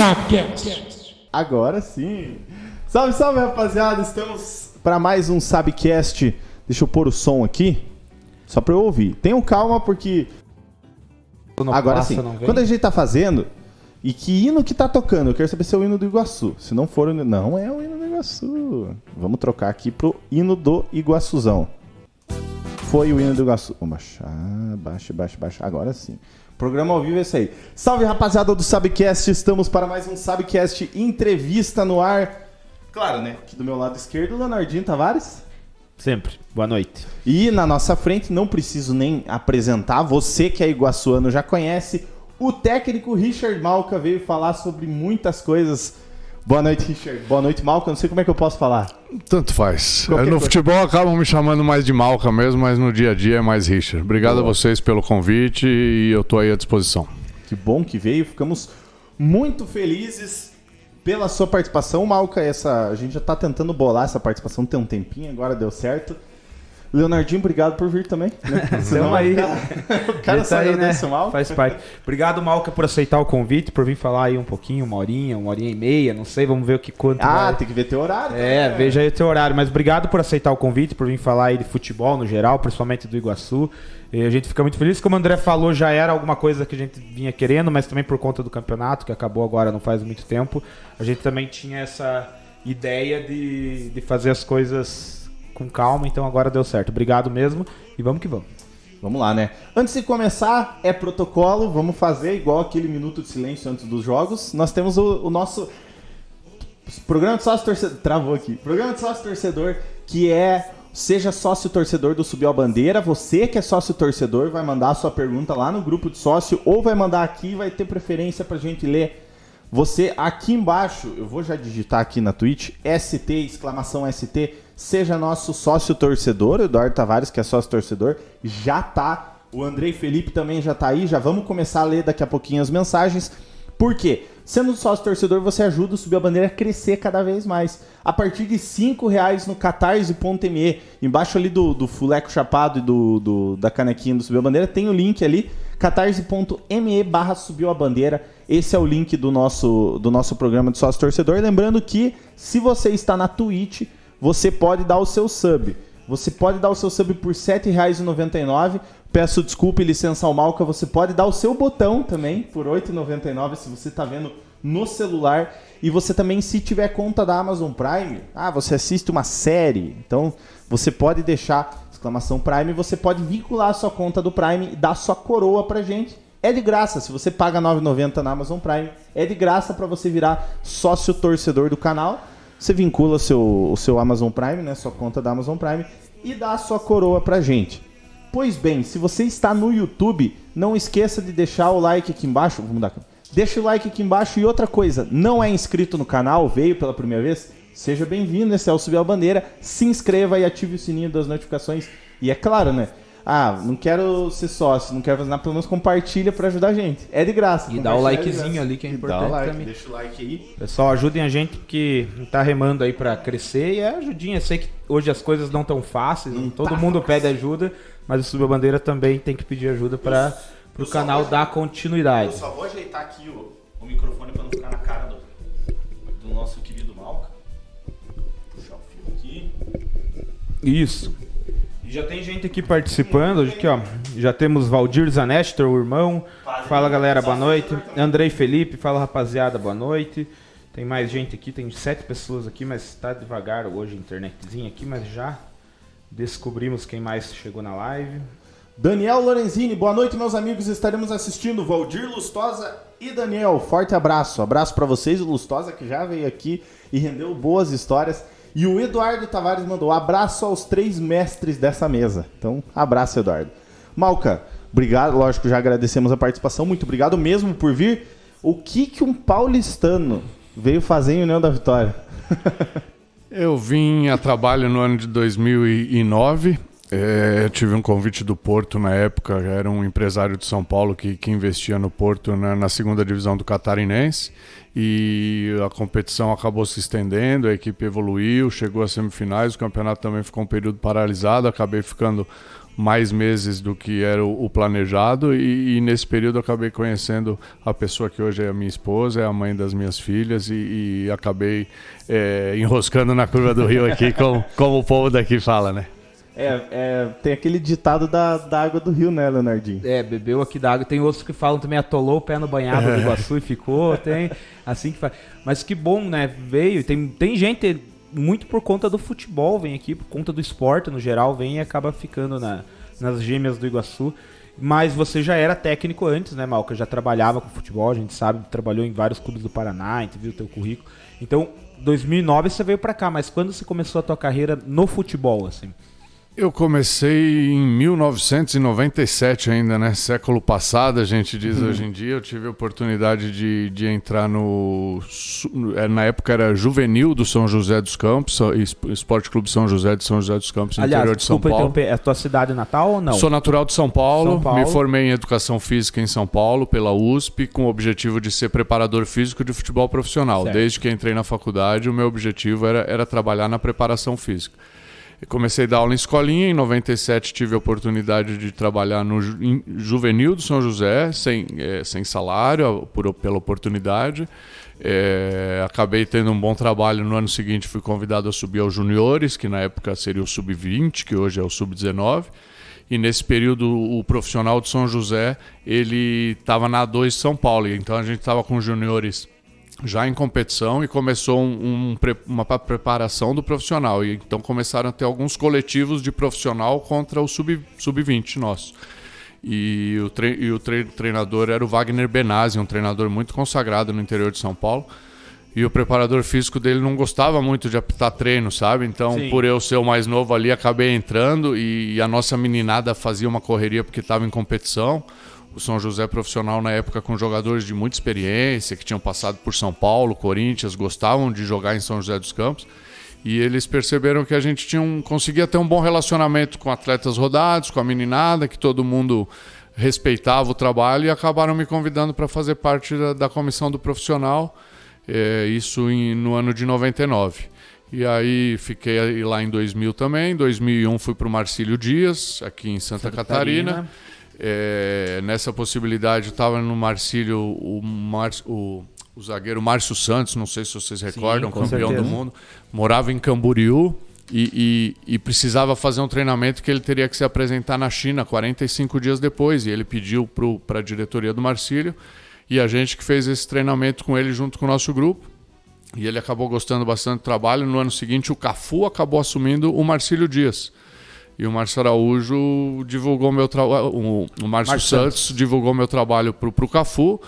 Sabcast. Agora sim. Salve, salve, rapaziada. Estamos para mais um Sabcast. Deixa eu pôr o som aqui, só para eu ouvir. Tenham calma, porque agora passa, sim. Quando a gente tá fazendo e que hino que tá tocando, eu quero saber se é o hino do Iguaçu. Se não for, o hino- não é o hino do Iguaçu. Vamos trocar aqui pro hino do Iguaçuzão. Foi o hino do Iguaçu. Vamos baixar, baixa, baixa, baixa. Agora sim. Programa ao vivo é isso aí. Salve, rapaziada do Sabcast. Estamos para mais um Sabcast entrevista no ar. Claro, né? Aqui do meu lado esquerdo, Leonardinho Tavares. Sempre. Boa noite. E na nossa frente, não preciso nem apresentar, você que é iguaçuano já conhece, o técnico Richard Malca veio falar sobre muitas coisas. Boa noite, Richard. Boa noite, Malca. Não sei como é que eu posso falar. Tanto faz. Qualquer no coisa. futebol acabam me chamando mais de Malca mesmo, mas no dia a dia é mais Richard. Obrigado Boa. a vocês pelo convite e eu tô aí à disposição. Que bom que veio. Ficamos muito felizes pela sua participação, Malca. Essa, a gente já tá tentando bolar essa participação tem um tempinho, agora deu certo. Leonardinho, obrigado por vir também. Né? Senão aí. O cara, o cara só tá agradece né? o Malca. Faz parte. Obrigado, Malca, por aceitar o convite, por vir falar aí um pouquinho, uma horinha, uma horinha e meia, não sei, vamos ver o que quanto Ah, vai. tem que ver teu horário. É, né? veja aí o teu horário. Mas obrigado por aceitar o convite, por vir falar aí de futebol no geral, principalmente do Iguaçu. E a gente fica muito feliz. Como o André falou, já era alguma coisa que a gente vinha querendo, mas também por conta do campeonato, que acabou agora não faz muito tempo, a gente também tinha essa ideia de, de fazer as coisas com calma, então agora deu certo. Obrigado mesmo e vamos que vamos. Vamos lá, né? Antes de começar, é protocolo, vamos fazer igual aquele minuto de silêncio antes dos jogos. Nós temos o, o nosso programa de sócio torcedor. Travou aqui. Programa de sócio torcedor, que é Seja sócio torcedor do Subiu a Bandeira. Você que é sócio torcedor vai mandar a sua pergunta lá no grupo de sócio ou vai mandar aqui vai ter preferência pra gente ler. Você aqui embaixo, eu vou já digitar aqui na Twitch, ST, exclamação ST, seja nosso sócio torcedor, Eduardo Tavares, que é sócio torcedor, já tá. O Andrei Felipe também já tá aí, já vamos começar a ler daqui a pouquinho as mensagens. Por quê? Sendo sócio torcedor, você ajuda o Subir a Bandeira a crescer cada vez mais. A partir de 5 reais no catarse.me, embaixo ali do, do fuleco chapado e do, do- da canequinha do Subiu a Bandeira, tem o link ali, catarse.me barra Subiu a Bandeira. Esse é o link do nosso, do nosso programa de sócio torcedor. Lembrando que, se você está na Twitch, você pode dar o seu sub. Você pode dar o seu sub por R$ 7,99. Peço desculpa e licença ao Malca. Você pode dar o seu botão também por R$ 8,99 se você está vendo no celular. E você também, se tiver conta da Amazon Prime, ah, você assiste uma série. Então, você pode deixar exclamação Prime. Você pode vincular a sua conta do Prime e dar sua coroa pra gente. É de graça. Se você paga R$ 9,90 na Amazon Prime, é de graça para você virar sócio torcedor do canal. Você vincula seu, o seu Amazon Prime, né, sua conta da Amazon Prime, e dá a sua coroa pra gente. Pois bem, se você está no YouTube, não esqueça de deixar o like aqui embaixo. Vamos dar. Deixa o like aqui embaixo e outra coisa, não é inscrito no canal, veio pela primeira vez? Seja bem-vindo, esse é o Subir a Bandeira. Se inscreva e ative o sininho das notificações. E é claro, né? Ah, não quero ser sócio, não quero fazer nada, pelo menos compartilha pra ajudar a gente. É de graça. E dá o é likezinho graça. ali, que é E Dá importante o like, deixa o like aí. Pessoal, ajudem a gente porque gente tá remando aí pra crescer e é ajudinha. Eu sei que hoje as coisas não tão fáceis, Não todo tá mundo fácil. pede ajuda, mas o Subir a Bandeira também tem que pedir ajuda para eu o canal vou- dar Eu continuidade. só vou ajeitar aqui o, o microfone pra não ficar na cara do, do nosso querido Malca. Puxar o fio aqui. Isso. Já tem gente aqui participando, hoje aqui ó, já temos Valdir Zanester, o irmão. Fala galera, boa noite. Andrei Felipe, fala rapaziada, boa noite. Tem mais gente aqui, tem sete pessoas aqui, mas tá devagar hoje a internetzinha aqui, mas já descobrimos quem mais chegou na live. Daniel Lorenzini, boa noite, meus amigos. Estaremos assistindo Valdir Lustosa e Daniel. Forte abraço. Abraço pra vocês, o Lustosa que já veio aqui e rendeu boas histórias. E o Eduardo Tavares mandou abraço aos três mestres dessa mesa. Então, abraço, Eduardo. Malca, obrigado. Lógico, já agradecemos a participação. Muito obrigado mesmo por vir. O que que um paulistano veio fazer em União da Vitória? Eu vim a trabalho no ano de 2009. É, tive um convite do Porto na época, era um empresário de São Paulo que, que investia no Porto na, na segunda divisão do Catarinense. E a competição acabou se estendendo, a equipe evoluiu, chegou às semifinais, o campeonato também ficou um período paralisado, acabei ficando mais meses do que era o, planejado e, e, nesse período acabei conhecendo a pessoa que hoje é a minha esposa, é a mãe das minhas filhas e, e acabei é, enroscando na curva do rio aqui, como, como o povo daqui fala, né? É, é, tem aquele ditado da, da água do rio, né, Leonardinho? É, bebeu aqui da água. Tem outros que falam também, atolou o pé no banhado do Iguaçu e ficou. Tem assim que faz. Mas que bom, né? Veio. Tem, tem gente, muito por conta do futebol, vem aqui, por conta do esporte no geral, vem e acaba ficando na, nas gêmeas do Iguaçu. Mas você já era técnico antes, né, Malca? Já trabalhava com futebol, a gente sabe, trabalhou em vários clubes do Paraná, a gente viu o teu currículo. Então, 2009 você veio para cá, mas quando você começou a tua carreira no futebol, assim? Eu comecei em 1997 ainda, né? Século passado, a gente diz uhum. hoje em dia. Eu tive a oportunidade de, de entrar no... É, na época era Juvenil do São José dos Campos, Esporte Clube São José de São José dos Campos, no Aliás, interior de São Paulo. É a tua cidade natal ou não? Sou natural de São Paulo, São Paulo, me formei em Educação Física em São Paulo, pela USP, com o objetivo de ser preparador físico de futebol profissional. Certo. Desde que entrei na faculdade, o meu objetivo era, era trabalhar na preparação física comecei a dar aula em escolinha, em 97 tive a oportunidade de trabalhar no Juvenil do São José, sem, é, sem salário, por, pela oportunidade. É, acabei tendo um bom trabalho. No ano seguinte fui convidado a subir aos juniores, que na época seria o sub-20, que hoje é o sub-19. E nesse período o profissional de São José ele estava na A2 São Paulo. Então a gente estava com juniores já em competição e começou um, um, uma preparação do profissional. E então começaram a ter alguns coletivos de profissional contra o sub-20 sub nosso. E o, tre e o tre treinador era o Wagner Benazzi, um treinador muito consagrado no interior de São Paulo. E o preparador físico dele não gostava muito de apitar treino, sabe? Então, Sim. por eu ser o mais novo ali, acabei entrando e a nossa meninada fazia uma correria porque estava em competição o São José profissional na época com jogadores de muita experiência, que tinham passado por São Paulo, Corinthians, gostavam de jogar em São José dos Campos. E eles perceberam que a gente tinha um, conseguia ter um bom relacionamento com atletas rodados, com a meninada, que todo mundo respeitava o trabalho e acabaram me convidando para fazer parte da, da, comissão do profissional, é, isso em, no ano de 99. E aí fiquei lá em 2000 também. Em 2001 fui para o Marcílio Dias, aqui em Santa, Santa Catarina. Catarina. É, nessa possibilidade estava no Marcílio o, Mar, o, o, zagueiro Márcio Santos, não sei se vocês recordam, Sim, campeão certeza. do mundo, morava em Camboriú e, e, e, precisava fazer um treinamento que ele teria que se apresentar na China 45 dias depois. E ele pediu para a diretoria do Marcílio e a gente que fez esse treinamento com ele junto com o nosso grupo. E ele acabou gostando bastante do trabalho. No ano seguinte, o Cafu acabou assumindo o Marcílio Dias. E o Márcio Araújo divulgou meu trabalho. O, o Márcio Santos, Santos divulgou meu trabalho para o Cafu.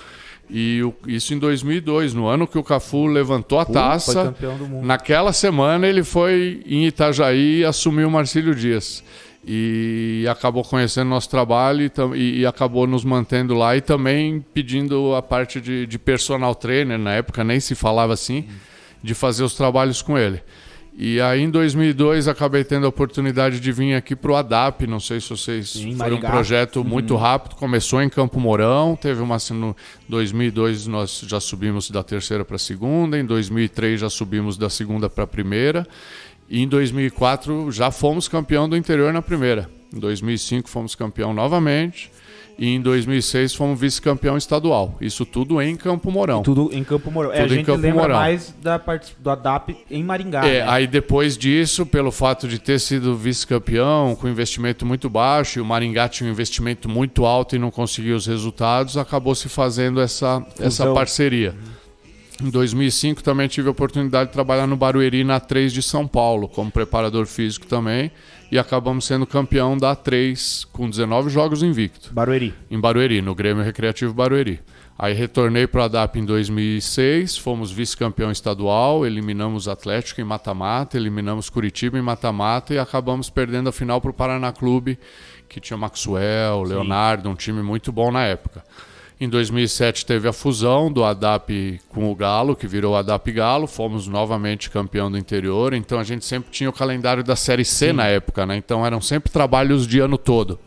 E o, isso em 2002, no ano que o Cafu levantou a taça. Naquela semana ele foi em Itajaí e assumiu o Marcílio Dias. E acabou conhecendo nosso trabalho e, e, e, acabou nos mantendo lá e também pedindo a parte de, de personal trainer, na época nem se falava assim, de fazer os trabalhos com ele. E aí em 2002 acabei tendo a oportunidade de vir aqui para o ADAP, não sei se vocês... Sim, foi um projeto uhum. muito rápido, começou em Campo Mourão, teve uma... Assim, no 2002 nós já subimos da terceira para a segunda, em 2003 já subimos da segunda para a primeira, e em 2004 já fomos campeão do interior na primeira. Em 2005 fomos campeão novamente, e em 2006 fomos vice-campeão estadual. Isso tudo em Campo Mourão. Tudo em Campo Mourão. É, tudo é, a gente lembra Mourão. mais da parte do ADAP em Maringá. É, né? aí depois disso, pelo fato de ter sido vice-campeão, com investimento muito baixo, e o Maringá tinha um investimento muito alto e não conseguiu os resultados, acabou se fazendo essa, essa parceria. Em 2005 também tive a oportunidade de trabalhar no Barueri na 3 de São Paulo, como preparador físico também e acabamos sendo campeão da A3 com 19 jogos invicto. Barueri. Em Barueri, no Grêmio Recreativo Barueri. Aí retornei para a DAP em 2006, fomos vice-campeão estadual, eliminamos Atlético em mata-mata, eliminamos Curitiba em mata-mata e acabamos perdendo a final para o Paraná Clube, que tinha Maxwell, Leonardo, um time muito bom na época. Em 2007 teve a fusão do ADAP com o Galo, que virou ADAP Galo. Fomos novamente campeão do interior. Então a gente sempre tinha o calendário da Série C Sim. na época, né? Então eram sempre trabalhos de ano todo.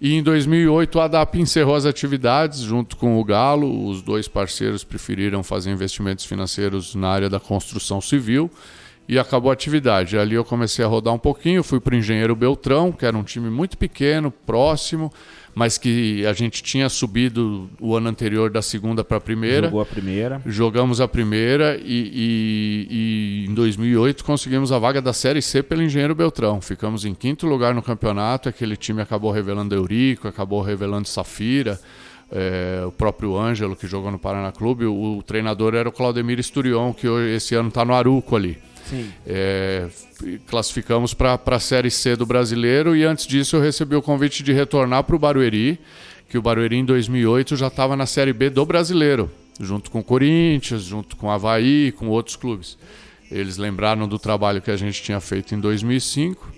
E em 2008 o ADAP encerrou as atividades junto com o Galo. Os dois parceiros preferiram fazer investimentos financeiros na área da construção civil. e acabou a atividade. Ali eu comecei a rodar um pouquinho, fui para o Engenheiro Beltrão, que era um time muito pequeno, próximo, mas que a gente tinha subido o ano anterior da segunda para a primeira. Jogou a primeira. Jogamos a primeira e, e, e, em 2008 conseguimos a vaga da Série C pelo Engenheiro Beltrão. Ficamos em quinto lugar no campeonato. Aquele time acabou revelando Eurico, acabou revelando Safira. É, o próprio Ângelo, que jogou no Paraná Clube, o, o treinador era o Claudemir Esturion, que hoje, esse ano está no Aruco ali. É, classificamos para a Série C do Brasileiro e antes disso eu recebi o convite de retornar para o Barueri, que o Barueri em 2008 já estava na Série B do Brasileiro, junto com o Corinthians, junto com o Havaí, com outros clubes. Eles lembraram do trabalho que a gente tinha feito em 2005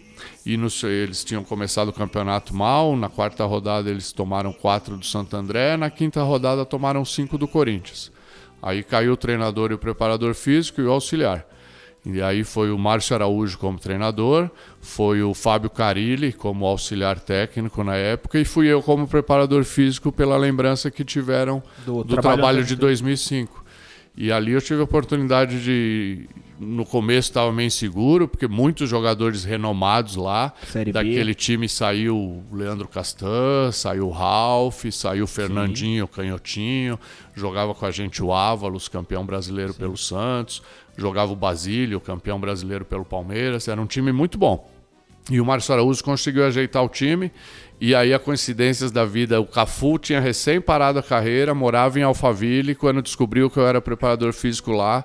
e no, eles tinham começado o campeonato mal. Na quarta rodada eles tomaram quatro do Santo André, na quinta rodada tomaram cinco do Corinthians. Aí caiu o treinador e o preparador físico e o auxiliar. E aí foi o Márcio Araújo como treinador, foi o Fábio Carilli como auxiliar técnico na época e fui eu como preparador físico pela lembrança que tiveram do, do trabalho, trabalho de 2005. E ali eu tive a oportunidade de no começo estava meio inseguro, porque muitos jogadores renomados lá. Série daquele B. time saiu o Leandro Castan, saiu o Ralph, saiu o Fernandinho, o Canhotinho, jogava com a gente o Ávalos, campeão brasileiro Sim. pelo Santos jogava o Basílio, campeão brasileiro pelo Palmeiras, era um time muito bom. E o Márcio Araújo conseguiu ajeitar o time, e aí a coincidências da vida, o Cafu tinha recém parado a carreira, morava em Alphaville, quando descobriu que eu era preparador físico lá,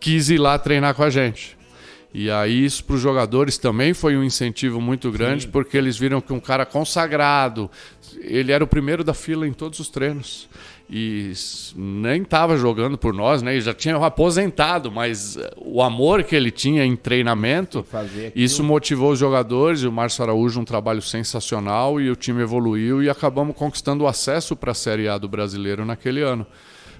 quis ir lá treinar com a gente. E aí isso para os jogadores também foi um incentivo muito grande, Sim. porque eles viram que um cara consagrado, ele era o primeiro da fila em todos os treinos e nem estava jogando por nós, né? E já tinha aposentado, mas eh, o amor que ele tinha em treinamento, isso motivou os jogadores. E o Márcio Araújo um trabalho sensacional e o time evoluiu e acabamos conquistando o acesso para a Série A do Brasileiro naquele ano.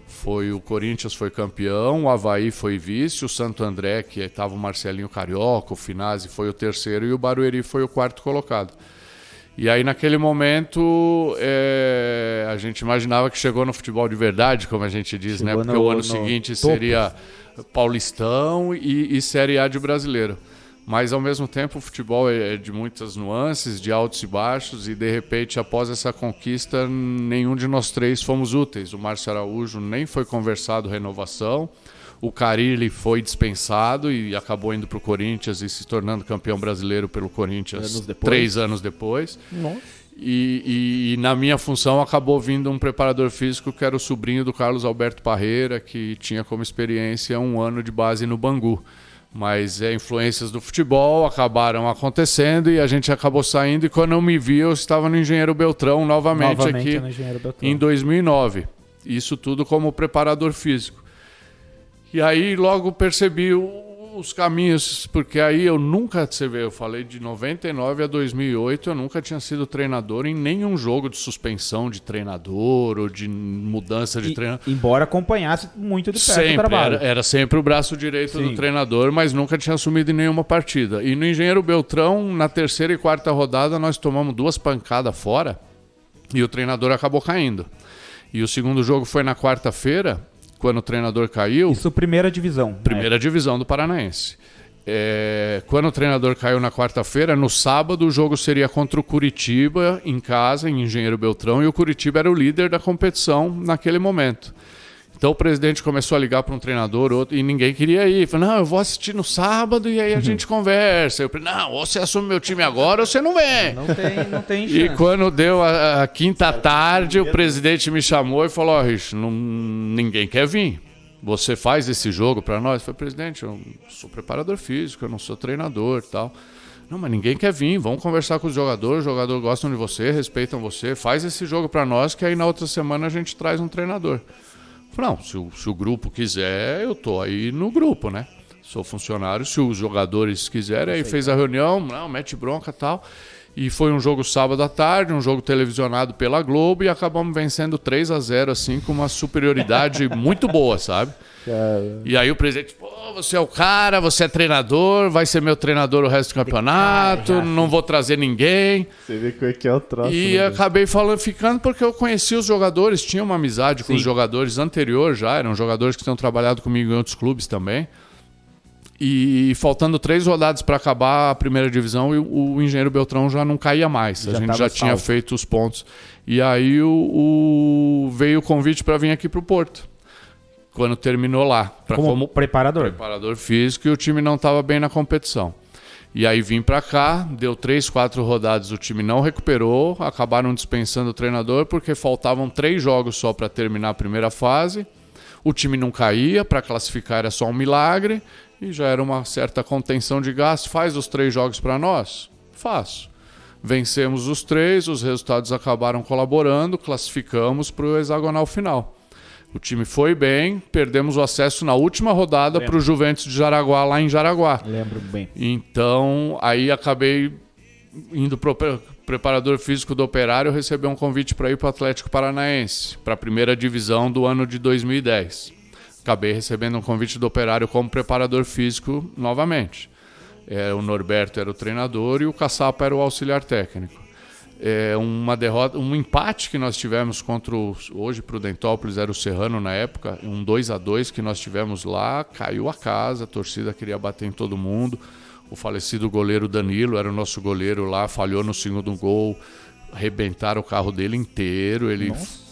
Foi o Corinthians foi campeão, o Havaí foi vice, o Santo André, que estava o Marcelinho Carioca, o Finazzi foi o terceiro e o Barueri foi o quarto colocado. E aí, naquele momento, é, a gente imaginava que chegou no futebol de verdade, como a gente diz, né? chegou né? Porque no, o ano seguinte topo. seria Paulistão e, e Série A de brasileiro. Mas, ao mesmo tempo, o futebol é de muitas nuances, de altos e baixos, e de repente, após essa conquista, nenhum de nós três fomos úteis. O Márcio Araújo nem foi conversado renovação. O Carilli foi dispensado e acabou indo para o Corinthians e se tornando campeão brasileiro pelo Corinthians anos três anos depois. E, e, e, na minha função acabou vindo um preparador físico que era o sobrinho do Carlos Alberto Parreira, que tinha como experiência um ano de base no Bangu. Mas é, influências do futebol acabaram acontecendo e a gente acabou saindo. E quando eu me vi, eu estava no Engenheiro Beltrão novamente, novamente aqui Beltrão. em 2009. Isso tudo como preparador físico. E aí logo percebi os caminhos, porque aí eu nunca, você vê, eu falei de 99 a 2008, eu nunca tinha sido treinador em nenhum jogo de suspensão de treinador ou de mudança de treinador. Embora acompanhasse muito de perto sempre, o trabalho. Era, era sempre o braço direito Sim. do treinador, mas nunca tinha assumido em nenhuma partida. E no Engenheiro Beltrão, na terceira e quarta rodada, nós tomamos duas pancadas fora e o treinador acabou caindo. E o segundo jogo foi na quarta-feira quando o treinador caiu. Isso, primeira divisão. Né? Primeira divisão do Paranaense. É, quando o treinador caiu na quarta-feira, no sábado o jogo seria contra o Curitiba, em casa, em Engenheiro Beltrão, e o Curitiba era o líder da competição naquele momento. Então o presidente começou a ligar para um treinador outro, e ninguém queria ir. Falou, não, eu vou assistir no sábado e aí a uhum. gente conversa. Eu falei, não, ou você assume meu time agora ou você não vem. Não tem, não tem chance. E quando deu a, a quinta tarde, o presidente me chamou e falou, ó, oh, Rich, não, ninguém quer vir. Você faz esse jogo para nós? Eu falei, presidente, eu sou preparador físico, eu não sou treinador e tal. Não, mas ninguém quer vir. Vamos conversar com os jogadores. Os jogadores gostam de você, respeitam você. Faz esse jogo para nós, que aí na outra semana a gente traz um treinador. Não, se o, se o grupo quiser, eu tô aí no grupo, né? Sou funcionário, se os jogadores quiserem, aí fez a reunião, não, mete bronca e tal. E foi um jogo sábado à tarde, um jogo televisionado pela Globo e acabamos vencendo 3 a 0 assim, com uma superioridade muito boa, sabe? Cara. E aí o presidente, pô, você é o cara, você é treinador, vai ser meu treinador o resto do campeonato, cara, não vou trazer ninguém. Você vê como é que é o troço. E né? acabei falando, ficando porque eu conheci os jogadores, tinha uma amizade com Sim. os jogadores anterior já, eram jogadores que tinham trabalhado comigo em outros clubes também. E faltando três rodadas para acabar a primeira divisão, o, Engenheiro Beltrão já não caía mais. Já a gente já tinha feito os pontos. E aí o, o veio o convite para vir aqui para o Porto. Quando terminou lá. Como, como preparador. Preparador físico e o time não estava bem na competição. E aí vim para cá, deu três, quatro rodadas, o time não recuperou, acabaram dispensando o treinador porque faltavam três jogos só para terminar a primeira fase. O time não caía, para classificar era só um milagre e já era uma certa contenção de gasto. Faz os três jogos para nós? Faço. Vencemos os três, os resultados acabaram colaborando, classificamos para o hexagonal final. O time foi bem, perdemos o acesso na última rodada para o Juventus de Jaraguá, lá em Jaraguá. Lembro bem. Então, aí acabei indo para o preparador físico do Operário receber um convite para ir para o Atlético Paranaense, para a primeira divisão do ano de 2010 acabei recebendo um convite do Operário como preparador físico novamente. É, o Norberto era o treinador e o Caçapa era o auxiliar técnico. É, uma derrota, um empate que nós tivemos contra o, hoje Prudentópolis era o Serrano na época, um 2 a 2 que nós tivemos lá, caiu a casa, a torcida queria bater em todo mundo. O falecido goleiro Danilo era o nosso goleiro lá, falhou no segundo gol, arrebentaram o carro dele inteiro, ele Nossa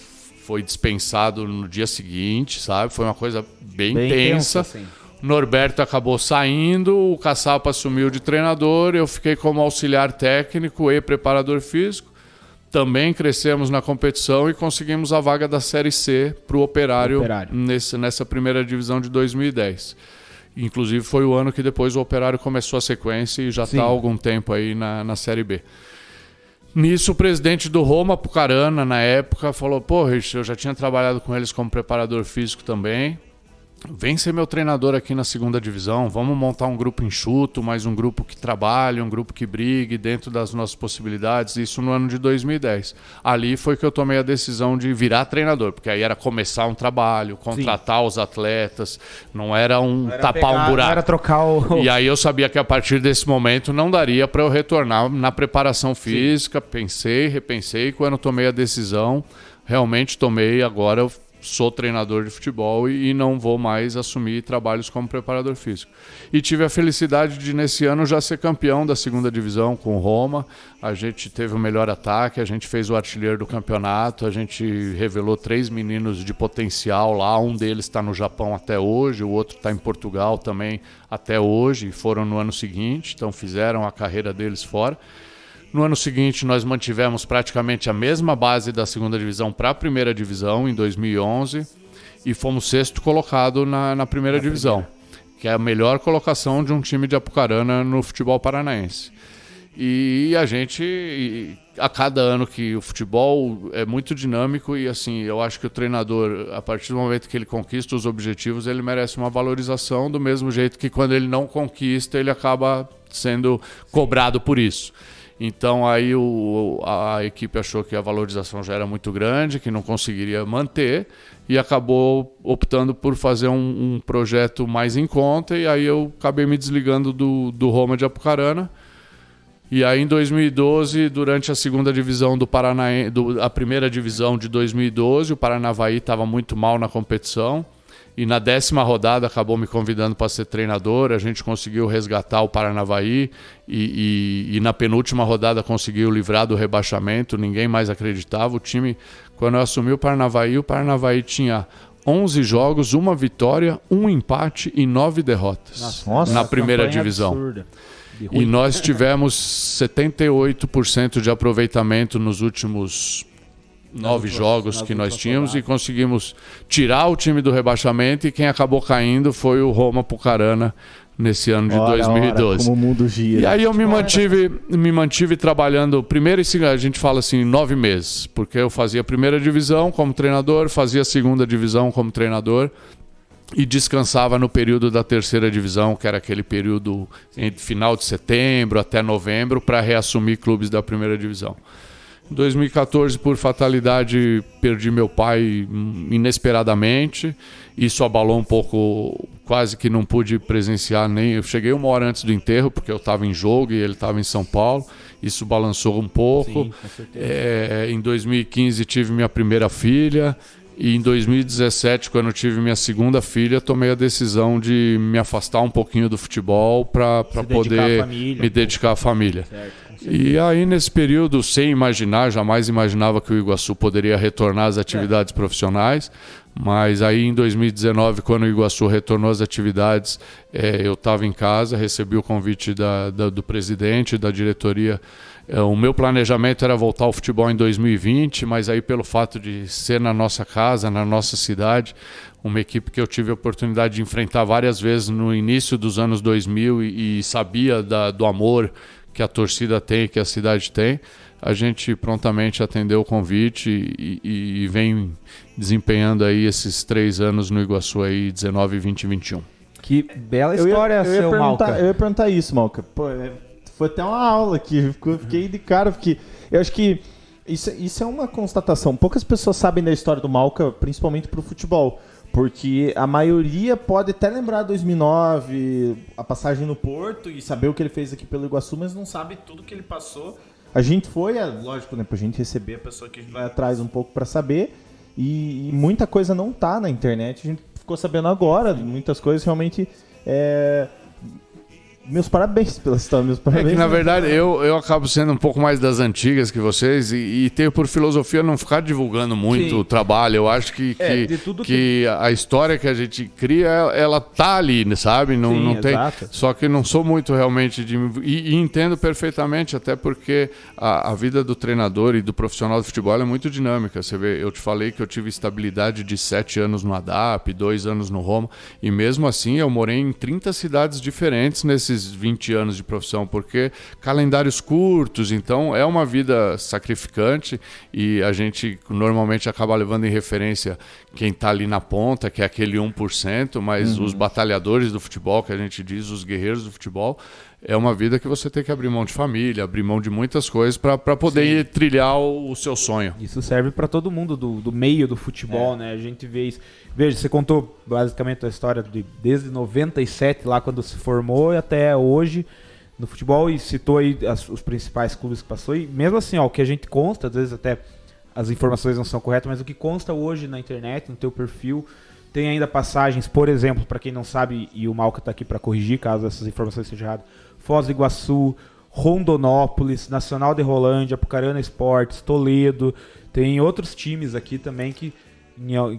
foi dispensado no dia seguinte, sabe? Foi uma coisa bem, bem tensa. Assim. Norberto acabou saindo, o Caçapa assumiu de treinador, eu fiquei como auxiliar técnico e preparador físico. Também crescemos na competição e conseguimos a vaga da Série C para o Operário, operário. Nesse, nessa primeira divisão de 2010. Inclusive foi o ano que depois o Operário começou a sequência e já está há algum tempo aí na, na Série B. Nisso, o presidente do Roma, Pucarana, na época, falou: Pô, Rich, eu já tinha trabalhado com eles como preparador físico também. Vem ser meu treinador aqui na segunda divisão. Vamos montar um grupo enxuto, mais um grupo que trabalhe, um grupo que brigue dentro das nossas possibilidades. Isso no ano de 2010. Ali foi que eu tomei a decisão de virar treinador, porque aí era começar um trabalho, contratar Sim. os atletas, não era um não era tapar pegar, um buraco. Não era trocar o. E aí eu sabia que a partir desse momento não daria para eu retornar na preparação física. Sim. Pensei, repensei. Quando tomei a decisão, realmente tomei. Agora eu sou treinador de futebol e, e, não vou mais assumir trabalhos como preparador físico. E tive a felicidade de, nesse ano, já ser campeão da segunda divisão com Roma. A gente teve o melhor ataque, a gente fez o artilheiro do campeonato, a gente revelou três meninos de potencial lá. Um deles está no Japão até hoje, o outro está em Portugal também até hoje, foram no ano seguinte, então fizeram a carreira deles fora. No ano seguinte, nós mantivemos praticamente a mesma base da segunda divisão para a primeira divisão, em 2011, e fomos sexto colocado na, na primeira divisão, primeira. que é a melhor colocação de um time de Apucarana no futebol paranaense. E a gente, a cada ano que o futebol é muito dinâmico e assim, eu acho que o treinador, a partir do momento que ele conquista os objetivos, ele merece uma valorização do mesmo jeito que quando ele não conquista, ele acaba sendo cobrado por isso. Então aí o, a equipe achou que a valorização já era muito grande, que não conseguiria manter e acabou optando por fazer um, um projeto mais em conta e aí eu acabei me desligando do, do Roma de Apucarana. E aí em 2012, durante a segunda divisão do Paraná, do, a primeira divisão de 2012, o Paranavaí estava muito mal na competição e na décima rodada acabou me convidando para ser treinador. A gente conseguiu resgatar o Paranavaí e, e, e, na penúltima rodada conseguiu livrar do rebaixamento. Ninguém mais acreditava. O time, quando eu assumi o Paranavaí, o Paranavaí tinha 11 jogos, uma vitória, um empate e nove derrotas Nossa, na primeira divisão. E nós tivemos 78% de aproveitamento nos últimos nove jogos que nós tínhamos e conseguimos tirar o time do rebaixamento e quem acabou caindo foi o Roma Pucarana nesse ano de ora, 2012. Ora, como o mundo gira. E aí eu me mantive, me mantive trabalhando, primeiro a gente fala assim, nove meses, porque eu fazia a primeira divisão como treinador, fazia a segunda divisão como treinador e descansava no período da terceira divisão, que era aquele período entre final de setembro até novembro, para reassumir clubes da primeira divisão. Em 2014, por fatalidade, perdi meu pai inesperadamente. Isso abalou um pouco, quase que não pude presenciar nem. Eu cheguei uma hora antes do enterro, porque eu estava em jogo e ele estava em São Paulo. Isso balançou um pouco. Sim, é, em 2015 tive minha primeira filha E em 2017, quando eu tive minha segunda filha, tomei a decisão de me afastar um pouquinho do futebol para poder me dedicar à família. Certo. E aí, nesse período, sem imaginar, jamais imaginava que o Iguaçu poderia retornar às atividades é. profissionais. Mas aí, em 2019, quando o Iguaçu retornou às atividades, é, eu estava em casa, recebi o convite da, da, do presidente, da diretoria. É, o meu planejamento era voltar ao futebol em 2020, mas aí, pelo fato de ser na nossa casa, na nossa cidade, uma equipe que eu tive a oportunidade de enfrentar várias vezes no início dos anos 2000 e, e sabia da, do amor que a torcida tem, que a cidade tem, a gente prontamente atendeu o convite e, e, e vem desempenhando aí esses três anos no Iguaçu aí, 19, 20 e 21. Que bela história, eu ia, eu ia seu Malca. Eu ia perguntar isso, Malca. Pô, é, foi até uma aula aqui, fiquei de cara, porque eu acho que isso, isso é uma constatação. Poucas pessoas sabem da história do Malca, principalmente para o futebol. Porque a maioria pode até lembrar 2009, a passagem no Porto e saber o que ele fez aqui pelo Iguaçu, mas não sabe tudo que ele passou. A gente foi, é, lógico, né, pra gente receber a pessoa que a gente vai atrás um pouco para saber. E, e, muita coisa não tá na internet, a gente ficou sabendo agora, muitas coisas realmente é, meus parabéns pela história, meus parabéns. É que, na verdade, eu, eu acabo sendo um pouco mais das antigas que vocês e, e tenho por filosofia não ficar divulgando muito Sim. o trabalho. Eu acho que, é, que, que, que, a história que a gente cria, ela tá ali, sabe? Não, Sim, não tem. Exato. Só que não sou muito realmente de. E, e entendo perfeitamente, até porque a, a, vida do treinador e do profissional de futebol é muito dinâmica. Você vê, eu te falei que eu tive estabilidade de sete anos no ADAP, dois anos no Roma, e mesmo assim eu morei em 30 cidades diferentes nesses esses 20 anos de profissão, porque calendários curtos, então é uma vida sacrificante e a gente normalmente acaba levando em referência quem está ali na ponta, que é aquele 1%, mas uhum. os batalhadores do futebol, que a gente diz, os guerreiros do futebol, é uma vida que você tem que abrir mão de família, abrir mão de muitas coisas para poder Sim. trilhar o, o, seu sonho. Isso serve para todo mundo do, do meio do futebol, é. né? A gente vê isso. Veja, você contou basicamente a história de, desde 97, lá quando se formou, e até hoje no futebol e citou aí as, os principais clubes que passou. E mesmo assim, ó, o que a gente consta, às vezes até as informações não são corretas, mas o que consta hoje na internet, no teu perfil, tem ainda passagens, por exemplo, para quem não sabe, e o Malca está aqui para corrigir caso essas informações sejam erradas, Foz do Iguaçu, Rondonópolis, Nacional de Rolândia, Apucarana Esportes, Toledo. Tem outros times aqui também que,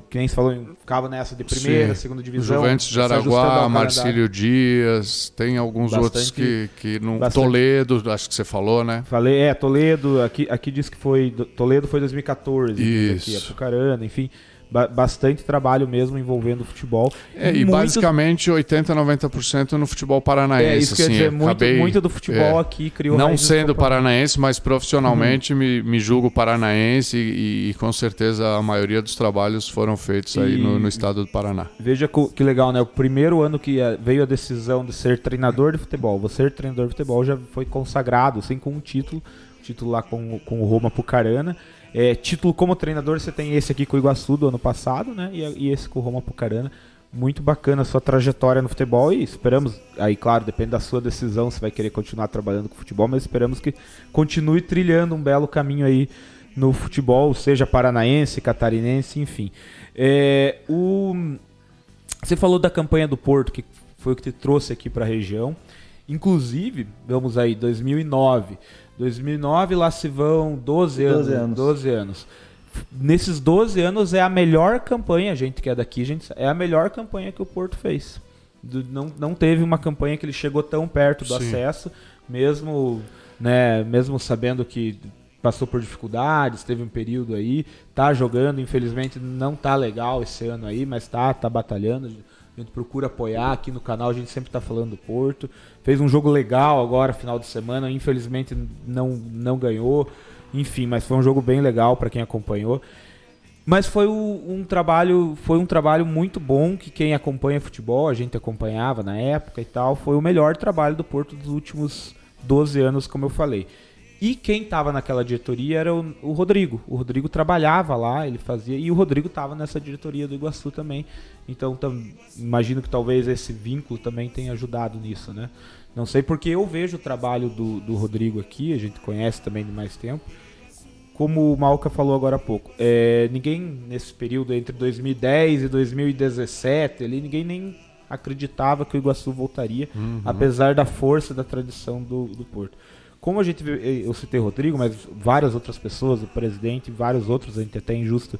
que nem se falou, ficava nessa de primeira, Sim. segunda divisão. Juventus de Araguá, Marcílio Dias, tem alguns bastante, outros que, que no bastante. Toledo, acho que você falou, né? Falei, é, Toledo, aqui, aqui diz que foi, Toledo foi 2014, Isso. aqui, Apucarana, enfim bastante trabalho mesmo envolvendo o futebol. É, e muito... basicamente 80, 90% no futebol paranaense. É, isso quer assim, dizer, muito, acabei, muito do futebol é, aqui criou Não sendo paranaense, mas profissionalmente uhum. me, me julgo paranaense e, e, com certeza a maioria dos trabalhos foram feitos e... aí no, no, estado do Paraná. Veja que legal, né? O primeiro ano que veio a decisão de ser treinador de futebol, você ser treinador de futebol já foi consagrado, assim, com um título, título lá com, com o Roma Pucarana. É, título como treinador, você tem esse aqui com o Iguaçu do ano passado, né? E, e esse com o Roma Pucarana. Muito bacana a sua trajetória no futebol e esperamos, aí claro, depende da sua decisão, se vai querer continuar trabalhando com futebol, mas esperamos que continue trilhando um belo caminho aí no futebol, seja paranaense, catarinense, enfim. É, o... Você falou da campanha do Porto, que foi o que te trouxe aqui para a região. Inclusive, vamos aí, 2009. 2009 lá se vão 12 anos. 12 anos. 12 anos. Nesses 12 anos é a melhor campanha, a gente que é daqui, gente, é a melhor campanha que o Porto fez. Não, não teve uma campanha que ele chegou tão perto do Sim. acesso, mesmo, né, mesmo sabendo que passou por dificuldades, teve um período aí, tá jogando, infelizmente não tá legal esse ano aí, mas tá, tá batalhando. A gente procura apoiar aqui no canal, a gente sempre está falando do Porto. Fez um jogo legal agora, final de semana, infelizmente não, não ganhou. Enfim, mas foi um jogo bem legal para quem acompanhou. Mas foi um trabalho, foi um trabalho muito bom que quem acompanha futebol, a gente acompanhava na época e tal, foi o melhor trabalho do Porto dos últimos 12 anos, como eu falei. E quem estava naquela diretoria era o, o, Rodrigo. O Rodrigo trabalhava lá, ele fazia. E o Rodrigo estava nessa diretoria do Iguaçu também. Então tam, imagino que talvez esse vínculo também tenha ajudado nisso, né? Não sei porque eu vejo o trabalho do, do Rodrigo aqui, a gente conhece também de mais tempo. como o Malca falou agora há pouco, é, ninguém nesse período entre 2010 e 2017, ali, ninguém nem acreditava que o Iguaçu voltaria, uhum. apesar da força da tradição do, do Porto. Como a gente eu citei o Rodrigo, mas várias outras pessoas, o presidente, vários outros, a gente até é injusto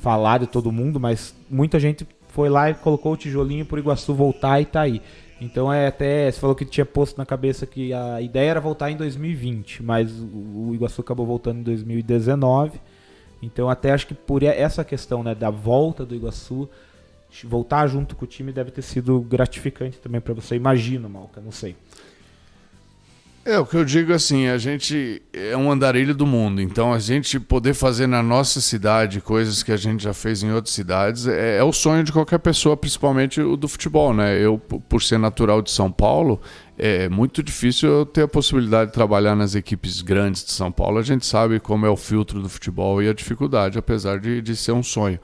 falar de todo mundo, mas muita gente foi lá e colocou o tijolinho para o Iguaçu voltar e tá aí. Então é até. Você falou que tinha posto na cabeça que a ideia era voltar em 2020, mas o, Iguaçu acabou voltando em 2019. Então até acho que por essa questão né, da volta do Iguaçu, voltar junto com o time deve ter sido gratificante também para você. Imagino, Malca, não sei. É, o que eu digo assim, a gente é um andarilho do mundo, então a gente poder fazer na nossa cidade coisas que a gente já fez em outras cidades é, é o sonho de qualquer pessoa, principalmente o do futebol, né? Eu, por ser natural de São Paulo, é muito difícil eu ter a possibilidade de trabalhar nas equipes grandes de São Paulo. A gente sabe como é o filtro do futebol e a dificuldade, apesar de, de ser um sonho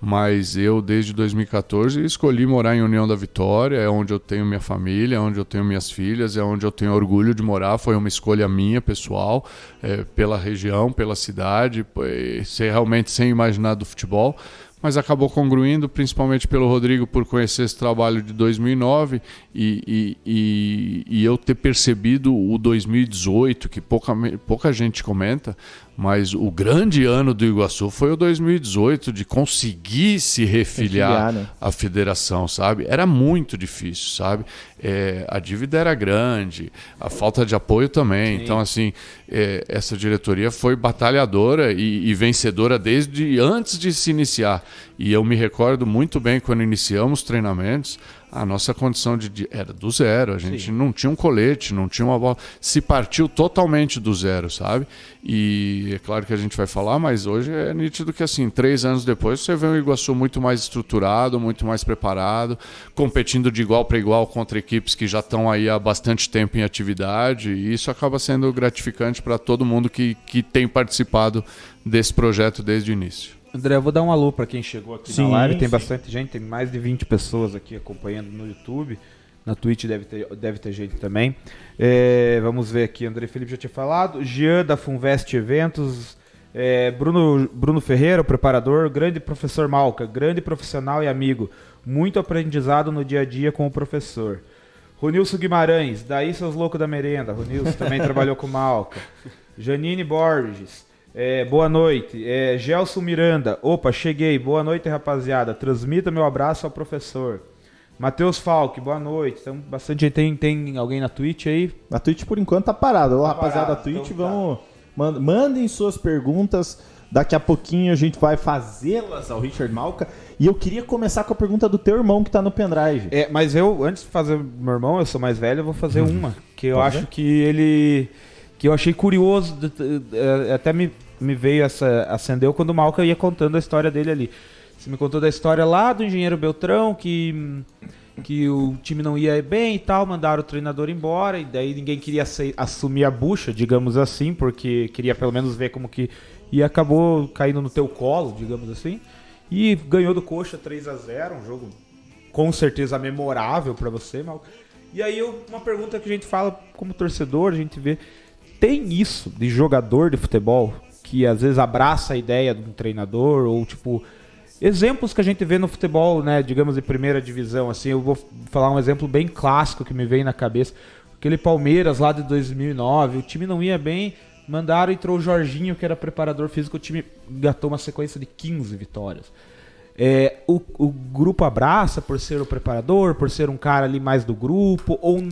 mas eu desde 2014 escolhi morar em União da Vitória, é onde eu tenho minha família, é onde eu tenho minhas filhas, é onde eu tenho orgulho de morar. Foi uma escolha minha, pessoal, é, pela região, pela cidade, ser realmente sem imaginar do futebol mas acabou congruindo, principalmente pelo Rodrigo, por conhecer esse trabalho de 2009 e, e, e, e eu ter percebido o 2018, que pouca, pouca gente comenta, mas o grande ano do Iguaçu foi o 2018, de conseguir se refiliar né? à federação, sabe? Era muito difícil, sabe? É, a dívida era grande, a falta de apoio também. Sim. Então, assim, é, essa diretoria foi batalhadora e, e, vencedora desde antes de se iniciar. E eu me recordo muito bem quando iniciamos treinamentos a nossa condição de, de, era do zero. A gente Sim. não tinha um colete, não tinha uma bola. Se partiu totalmente do zero, sabe? E é claro que a gente vai falar, mas hoje é nítido que assim, três anos depois, você vê um Iguaçu muito mais estruturado, muito mais preparado, competindo de igual para igual contra equipes que já estão aí há bastante tempo em atividade. E isso acaba sendo gratificante para todo mundo que, que tem participado desse projeto desde o início. André, eu vou dar um alô para quem chegou aqui sim, na live. Tem sim. bastante gente, tem mais de 20 pessoas aqui acompanhando no YouTube. Na Twitch deve ter, deve ter gente também. É, vamos ver aqui, André Felipe já tinha falado. Jean da Funvest Eventos. É, Bruno, Bruno Ferreira, o preparador. Grande professor Malca, grande profissional e amigo. Muito aprendizado no dia a dia com o professor. Ronilson Guimarães, daí seus loucos da merenda. Ronilson também trabalhou com Malca. Janine Borges. É, boa noite. É, Gelson Miranda. Opa, cheguei. Boa noite, rapaziada. Transmita meu abraço ao professor. Matheus Falk, boa noite. Então, bastante gente. Tem, tem alguém na Twitch aí? Na Twitch, por enquanto, tá parado. Ô, tá rapaziada parado, da Twitch, então, vamos. Tá. Mandem suas perguntas. Daqui a pouquinho a gente vai fazê-las ao Richard Malca. E eu queria começar com a pergunta do teu irmão que tá no pendrive. É, mas eu, antes de fazer meu irmão, eu sou mais velho, eu vou fazer uhum. uma. Que eu Pode acho ver? que ele que eu achei curioso, é, até me, me veio essa. acendeu quando o Malca ia contando a história dele ali. Você me contou da história lá do engenheiro Beltrão, que, que o time não ia bem e tal, mandaram o treinador embora, e daí ninguém queria assumir a bucha, digamos assim, porque queria pelo menos ver como que. E acabou caindo no teu colo, digamos assim. E ganhou do Coxa 3 a 0 um jogo com certeza memorável para você, Malca. E aí uma pergunta que a gente fala como torcedor, a gente vê tem isso de jogador de futebol que às vezes abraça a ideia de um treinador ou tipo exemplos que a gente vê no futebol, né, digamos de primeira divisão, assim, eu vou falar um exemplo bem clássico que me vem na cabeça, aquele Palmeiras lá de 2009, o time não ia bem, mandaram entrou o Jorginho que era preparador físico, o time gatou uma sequência de 15 vitórias. É, o, o grupo abraça por ser o preparador, por ser um cara ali mais do grupo, ou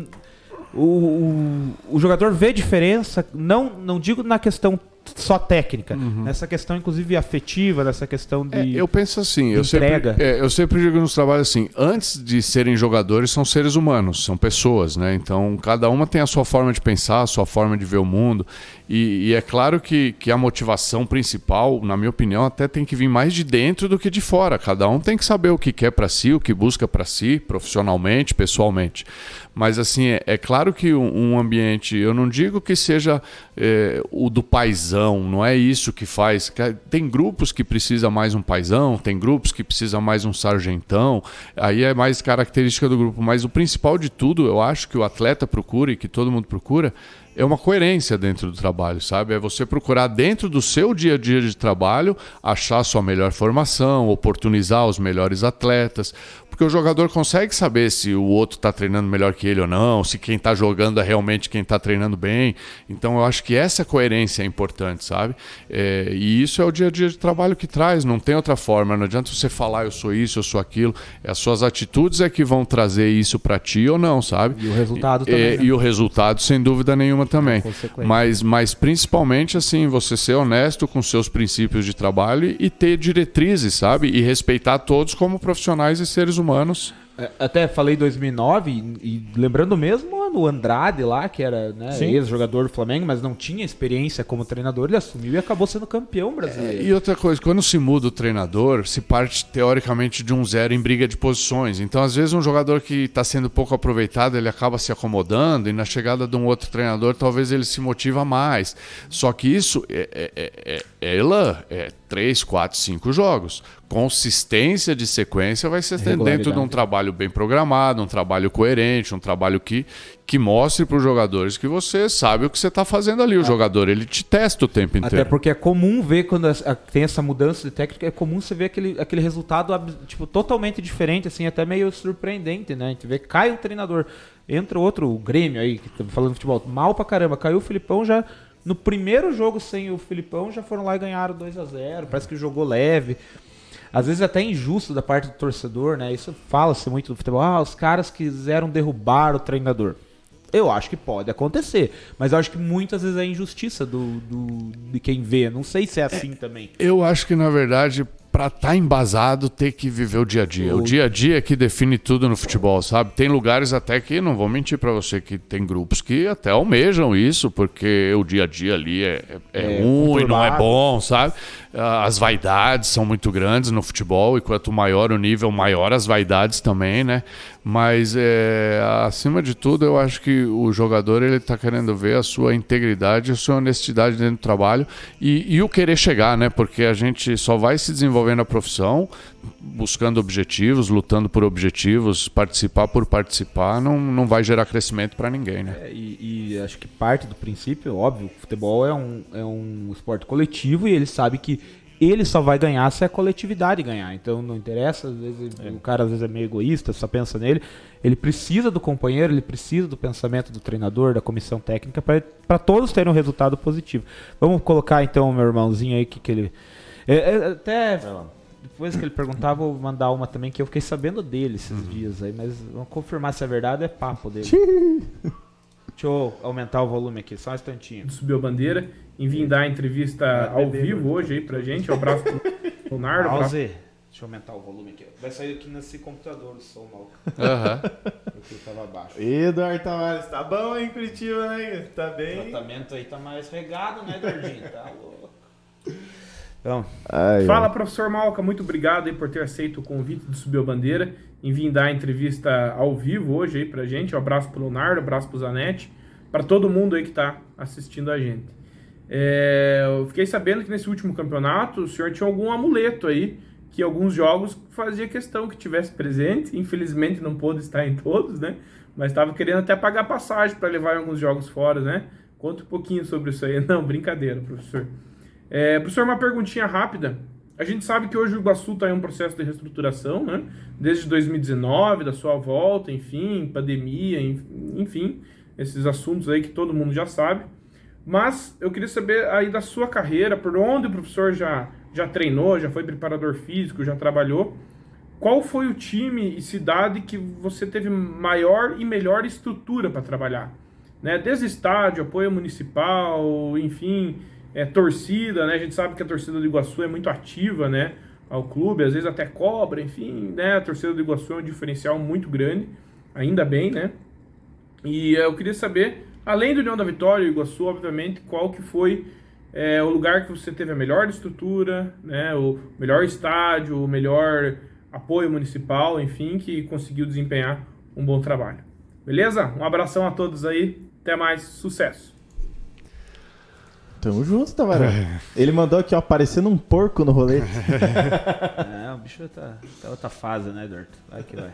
o, o, o jogador vê diferença, não, não digo na questão só técnica, uhum. nessa questão inclusive afetiva, nessa questão de é, eu penso assim, eu sempre, é, eu sempre digo nos trabalhos assim, antes de serem jogadores são seres humanos, são pessoas, né? Então cada uma tem a sua forma de pensar, a sua forma de ver o mundo e, e, é claro que, que a motivação principal, na minha opinião, até tem que vir mais de dentro do que de fora. Cada um tem que saber o que quer para si, o que busca para si, profissionalmente, pessoalmente. Mas assim, é, é claro que um, um, ambiente, eu não digo que seja é, o do paisão, não é isso que faz. Tem grupos que precisa mais um paisão, tem grupos que precisa mais um sargentão. Aí é mais característica do grupo. Mas o principal de tudo, eu acho que o atleta procura e que todo mundo procura é uma coerência dentro do trabalho, sabe? É você procurar dentro do seu dia a dia de trabalho achar sua melhor formação, oportunizar os melhores atletas, porque o jogador consegue saber se o outro está treinando melhor que ele ou não, se quem está jogando é realmente quem está treinando bem. Então eu acho que essa coerência é importante, sabe? É, e isso é o dia a dia de trabalho que traz, não tem outra forma. Não adianta você falar eu sou isso, eu sou aquilo. As suas atitudes é que vão trazer isso para ti ou não, sabe? E o resultado também. E, né? e o resultado, sem dúvida nenhuma, também. Mas, mas principalmente assim, você ser honesto com seus princípios de trabalho e ter diretrizes, sabe? E respeitar todos como profissionais e seres humanos humanos. É, até falei 2009 e, e lembrando mesmo o Andrade lá, que era né, ex-jogador do Flamengo, mas não tinha experiência como treinador, ele assumiu e acabou sendo campeão brasileiro. É, e outra coisa, quando se muda o treinador, se parte teoricamente de um zero em briga de posições. Então, às vezes, um jogador que está sendo pouco aproveitado, ele acaba se acomodando e na chegada de um outro treinador, talvez ele se motiva mais. Só que isso é, é, é, é, é, é três, quatro, cinco jogos. Consistência de sequência vai ser dentro de um trabalho bem programado, um trabalho coerente, um trabalho que, que mostre para os jogadores que você sabe o que você está fazendo ali. O é. jogador ele te testa o tempo inteiro. Até porque é comum ver quando tem essa mudança de técnica, é comum você ver aquele, aquele resultado tipo, totalmente diferente, assim, até meio surpreendente, né? A gente vê que cai um treinador, entra outro, o Grêmio aí, que tá falando de futebol, mal pra caramba, caiu o Filipão já no primeiro jogo sem o Filipão, já foram lá e ganharam 2 a 0 Parece que jogou leve. Às vezes até injusto da parte do torcedor, né? Isso fala-se muito do futebol. Ah, os caras quiseram derrubar o treinador. Eu acho que pode acontecer, mas eu acho que muitas vezes é injustiça do, do de quem vê. Não sei se é assim é, também. Eu acho que na verdade para estar tá embasado, ter que viver o dia a dia. O... o dia a dia é que define tudo no futebol, sabe? Tem lugares até que, não vou mentir para você, que tem grupos que até almejam isso, porque o dia a dia ali é, é, é, é ruim, não é bom, sabe? As vaidades são muito grandes no futebol, e quanto maior o nível, maior as vaidades também, né? Mas, é, acima de tudo, eu acho que o jogador ele está querendo ver a sua integridade, a sua honestidade dentro do trabalho e, e o querer chegar, né? Porque a gente só vai se desenvolvendo a profissão buscando objetivos, lutando por objetivos, participar por participar, não, não vai gerar crescimento para ninguém, né? É, e, e, acho que parte do princípio, óbvio, o futebol é um, é um esporte coletivo e ele sabe que ele só vai ganhar se a coletividade ganhar. Então não interessa, às vezes é. o cara às vezes é meio egoísta, só pensa nele. Ele precisa do companheiro, ele precisa do pensamento do treinador, da comissão técnica para todos terem um resultado positivo. Vamos colocar então o meu irmãozinho aí que, que ele é, é, até depois que ele perguntar, vou mandar uma também que eu fiquei sabendo dele esses uhum. dias aí, mas vamos confirmar se é verdade, é papo dele. Deixa eu aumentar o volume aqui, só um instantinho. Subiu a bandeira em vir dar entrevista é, ao vivo hoje aí pra gente. Um abraço pro Leonardo. Pause. Deixa eu aumentar o volume aqui. Vai sair aqui nesse computador o som mal. Aham. Porque tava baixo. Eduardo Tavares, tá bom aí em Curitiba, né? Tá bem. O tratamento aí tá mais regado, né, Eduardinho? Tá louco. Então, ai, Fala, ai. professor Malca, muito obrigado aí por ter aceito o convite do Subiu a Bandeira em vir dar a entrevista ao vivo hoje aí pra gente. Um abraço pro Leonardo, um abraço pro Zanetti, para todo mundo aí que tá assistindo a gente. É, eu fiquei sabendo que nesse último campeonato o senhor tinha algum amuleto aí, que alguns jogos fazia questão que tivesse presente. Infelizmente não pôde estar em todos, né? Mas estava querendo até pagar passagem para levar alguns jogos fora, né? Conta um pouquinho sobre isso aí. Não, brincadeira, professor. É, professor, uma perguntinha rápida. A gente sabe que hoje o Iguaçu está em um processo de reestruturação, né? Desde 2019, da sua volta, enfim, pandemia, enfim, esses assuntos aí que todo mundo já sabe. Mas eu queria saber aí da sua carreira, por onde o professor já, já treinou, já foi preparador físico, já trabalhou. Qual foi o time e cidade que você teve maior e melhor estrutura para trabalhar? Né? Desde estádio, apoio municipal, enfim, é, torcida, né? A gente sabe que a torcida do Iguaçu é muito ativa, né? Ao clube, às vezes até cobra, enfim, né? A torcida do Iguaçu é um diferencial muito grande, ainda bem, né? E eu queria saber Além do União da Vitória e Iguaçu, obviamente, qual que foi é, o lugar que você teve a melhor estrutura, né, o melhor estádio, o melhor apoio municipal, enfim, que conseguiu desempenhar um bom trabalho. Beleza? Um abração a todos aí, até mais, sucesso! Tamo junto, Tavarão. Ele mandou aqui, ó, parecendo um porco no rolê. é, o bicho tá, tá outra fase, né, Eduardo? Vai que vai.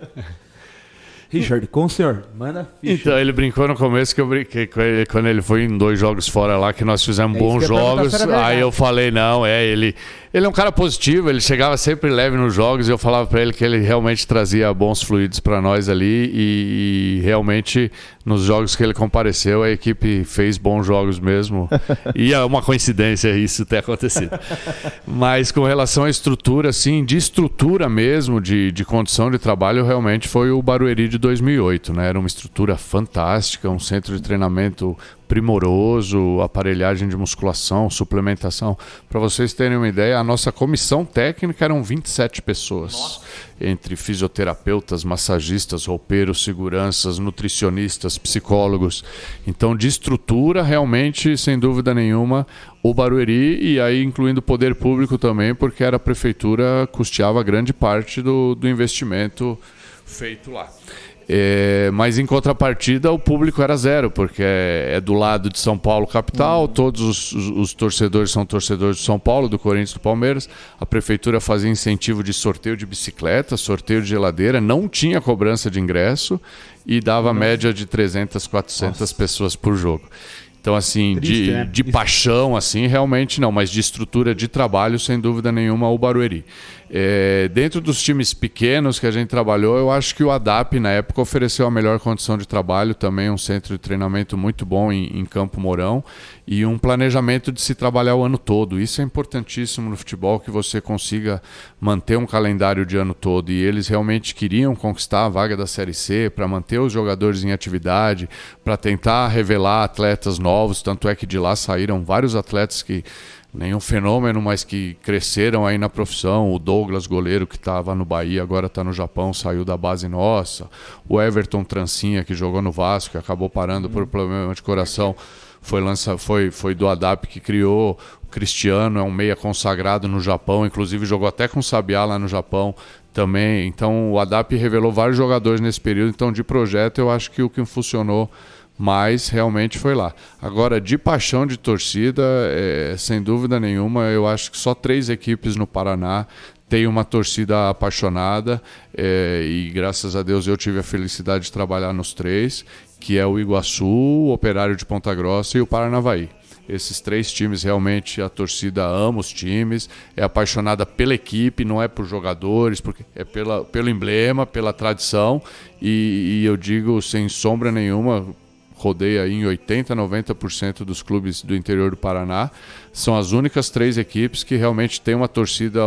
Richard, com o senhor, manda ficha. Então, ele brincou no começo que eu brinquei com ele, quando ele foi em dois jogos fora lá, que nós fizemos é bons jogos. Aí eu falei, não, é, ele ele é um cara positivo, ele chegava sempre leve nos jogos e eu falava para ele que ele realmente trazia bons fluidos para nós ali e, e, realmente nos jogos que ele compareceu a equipe fez bons jogos mesmo e é uma coincidência isso ter acontecido. Mas com relação à estrutura, assim, de estrutura mesmo, de, de condição de trabalho, realmente foi o Barueri de 2008, né? Era uma estrutura fantástica, um centro de treinamento primoroso, aparelhagem de musculação, suplementação. Para vocês terem uma ideia, a nossa comissão técnica eram 27 pessoas. Nossa. Entre fisioterapeutas, massagistas, roupeiros, seguranças, nutricionistas, psicólogos. Então, de estrutura, realmente, sem dúvida nenhuma, o Barueri, e aí incluindo o poder público também, porque era a prefeitura custeava grande parte do, do investimento feito lá. É, mas em contrapartida o público era zero, porque é, é do lado de São Paulo capital, uhum. todos os, os, os, torcedores são torcedores de São Paulo, do Corinthians do Palmeiras. A prefeitura fazia incentivo de sorteio de bicicleta, sorteio de geladeira, não tinha cobrança de ingresso e dava uhum. média de 300, 400 Nossa. pessoas por jogo. Então, assim, Triste, de, né? de paixão, assim, realmente não, mas de estrutura de trabalho, sem dúvida nenhuma, o Barueri. É, dentro dos times pequenos que a gente trabalhou, eu acho que o ADAP na época ofereceu a melhor condição de trabalho, também um centro de treinamento muito bom em, em, Campo Mourão e um planejamento de se trabalhar o ano todo. Isso é importantíssimo no futebol, que você consiga manter um calendário de ano todo. E eles realmente queriam conquistar a vaga da Série C para manter os jogadores em atividade, para tentar revelar atletas novos. Tanto é que de lá saíram vários atletas que nenhum fenômeno, mas que cresceram aí na profissão. O Douglas, goleiro que estava no Bahia, agora está no Japão, saiu da base nossa. O Everton Trancinha, que jogou no Vasco, acabou parando por problema de coração, foi, lança, foi, foi do ADAP que criou. O Cristiano é um meia consagrado no Japão, inclusive jogou até com o Sabiá lá no Japão também. Então o ADAP revelou vários jogadores nesse período. Então, de projeto, eu acho que o que funcionou mas realmente foi lá. Agora, de paixão de torcida, é, sem dúvida nenhuma, eu acho que só três equipes no Paraná têm uma torcida apaixonada é, e graças a Deus eu tive a felicidade de trabalhar nos três, que é o Iguaçu, o Operário de Ponta Grossa e o Paranavaí. Esses três times realmente a torcida ama os times, é apaixonada pela equipe, não é por jogadores, porque é pela, pelo emblema, pela tradição e, e eu digo sem sombra nenhuma, rodeia aí em 80, 90% dos clubes do interior do Paraná. São as únicas três equipes que realmente têm uma torcida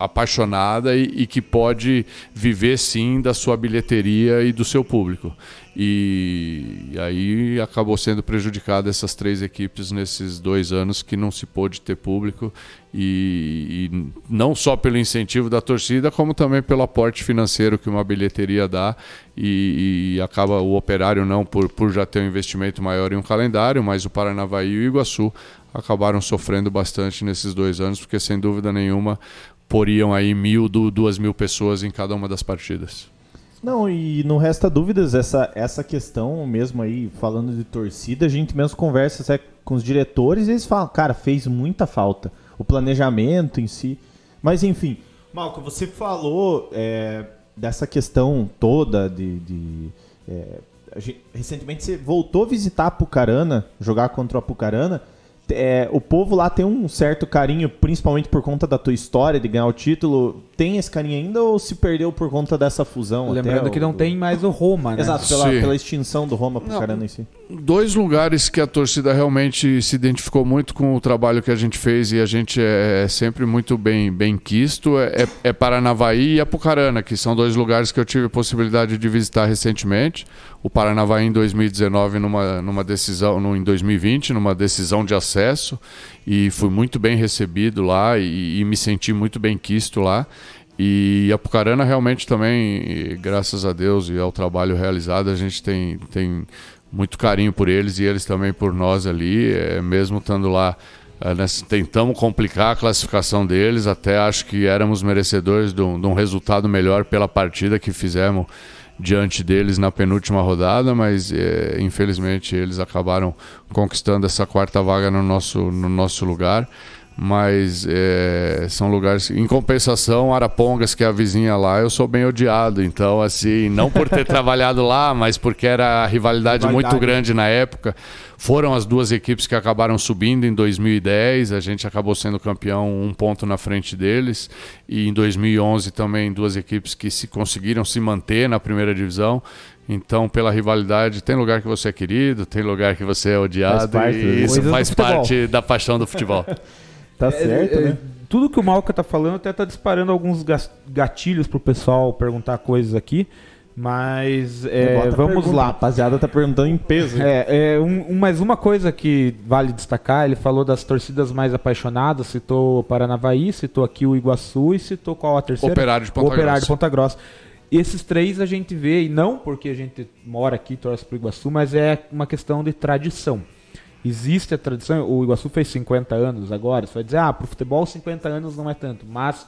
apaixonada e, e, que pode viver sim da sua bilheteria e do seu público. E, e aí acabou sendo prejudicada essas três equipes nesses dois anos que não se pôde ter público e, e, não só pelo incentivo da torcida, como também pelo aporte financeiro que uma bilheteria dá e, acaba o operário não por, por já ter um investimento maior em um calendário, mas o Paranavaí e o Iguaçu acabaram sofrendo bastante nesses dois anos, porque sem dúvida nenhuma poriam aí mil, duas mil pessoas em cada uma das partidas. Não, e não resta dúvidas, essa, essa questão mesmo aí, falando de torcida, a gente mesmo conversa com os diretores e eles falam, cara, fez muita falta. O planejamento em si. Mas enfim, Malco, você falou é, dessa questão toda de. de é, recentemente você voltou a visitar a Apucarana, jogar contra o Apucarana é, o povo lá tem um certo carinho, principalmente por conta da tua história de ganhar o título. Tem esse carinho ainda ou se perdeu por conta dessa fusão? Lembrando que não tem mais o Roma, né? Exato, pela, pela extinção do Roma pro Carana em si. Dois lugares que a torcida realmente se identificou muito com o trabalho que a gente fez e a gente é, é sempre muito bem, bem quisto é, é, é Paranavaí e Apucarana, que são dois lugares que eu tive a possibilidade de visitar recentemente o Paranavaí em 2019 numa, numa decisão, no, em 2020 numa decisão de acesso e fui muito bem recebido lá e, e me senti muito bem quisto lá. E Apucarana realmente também, graças a Deus e ao trabalho realizado, a gente tem, tem muito carinho por eles e eles também por nós ali, é, mesmo estando lá. É, tentamos complicar a classificação deles, até acho que éramos merecedores de um, de um resultado melhor pela partida que fizemos diante deles na penúltima rodada, mas é, infelizmente eles acabaram conquistando essa quarta vaga no nosso, no nosso lugar. mas é, são lugares. Em compensação, Arapongas, que é a vizinha lá, eu sou bem odiado. Então, assim, não por ter trabalhado lá, mas porque era rivalidade, rivalidade muito grande na época. Foram as duas equipes que acabaram subindo em 2010. A gente acabou sendo campeão um ponto na frente deles. E em 2011 também duas equipes que se conseguiram se manter na primeira divisão. Então, pela rivalidade, tem lugar que você é querido, tem lugar que você é odiado. Faz e isso faz parte da paixão do futebol. tá é, certo, é, né? Tudo que o Malca tá falando até tá disparando alguns gatilhos pro pessoal perguntar coisas aqui. Mas é, vamos pergunta. lá. A rapaziada tá perguntando em peso. É, é um, um, mas uma coisa que vale destacar, ele falou das torcidas mais apaixonadas, citou o Paranavaí, citou aqui o Iguaçu e citou qual a terceira? Operário de Ponta o Operário Grossa. de Ponta Grossa. Esses três a gente vê, e não porque a gente mora aqui e torce pro Iguaçu, mas é uma questão de tradição. Existe a tradição, o Iguaçu fez 50 anos agora, você vai dizer, ah, pro futebol 50 anos não é tanto, mas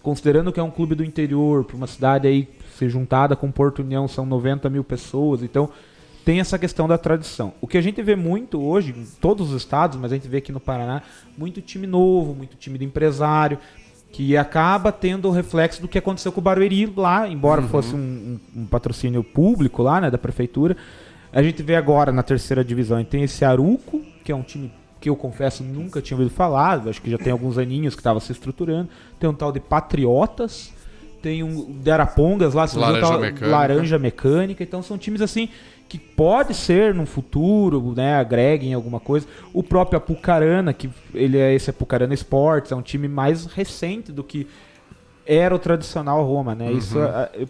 considerando que é um clube do interior, para uma cidade aí ser juntada com Porto União são 90 mil pessoas, então tem essa questão da tradição. O que a gente vê muito hoje, em todos os estados, mas a gente vê aqui no Paraná, muito time novo, muito time de empresário, que acaba tendo o reflexo do que aconteceu com o Barueri lá, embora uhum. fosse um, um, um, patrocínio público lá, né, da prefeitura. A gente vê agora na terceira divisão, tem esse Aruco, que é um time que eu confesso nunca tinha ouvido falar, acho que já tem alguns aninhos que estava se estruturando. Tem um tal de Patriotas, tem um de Arapongas lá, Laranja, tal, Mecânica. Laranja Mecânica. Então são times assim que pode ser no futuro, né, agreguem alguma coisa. O próprio Apucarana, que ele é esse Apucarana Sports, é um time mais recente do que era o tradicional Roma, né? Uhum. Isso,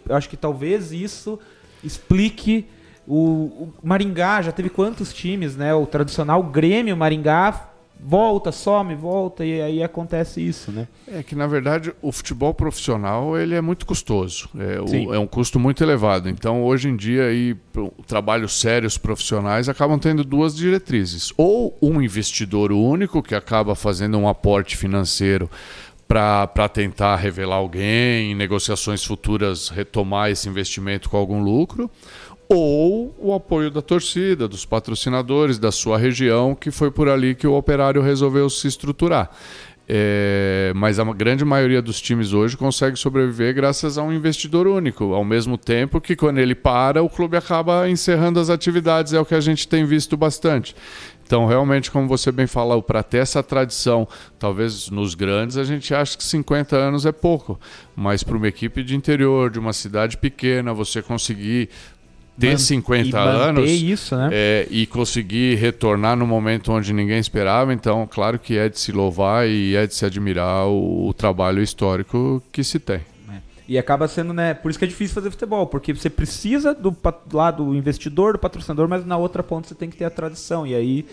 eu acho que talvez isso explique o, o, Maringá já teve quantos times, né? O tradicional Grêmio Maringá volta, some, volta e aí acontece isso, né? É que na verdade o futebol profissional ele é muito custoso, é, o, é um custo muito elevado. Então hoje em dia aí trabalhos sérios profissionais acabam tendo duas diretrizes: ou um investidor único que acaba fazendo um aporte financeiro para tentar revelar alguém, em negociações futuras retomar esse investimento com algum lucro, ou o apoio da torcida, dos patrocinadores da sua região, que foi por ali que o operário resolveu se estruturar. É, mas a grande maioria dos times hoje consegue sobreviver graças a um investidor único, ao mesmo tempo que quando ele para, o clube acaba encerrando as atividades, é o que a gente tem visto bastante. Então, realmente, como você bem falou, para ter essa tradição, talvez nos grandes a gente acha que 50 anos é pouco, mas para uma equipe de interior, de uma cidade pequena, você conseguir ter Man 50 anos isso, né? é, e conseguir retornar no momento onde ninguém esperava. Então, claro que é de se louvar e é de se admirar o, o trabalho histórico que se tem. É. E acaba sendo, né? Por isso que é difícil fazer futebol, porque você precisa do lado do investidor, do patrocinador, mas na outra ponta você tem que ter a tradição. E aí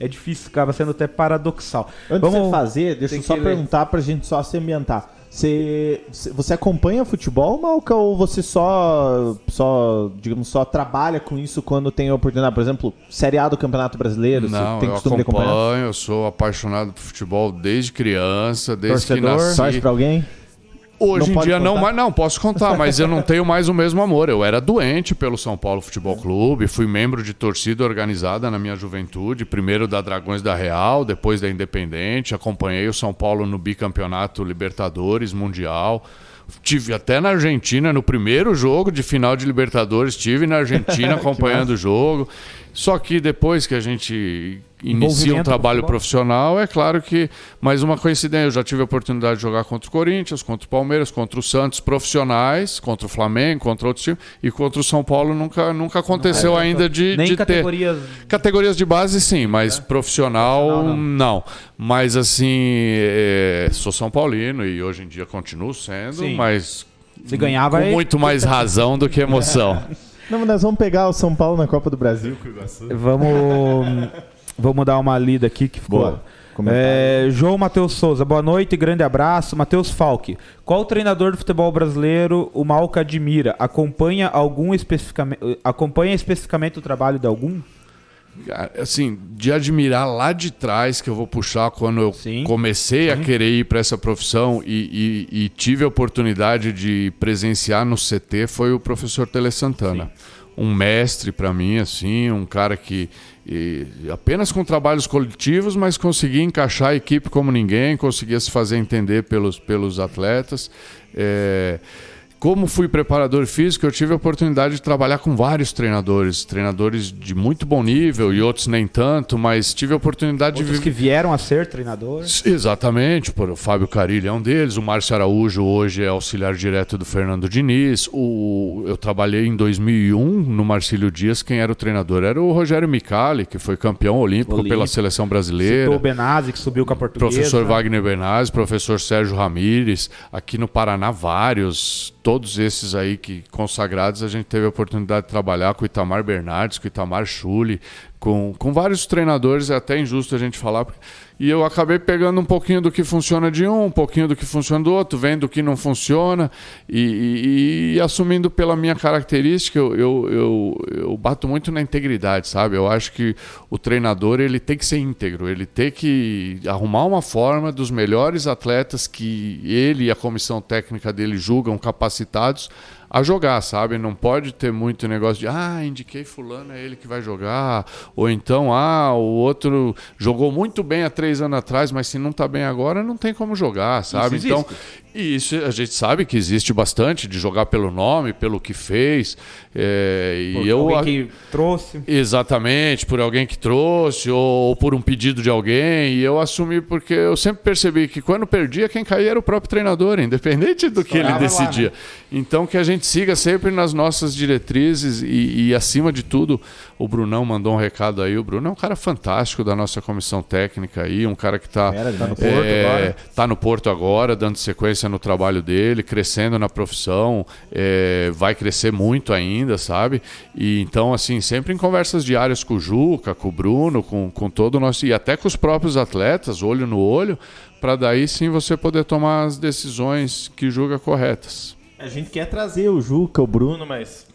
é difícil, acaba sendo até paradoxal. Antes Vamos de você fazer, deixa eu só perguntar para a gente só se ambientar. Você, você acompanha futebol, Malca, ou você só, só, digamos, só trabalha com isso quando tem a oportunidade? Por exemplo, Série A do Campeonato Brasileiro, Não, tem eu costume de acompanhar? Eu sou apaixonado por futebol desde criança, desde Torcedor, que nasci. Torce pra alguém? Hoje não em dia contar? não, mas não posso contar, mas eu não tenho mais o mesmo amor. Eu era doente pelo São Paulo Futebol Clube, fui membro de torcida organizada na minha juventude, primeiro da Dragões da Real, depois da Independente, acompanhei o São Paulo no bicampeonato Libertadores Mundial. Tive até na Argentina no primeiro jogo de final de Libertadores, tive na Argentina acompanhando o jogo. Só que depois que a gente inicia um trabalho profissional, é claro que, mais uma coincidência, eu já tive a oportunidade de jogar contra o Corinthians, contra o Palmeiras, contra o Santos profissionais, contra o Flamengo, contra outros times, e contra o São Paulo nunca, nunca aconteceu é, ainda de, nem de categorias... ter. Categorias de base, sim, mas é. profissional, profissional não. não. Mas assim, é, sou São Paulino e hoje em dia continuo sendo, sim. mas. Se ganhava com muito mais razão do que emoção. Não, nós vamos pegar o São Paulo na Copa do Brasil. Vamos, vamos dar uma lida aqui que ficou. Boa. É, João Matheus Souza, boa noite, grande abraço. Matheus Falck, qual treinador de futebol brasileiro o Malca admira? Acompanha algum especificamente, acompanha especificamente o trabalho de algum? Assim, de admirar lá de trás, que eu vou puxar quando eu Sim. comecei Sim. a querer ir para essa profissão e, e, e, tive a oportunidade de presenciar no CT, foi o professor Tele Santana. Sim. um mestre para mim, assim, um cara que e, apenas com trabalhos coletivos, mas conseguia encaixar a equipe como ninguém, conseguia se fazer entender pelos, pelos atletas. É, como fui preparador físico, eu tive a oportunidade de trabalhar com vários treinadores, treinadores de muito bom nível e outros nem tanto, mas tive a oportunidade outros de que vieram a ser treinadores. Exatamente, por o Fábio Carilli é um deles, o Márcio Araújo hoje é auxiliar direto do Fernando Diniz. O, eu trabalhei em 2001 no Marcílio Dias, quem era o treinador era o Rogério Micali, que foi campeão olímpico, olímpico. pela seleção brasileira. Citou o Benazzi, que subiu com a portuguesa. Professor Wagner Benazzi, professor Sérgio Ramires, aqui no Paraná vários todos esses aí que consagrados, a gente teve a oportunidade de trabalhar com o Itamar Bernardes, com o Itamar Chuli, com, com vários treinadores, é até injusto a gente falar, porque e eu acabei pegando um pouquinho do que funciona de um, um pouquinho do que funciona do outro, vendo o que não funciona e, e, e assumindo pela minha característica, eu, eu, eu, eu, bato muito na integridade, sabe? Eu acho que o treinador ele tem que ser íntegro, ele tem que arrumar uma forma dos melhores atletas que ele e a comissão técnica dele julgam capacitados a jogar, sabe? Não pode ter muito negócio de, ah, indiquei fulano, é ele que vai jogar, ou então, ah, o outro jogou muito bem há três anos atrás, mas se não está bem agora, não tem como jogar, sabe? Então, e isso a gente sabe que existe bastante de jogar pelo nome, pelo que fez. É, por e eu, alguém que trouxe. Exatamente, por alguém que trouxe, ou, ou, por um pedido de alguém. E eu assumi porque eu sempre percebi que quando perdia, quem caía era o próprio treinador, independente do que ele decidia. Lá, né? Então que a gente siga sempre nas nossas diretrizes e, e, acima de tudo, o Brunão mandou um recado aí. O Bruno é um cara fantástico da nossa comissão técnica aí, um cara que está tá no, é, tá no Porto agora, dando sequência no trabalho dele, crescendo na profissão, é, vai crescer muito ainda, sabe? E então, assim, sempre em conversas diárias com o Juca, com o Bruno, com, com todo o nosso. e até com os próprios atletas, olho no olho, para daí sim você poder tomar as decisões que julga corretas. A gente quer trazer o Juca, o Bruno, mas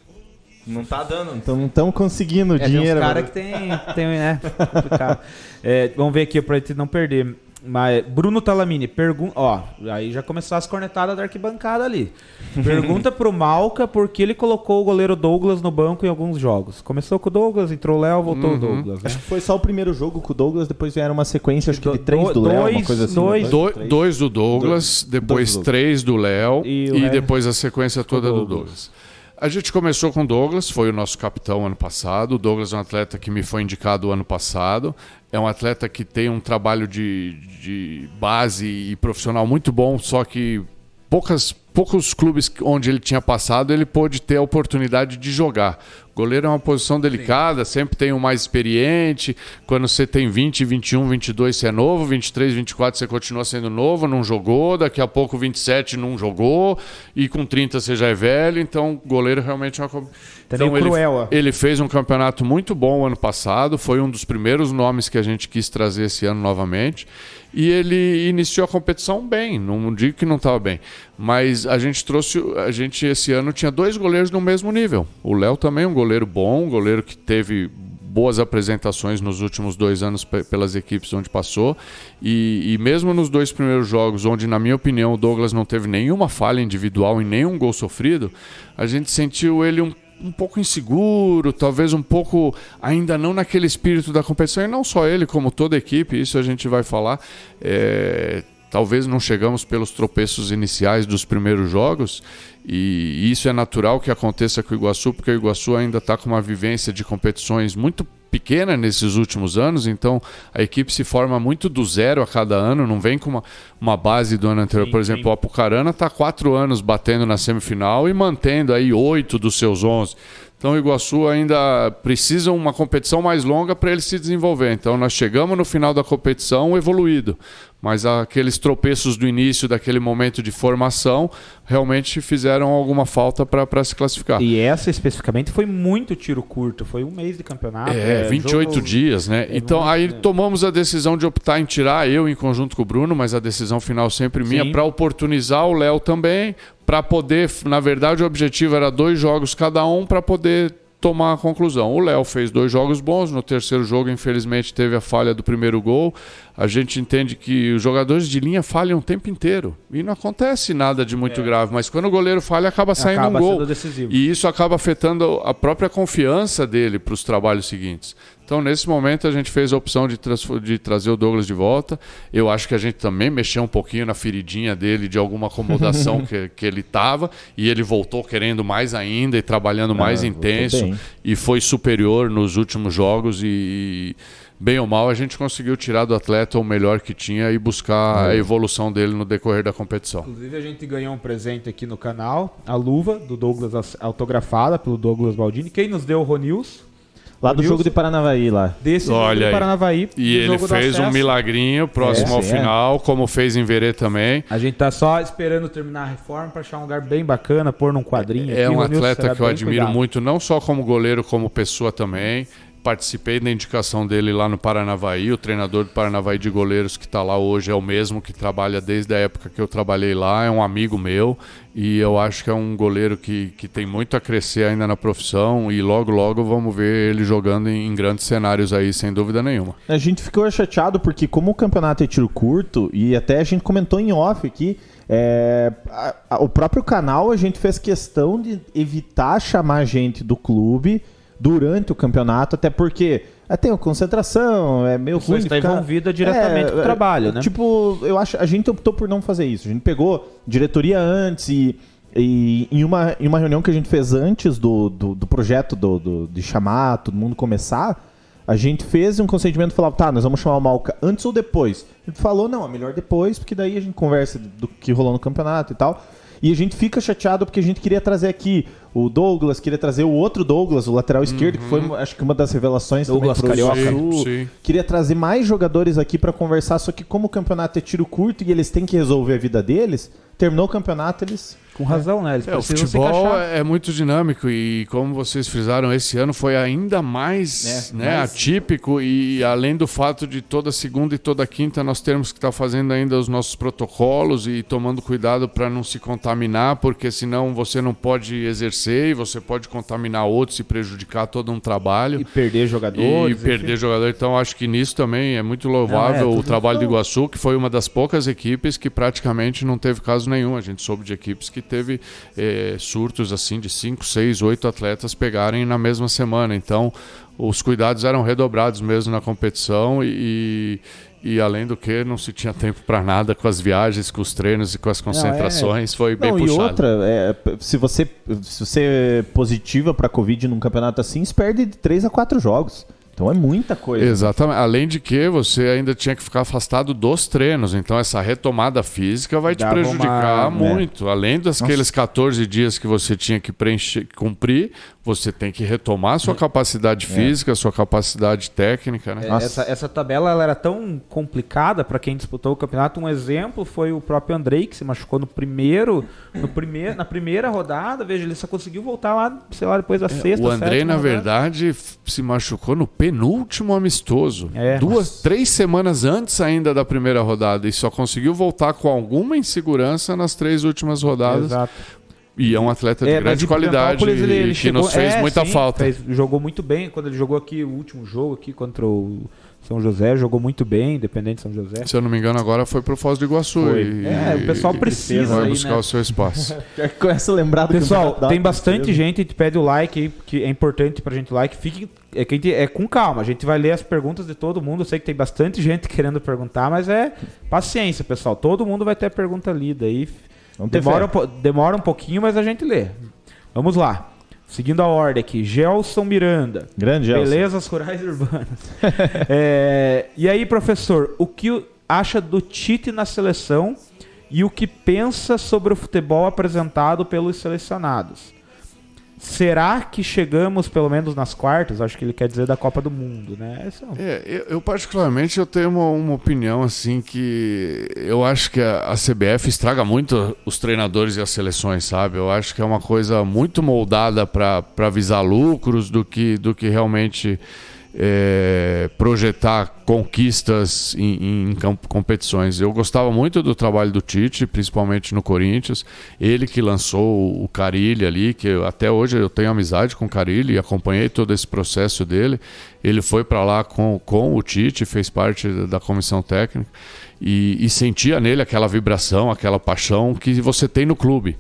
não tá dando, então não estamos conseguindo é, dinheiro. Tem cara que tem, tem né, complicado. É, vamos ver aqui para gente não perder. Mas Bruno Talamini, pergunta. Ó, aí já começou as cornetadas da arquibancada ali. Pergunta pro Malca por que ele colocou o goleiro Douglas no banco em alguns jogos. Começou com o Douglas, entrou o Léo, voltou uhum. o Douglas. Né? Acho que foi só o primeiro jogo com o Douglas, depois vieram uma sequência, acho que de três do, Léo, uma coisa assim. Dois, do, dois do Douglas, depois dois do três do Léo e, e depois a sequência toda do Douglas. A gente começou com o Douglas, foi o nosso capitão ano passado. O Douglas é um atleta que me foi indicado ano passado. É um atleta que tem um trabalho de, de base e profissional muito bom, só que poucas, poucos clubes onde ele tinha passado ele pôde ter a oportunidade de jogar. Goleiro é uma posição delicada, Sim. sempre tem um mais experiente. Quando você tem 20, 21, 22, você é novo. 23, 24, você continua sendo novo, não jogou. Daqui a pouco, 27, não jogou. E com 30, você já é velho. Então, goleiro realmente é uma. Então, ele, cruel, ele fez um campeonato muito bom ano passado. Foi um dos primeiros nomes que a gente quis trazer esse ano novamente e ele iniciou a competição bem, não digo que não estava bem, mas a gente trouxe, a gente esse ano tinha dois goleiros no mesmo nível. O Léo também um goleiro bom, um goleiro que teve boas apresentações nos últimos dois anos pelas equipes onde passou. E, e, mesmo nos dois primeiros jogos, onde, na minha opinião, o Douglas não teve nenhuma falha individual e nenhum gol sofrido, a gente sentiu ele um um pouco inseguro, talvez um pouco ainda não naquele espírito da competição, e não só ele, como toda a equipe, isso a gente vai falar. É, talvez não chegamos pelos tropeços iniciais dos primeiros jogos, e isso é natural que aconteça com o Iguaçu, porque o Iguaçu ainda está com uma vivência de competições muito pequena nesses últimos anos, então a equipe se forma muito do zero a cada ano, não vem com uma, uma base do ano anterior. Sim, Por exemplo, sim. o Apucarana está quatro anos batendo na semifinal e mantendo aí oito dos seus onze. Então o Iguaçu ainda precisa uma competição mais longa para ele se desenvolver. Então nós chegamos no final da competição evoluído mas aqueles tropeços do início, daquele momento de formação, realmente fizeram alguma falta para se classificar. E essa especificamente foi muito tiro curto, foi um mês de campeonato. É, é 28 jogo... dias, né? É então aí tomamos a decisão de optar em tirar eu em conjunto com o Bruno, mas a decisão final sempre minha, para oportunizar o Léo também, para poder, na verdade, o objetivo era dois jogos cada um para poder tomar a conclusão. O Léo fez dois jogos bons, no terceiro jogo, infelizmente, teve a falha do primeiro gol. A gente entende que os jogadores de linha falham o tempo inteiro. E não acontece nada de muito é. grave, mas quando o goleiro falha, acaba saindo acaba um gol. E isso acaba afetando a própria confiança dele para os trabalhos seguintes. Então, nesse momento, a gente fez a opção de, de, trazer o Douglas de volta. Eu acho que a gente também mexeu um pouquinho na feridinha dele de alguma acomodação que, que ele estava. E ele voltou querendo mais ainda e trabalhando ah, mais intenso. E foi superior nos últimos jogos. E, bem ou mal, a gente conseguiu tirar do atleta o melhor que tinha e buscar é. a evolução dele no decorrer da competição. Inclusive, a gente ganhou um presente aqui no canal, a luva do Douglas autografada pelo Douglas Baldini. Quem nos deu o Ronils? Lá do jogo de Paranavaí, lá. Desse Olha jogo de Paranavaí. E ele fez um milagrinho próximo é, ao é. final, é. como fez em Verê também. A gente tá só esperando terminar a reforma para achar um lugar bem bacana, pôr num quadrinho. É, aqui, um atleta que eu admiro cuidado. muito, não só como goleiro, como pessoa também participei da indicação dele lá no Paranavaí. O treinador do Paranavaí de goleiros que está lá hoje é o mesmo que trabalha desde a época que eu trabalhei lá. É um amigo meu e eu acho que é um goleiro que, que tem muito a crescer ainda na profissão. E logo, logo vamos ver ele jogando em, em grandes cenários aí, sem dúvida nenhuma. A gente ficou chateado porque, como o campeonato é tiro curto, e até a gente comentou em off aqui. É, a, a, o próprio canal a gente fez questão de evitar chamar gente do clube durante o campeonato, até porque é, tem a concentração, é meio ruim. está ficar... envolvida diretamente é, com o trabalho, né? Tipo, eu acho, a gente optou por não fazer isso. A gente pegou diretoria antes e, e em, uma, em uma reunião que a gente fez antes do, do, do projeto do, do, de chamar todo mundo começar, a gente fez um consentimento e falava, tá, nós vamos chamar o Malca antes ou depois. Gente falou, não, é melhor depois, porque daí a gente conversa do que rolou no campeonato e tal. E a gente fica chateado porque a gente queria trazer aqui o Douglas, queria trazer o outro Douglas, o lateral esquerdo, uhum. que foi uhum. acho que uma das revelações Douglas também pro Carioca. Sim, sim. Queria trazer mais jogadores aqui para conversar, só que como o campeonato é tiro curto e eles têm que resolver a vida deles, terminou o campeonato, eles com razão, né? Eles é, o futebol é muito dinâmico e, como vocês frisaram, esse ano foi ainda mais, é, né, mais... atípico. E além do fato de toda segunda e toda quinta nós termos que estar tá fazendo ainda os nossos protocolos e tomando cuidado para não se contaminar, porque senão você não pode exercer e você pode contaminar outros e prejudicar todo um trabalho. E perder jogadores. E, perder jogadores. Então acho que nisso também é muito louvável não, é, o trabalho do Iguaçu, que foi uma das poucas equipes que praticamente não teve caso nenhum. A gente soube de equipes que teve é, surtos assim de 5, 6, 8 atletas pegarem na mesma semana. Então, os cuidados eram redobrados mesmo na competição e, e além do que não se tinha tempo para nada com as viagens, com os treinos e com as concentrações, não, é... foi bem puxado. E outra, é, se você se você é positiva para covid num campeonato assim, se perde de 3 a 4 jogos. Então é muita coisa. Exatamente. Além de que você ainda tinha que ficar afastado dos treinos. Então essa retomada física vai te prejudicar uma... Né? muito. Né? Além daqueles 14 dias que você tinha que preencher, cumprir, você tem que retomar a sua é. capacidade é. física, a sua capacidade técnica. Né? É, essa, essa tabela ela era tão complicada para quem disputou o campeonato. Um exemplo foi o próprio Andrei, que se machucou no primeiro, no primeiro, na primeira rodada. Veja, ele só conseguiu voltar lá, sei lá, depois da sexta. O Andrei, na rodada. verdade, se machucou no penúltimo amistoso. É. Duas, Nossa. três semanas antes ainda da primeira rodada. E só conseguiu voltar com alguma insegurança nas três últimas rodadas. Exato e é um atleta de é, grande qualidade ele, ele que chegou, nos fez é, muita sim, falta. Fez, jogou muito bem quando ele jogou aqui o último jogo aqui contra o São José, jogou muito bem, independente de São José. Se eu não me engano, agora foi pro Foz do Iguaçu. E, é, o pessoal precisa. Vai aí, buscar né? o seu espaço. Começa a lembrar do Pessoal, tem bastante gente, gente pede o like aí, que é importante pra gente like. Fique é, que gente, é com calma, a gente vai ler as perguntas de todo mundo. Eu sei que tem bastante gente querendo perguntar, mas é paciência, pessoal. Todo mundo vai ter a pergunta lida aí. Demora um, demora um pouquinho, mas a gente lê. Vamos lá. Seguindo a ordem aqui, Gelson Miranda. Grande Gelson. Belezas Rurais Urbanas. é, e aí, professor, o que acha do Tite na seleção e o que pensa sobre o futebol apresentado pelos selecionados? Será que chegamos pelo menos nas quartas? Acho que ele quer dizer da Copa do Mundo, né? É, é, eu, eu, particularmente eu tenho uma, uma, opinião assim que eu acho que a, a, CBF estraga muito os treinadores e as seleções, sabe? Eu acho que é uma coisa muito moldada para visar lucros do que, do que realmente é, projetar conquistas em, em competições. Eu gostava muito do trabalho do Tite, principalmente no Corinthians. Ele que lançou o Carilli ali, que até hoje eu tenho amizade com o Carilli e acompanhei todo esse processo dele. Ele foi para lá com, com o Tite, fez parte da comissão técnica e, e sentia nele aquela vibração, aquela paixão que você tem no clube.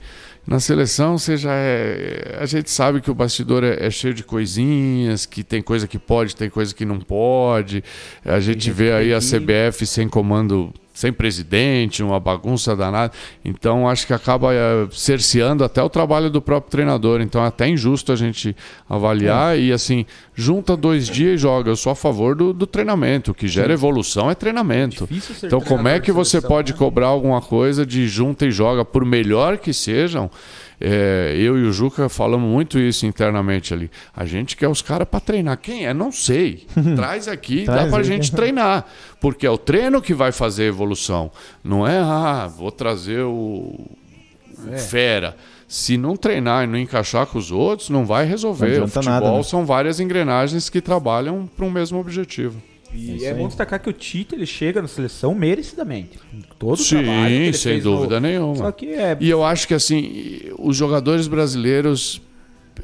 Na seleção, você já é. A gente sabe que o bastidor é, é, cheio de coisinhas, que tem coisa que pode, tem coisa que não pode. A gente vê aí a CBF sem comando sem presidente, uma bagunça danada. Então acho que acaba é, cerceando até o trabalho do próprio treinador. Então é até injusto a gente avaliar é. e assim, junta dois dias e joga. Eu sou a favor do, do treinamento. O que gera Sim. evolução é treinamento. Então como é que você pode né? cobrar alguma coisa de junta e joga, por melhor que sejam? É, eu e o Juca falamos muito isso internamente ali. A gente quer os caras para treinar. Quem é? Não sei. Traz aqui, Traz dá para a gente treinar. Porque é o treino que vai fazer a evolução. Não é, ah, vou trazer o é. fera. Se não treinar e não encaixar com os outros, não vai resolver. Não o futebol nada, né? são várias engrenagens que trabalham para um mesmo objetivo. E é, é bom destacar que o Tite ele chega na seleção merecidamente. Todo Sim, trabalho sem dúvida no... nenhuma. Só que é... E eu acho que assim, os jogadores brasileiros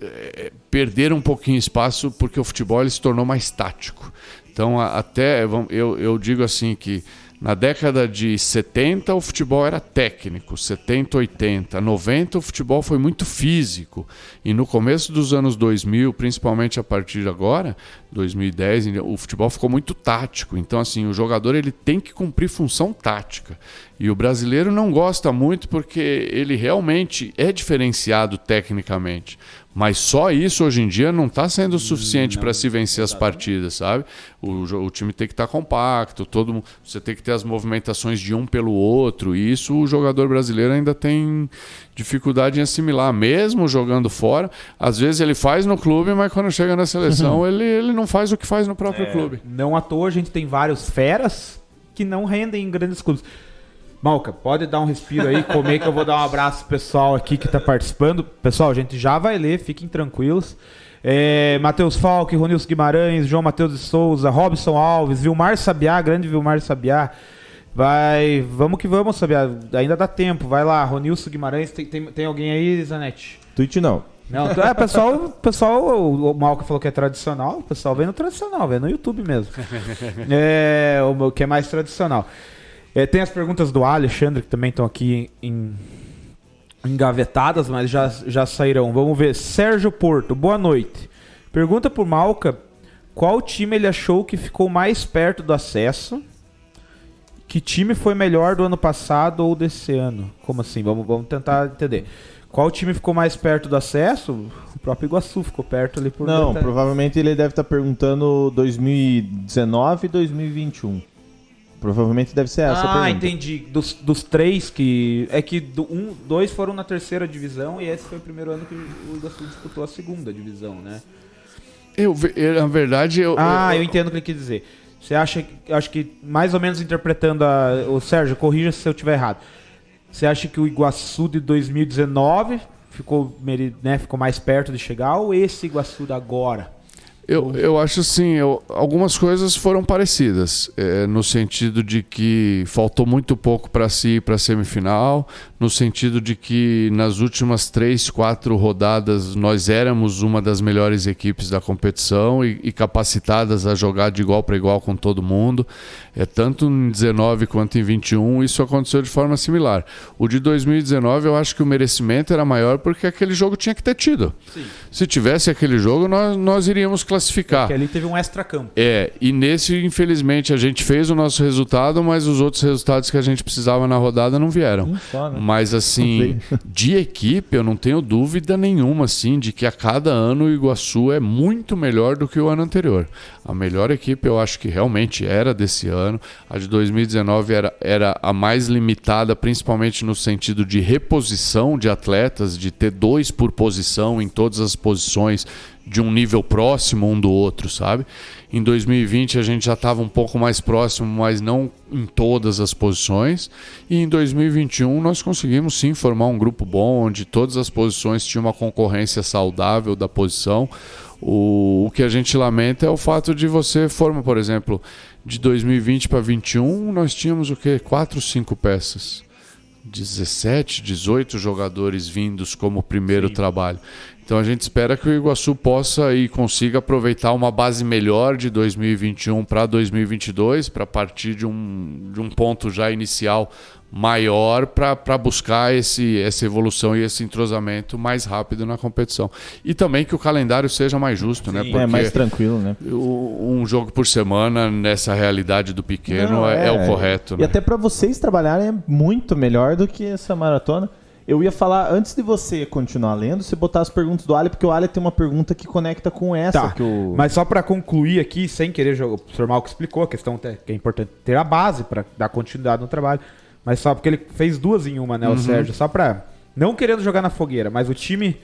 é, perderam um pouquinho espaço porque o futebol se tornou mais tático. Então, até eu, eu digo assim que na década de 70 o futebol era técnico, 70, 80, 90 o futebol foi muito físico e no começo dos anos 2000, principalmente a partir de agora, 2010, o futebol ficou muito tático. Então assim, o jogador ele tem que cumprir função tática. E o brasileiro não gosta muito porque ele realmente é diferenciado tecnicamente. Mas só isso hoje em dia não está sendo suficiente para se vencer as partidas, sabe? O, o time tem que estar tá compacto, todo você tem que ter as movimentações de um pelo outro. E isso o jogador brasileiro ainda tem dificuldade em assimilar, mesmo jogando fora. Às vezes ele faz no clube, mas quando chega na seleção ele, ele não faz o que faz no próprio é, clube. Não à toa a gente tem vários feras que não rendem em grandes clubes. Malca, pode dar um respiro aí, comer que eu vou dar um abraço pro pessoal aqui que está participando. Pessoal, a gente já vai ler, fiquem tranquilos. É, Matheus Falque, Ronilson Guimarães, João Matheus de Souza, Robson Alves, Vilmar Sabiá, grande Vilmar Sabiá. Vai, vamos que vamos, Sabiá. Ainda dá tempo. Vai lá, Ronilson Guimarães. Tem, tem, tem alguém aí, Zanetti? Twitch não. Não, é, pessoal, pessoal, o Malca falou que é tradicional, o pessoal vem no tradicional, vem no YouTube mesmo. É, o que é mais tradicional. É, tem as perguntas do Alexandre, que também estão aqui em, engavetadas, mas já, já sairão. Vamos ver. Sérgio Porto, boa noite. Pergunta por Malca qual time ele achou que ficou mais perto do acesso. Que time foi melhor do ano passado ou desse ano? Como assim? Vamos, vamos tentar entender. Qual time ficou mais perto do acesso? O próprio Iguaçu ficou perto ali por Não, provavelmente ele deve estar perguntando 2019 e 2021. Provavelmente deve ser essa ah, a pergunta. Ah, entendi. Dos, dos três que. É que do, um, dois foram na terceira divisão e esse foi o primeiro ano que o Iguaçu disputou a segunda divisão, né? Eu, na verdade, eu. Ah, eu, eu entendo o que ele quis dizer. Você acha acho que, mais ou menos interpretando a. O Sérgio, corrija se eu estiver errado. Você acha que o Iguaçu de 2019 ficou, né, ficou mais perto de chegar ou esse Iguaçu da agora? Eu, eu acho assim, eu, algumas coisas foram parecidas, é, no sentido de que faltou muito pouco para si para a semifinal, no sentido de que nas últimas três, quatro rodadas nós éramos uma das melhores equipes da competição e, e capacitadas a jogar de igual para igual com todo mundo. É, tanto em 19 quanto em 21 isso aconteceu de forma similar. O de 2019 eu acho que o merecimento era maior porque aquele jogo tinha que ter tido. Sim. Se tivesse aquele jogo, nós, nós iríamos classificar. Porque ali teve um extra-campo. É, e nesse, infelizmente, a gente fez o nosso resultado, mas os outros resultados que a gente precisava na rodada não vieram. Só, né? Mas assim, de equipe, eu não tenho dúvida nenhuma assim, de que a cada ano o Iguaçu é muito melhor do que o ano anterior. A melhor equipe eu acho que realmente era desse ano. A de 2019 era, era a mais limitada, principalmente no sentido de reposição de atletas, de ter dois por posição em todas as posições de um nível próximo um do outro, sabe? Em 2020 a gente já estava um pouco mais próximo, mas não em todas as posições. E em 2021 nós conseguimos sim formar um grupo bom, onde todas as posições tinham uma concorrência saudável da posição. O, o que a gente lamenta é o fato de você formar, por exemplo, de 2020 para 2021, nós tínhamos o quê? Quatro, cinco peças. 17, 18 jogadores vindos como primeiro Sim. trabalho. Então a gente espera que o Iguaçu possa e consiga aproveitar uma base melhor de 2021 para 2022, para partir de um, de um ponto já inicial maior para buscar esse, essa evolução e esse entrosamento mais rápido na competição. E também que o calendário seja mais justo, né? Sim, né? Porque é mais tranquilo, né? Um jogo por semana nessa realidade do pequeno Não, é, é, é, o correto. E né? até para vocês trabalharem é muito melhor do que essa maratona. Eu ia falar, antes de você continuar lendo, você botar as perguntas do Ali, porque o Ali tem uma pergunta que conecta com essa. Tá, que. Mas só para concluir aqui, sem querer jogar, o professor Malco explicou a questão que é importante ter a base para dar continuidade no trabalho. Mas só porque ele fez duas em uma, né, uhum. o Sérgio? Só pra. Não querendo jogar na fogueira, mas o time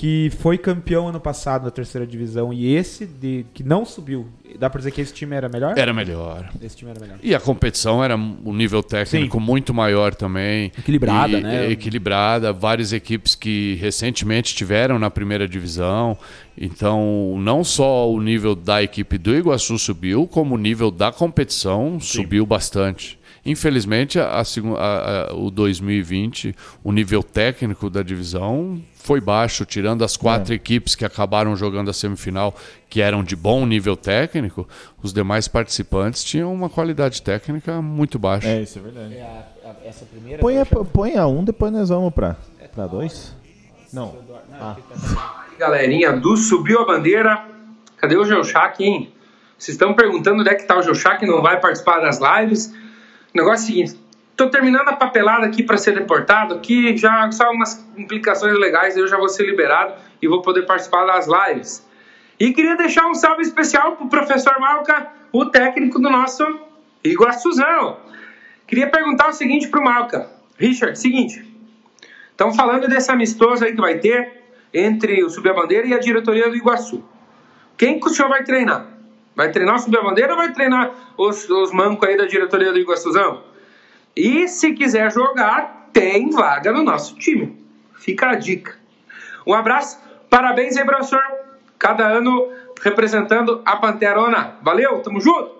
que foi campeão ano passado na terceira divisão e esse de, que não subiu, dá pra dizer que esse time era melhor? Era melhor. Esse time era melhor. E a competição era um nível técnico Sim. muito maior também. Equilibrada, e, né? Equilibrada. Várias equipes que recentemente tiveram na primeira divisão. Então, não só o nível da equipe do Iguaçu subiu, como o nível da competição Sim. subiu bastante. Infelizmente, a, a, a, o 2020, o nível técnico da divisão foi baixo, tirando as quatro é. equipes que acabaram jogando a semifinal, que eram de bom nível técnico, os demais participantes tinham uma qualidade técnica muito baixa. É, isso é verdade. É essa primeira põe, a, põe a um, depois nós vamos para para dois. Não. Ah. Galerinha do Subiu a Bandeira, cadê o Geuchac, hein? Vocês estão perguntando onde é que tá o Geuchac, não vai participar das lives. O negócio é o seguinte, Estou terminando a papelada aqui para ser deportado, aqui já só umas implicações legais, eu já vou ser liberado e vou poder participar das lives. E queria deixar um salve especial para o professor Malca, o técnico do nosso Iguaçuzão. Queria perguntar o seguinte para o Malca. Richard, seguinte, estão falando desse amistoso aí que vai ter entre o Subir a Bandeira e a diretoria do Iguaçu. Quem que o senhor vai treinar? Vai treinar o Bandeira ou vai treinar os, os mancos aí da diretoria do Iguaçuzão? E se quiser jogar, tem vaga no nosso time. Fica a dica. Um abraço, parabéns aí, professor. Cada ano representando a Panterona. Valeu, tamo junto!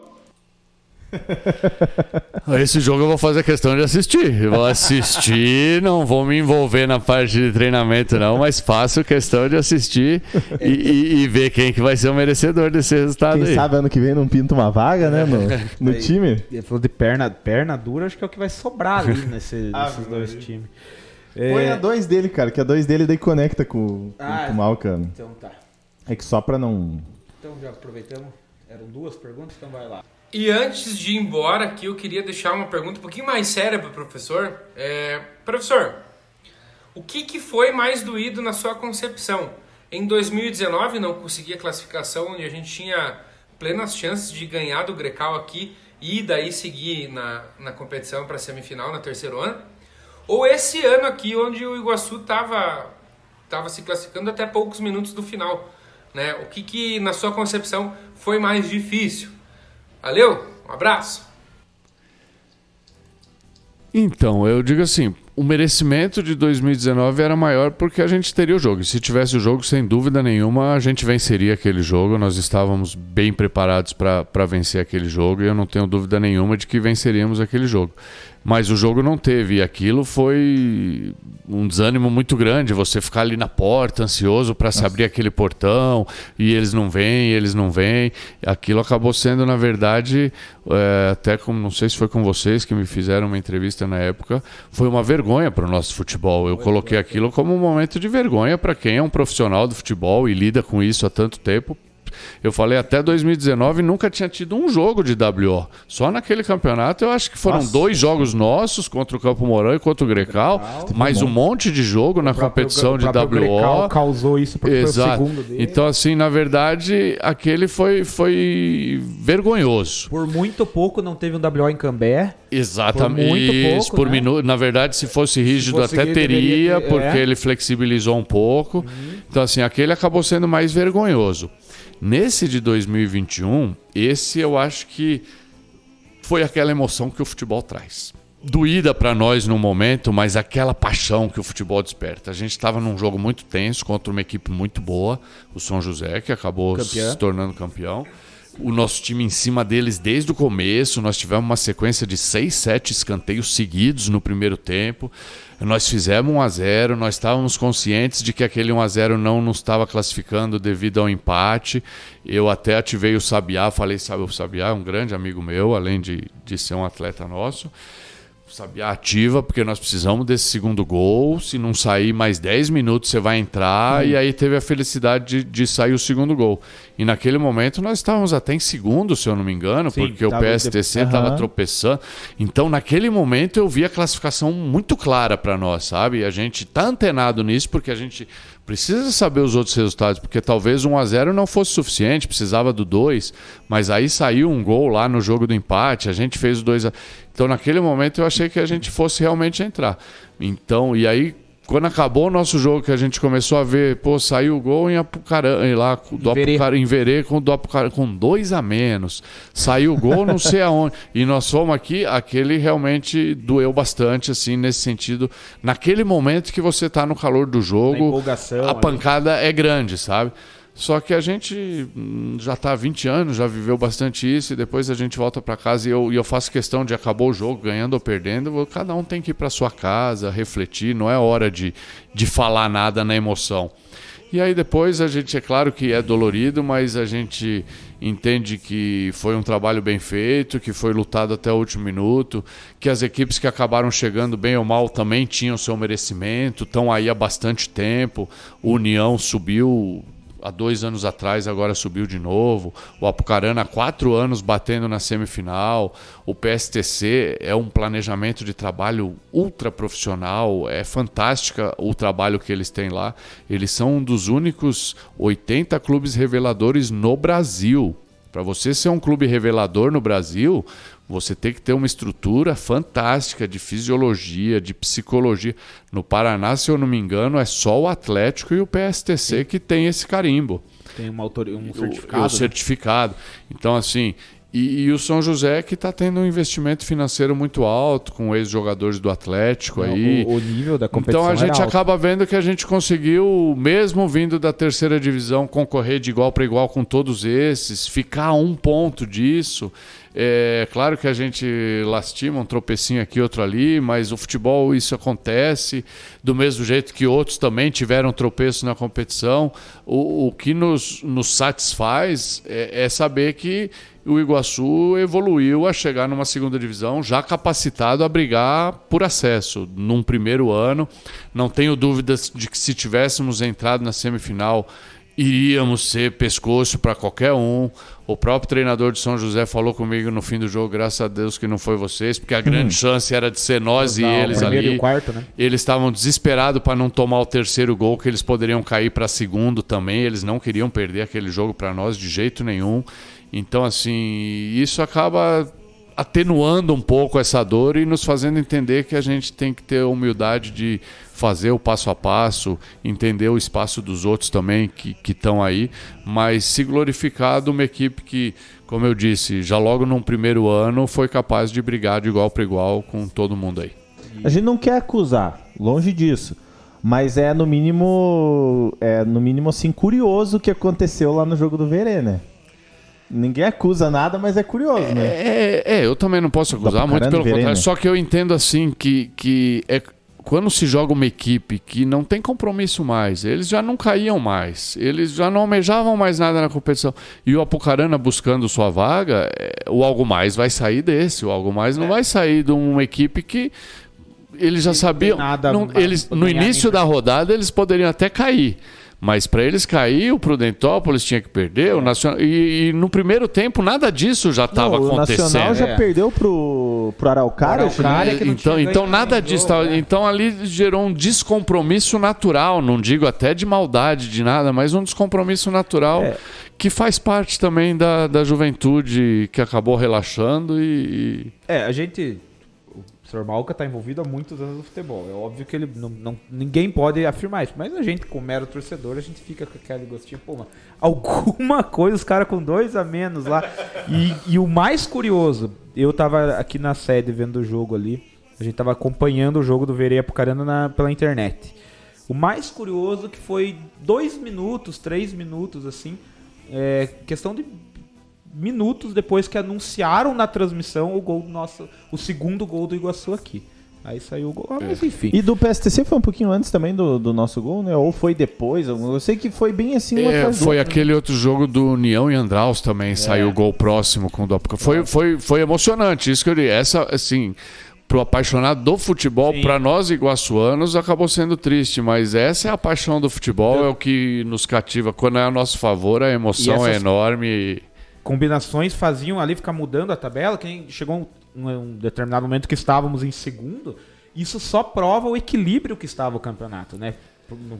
Esse jogo eu vou fazer questão de assistir. Eu vou assistir, não vou me envolver na parte de treinamento, não, mas faço questão de assistir e, e, e ver quem que vai ser o merecedor desse resultado quem aí. sabe ano que vem não pinta uma vaga, né, no, no aí, time? Ele falou de perna, perna dura, acho que é o que vai sobrar ali nesse, ah, nesses dois times. Põe é... a dois dele, cara, que a dois dele daí conecta com, ah, com o Malca. Então tá. É que só pra não. Então já aproveitamos. Eram duas perguntas, então vai lá. E antes de ir embora aqui, eu queria deixar uma pergunta um pouquinho mais séria para o professor. É, professor, o que, que foi mais doído na sua concepção? Em 2019 não consegui a classificação onde a gente tinha plenas chances de ganhar do Grecal aqui e daí seguir na, na competição para a semifinal na terceiro ano? Ou esse ano aqui onde o Iguaçu estava tava se classificando até poucos minutos do final? Né? O que, que na sua concepção foi mais difícil? Valeu, um abraço. Então, eu digo assim, o merecimento de 2019 era maior porque a gente teria o jogo. E se tivesse o jogo, sem dúvida nenhuma, a gente venceria aquele jogo. Nós estávamos bem preparados para vencer aquele jogo e eu não tenho dúvida nenhuma de que venceríamos aquele jogo. Mas o jogo não teve, e aquilo foi um desânimo muito grande. Você ficar ali na porta, ansioso para se abrir aquele portão, e eles não vêm, eles não vêm. Aquilo acabou sendo, na verdade, é, até como não sei se foi com vocês que me fizeram uma entrevista na época, foi uma vergonha para o nosso futebol. Eu coloquei aquilo como um momento de vergonha para quem é um profissional do futebol e lida com isso há tanto tempo, eu falei até 2019 nunca tinha tido um jogo de WO. Só naquele campeonato eu acho que foram Nossa. dois jogos nossos contra o Campo Mourão e contra o Grecal, Grecal mais um monte de jogo na competição de WO. Grecal causou isso porque Exato. foi o segundo dele. Então assim, na verdade, aquele foi foi vergonhoso. Por muito pouco não teve um WO em Cambé. Exatamente. Por muito pouco, por né? minuto. Na verdade, se fosse rígido se fosse até teria, ter, porque é. ele flexibilizou um pouco. Uhum. Então assim, aquele acabou sendo mais vergonhoso. Nesse de 2021, esse eu acho que foi aquela emoção que o futebol traz. doída para nós no momento, mas aquela paixão que o futebol desperta. A gente estava num jogo muito tenso contra uma equipe muito boa, o São José, que acabou Campeão. se tornando campeão. O nosso time em cima deles desde o começo. Nós tivemos uma sequência de seis, sete escanteios seguidos no primeiro tempo. Nós fizemos 1 a 0 nós estávamos conscientes de que aquele 1 a 0 não nos estava classificando devido ao empate. Eu até ativei o Sabiá, falei, sabe, o Sabiá é um grande amigo meu, além de, de ser um atleta nosso. Sabiá ativa, porque nós precisamos desse segundo gol. Se não sair mais 10 minutos, você vai entrar. E aí teve a felicidade de, de sair o segundo gol. E naquele momento nós estávamos até em segundo, se eu não me engano, Sim, porque o PSTC estava Aham. tropeçando. Então, naquele momento, eu vi a classificação muito clara para nós, sabe? E a gente tá antenado nisso porque a gente precisa saber os outros resultados, porque talvez 1 a 0 não fosse suficiente, precisava do 2, mas aí saiu um gol lá no jogo do empate, a gente fez o 2 a... Então, naquele momento eu achei que a gente fosse realmente entrar. Então, e aí quando acabou o nosso jogo, que a gente começou a ver, pô, saiu o gol em Apucarana, lá do Em Verê. Apucarana, em Verê com, do Apucarana, com dois a menos. Saiu o gol não sei aonde. E nós fomos aqui, aquele realmente doeu bastante, assim, nesse sentido. Naquele momento que você tá no calor do jogo, a ali. pancada é grande, sabe? Só que a gente hum, já tá há 20 anos, já viveu bastante isso, e depois a gente volta para casa e eu, e eu faço questão de acabou o jogo, ganhando ou perdendo, cada um tem que ir para sua casa, refletir, não é hora de, de falar nada na emoção. E aí depois a gente, é claro que é dolorido, mas a gente entende que foi um trabalho bem feito, que foi lutado até o último minuto, que as equipes que acabaram chegando bem ou mal também tinham seu merecimento, estão aí há bastante tempo. União subiu há dois anos atrás, agora subiu de novo. O Apucarana há quatro anos batendo na semifinal. O PSTC é um planejamento de trabalho ultra profissional. É fantástica o trabalho que eles têm lá. Eles são um dos únicos 80 clubes reveladores no Brasil. Para você ser um clube revelador no Brasil, você tem que ter uma estrutura fantástica de fisiologia, de psicologia. No Paraná, se eu não me engano, é só o Atlético e o PSTC que tem esse carimbo. Tem uma autoria, um O- certificado. O, né? certificado. Então, assim. E, e o São José que está tendo um investimento financeiro muito alto, com ex-jogadores do Atlético aí. O, o nível da competição Então a gente alto. acaba vendo que a gente conseguiu, mesmo vindo da terceira divisão, concorrer de igual para igual com todos esses, ficar a um ponto disso. É claro que a gente lastima um tropecinho aqui, outro ali, mas o futebol isso acontece, do mesmo jeito que outros também tiveram tropeço na competição. O, o que nos, nos satisfaz é, é saber que o Iguaçu evoluiu a chegar numa segunda divisão já capacitado a brigar por acesso num primeiro ano. Não tenho dúvidas de que se tivéssemos entrado na semifinal iríamos ser pescoço para qualquer um. O próprio treinador de São José falou comigo no fim do jogo, graças a Deus que não foi vocês, porque a grande chance era de ser nós e Não, o eles ali. e quarto, né? Eles estavam desesperados para não tomar o terceiro gol, que eles poderiam cair para segundo também. Eles não queriam perder aquele jogo para nós de jeito nenhum. Então, assim, isso acaba atenuando um pouco essa dor e nos fazendo entender que a gente tem que ter a humildade de fazer o passo a passo, entender o espaço dos outros também que estão aí, mas se glorificar de uma equipe que, como eu disse, já logo num primeiro ano foi capaz de brigar de igual para igual com todo mundo aí. A gente não quer acusar, longe disso. Mas é no mínimo. É no mínimo assim, curioso o que aconteceu lá no jogo do Verê, né? Ninguém acusa nada, mas é curioso, né? É, é, eu também não posso acusar, muito pelo contrário. né? Só que eu entendo assim que, que é quando se joga uma equipe que não tem compromisso mais, eles já não caíam mais, eles já não almejavam mais nada na competição. E o Apucarana buscando sua vaga, é, o algo mais vai sair desse, o algo mais não vai sair de uma equipe que eles já sabiam. nada não- eles, no início da rodada eles poderiam até cair. Mas para eles cair, o Prudentópolis tinha que perder, o Nacional. E, e no primeiro tempo nada disso já estava Não, o acontecendo. Nacional já É. perdeu pro, pro Araucária. Que não então, tinha então nada disso. tá- né? Então ali gerou um descompromisso natural, não digo até de maldade, de nada, mas um descompromisso natural É. que faz parte também da, da juventude que acabou relaxando e. É, a gente. Sr. Malca está envolvido há muitos anos no futebol. É óbvio que ele não, não- ninguém pode afirmar isso. Mas a gente, como mero torcedor, a gente fica com aquele gostinho, pô, mano, alguma coisa, os caras com dois a menos lá. E, e o mais curioso, eu tava aqui na sede vendo o jogo ali. A gente tava acompanhando o jogo do Verê Apucarana na, pela internet. O mais curioso que foi dois minutos, três minutos, assim, é, questão de minutos depois que anunciaram na transmissão o gol do nosso, o segundo gol do Iguaçu aqui. Aí saiu o gol, ah, mas enfim. E do PSTC foi um pouquinho antes também do, do nosso gol, né? Ou foi depois? Eu sei que foi bem assim. É, foi outro, aquele outro jogo do União e Andraus também, saiu o gol próximo com o Dopa. Foi, foi, foi emocionante, isso que eu digo. Essa, assim, pro apaixonado do futebol, para nós iguaçuanos, acabou sendo triste, mas essa é a paixão do futebol, é o que nos cativa. Quando é a nosso favor, a emoção é essas- enorme. Combinações faziam ali ficar mudando a tabela, que nem chegou um, um determinado momento que estávamos em segundo, isso só prova o equilíbrio que estava o campeonato, né?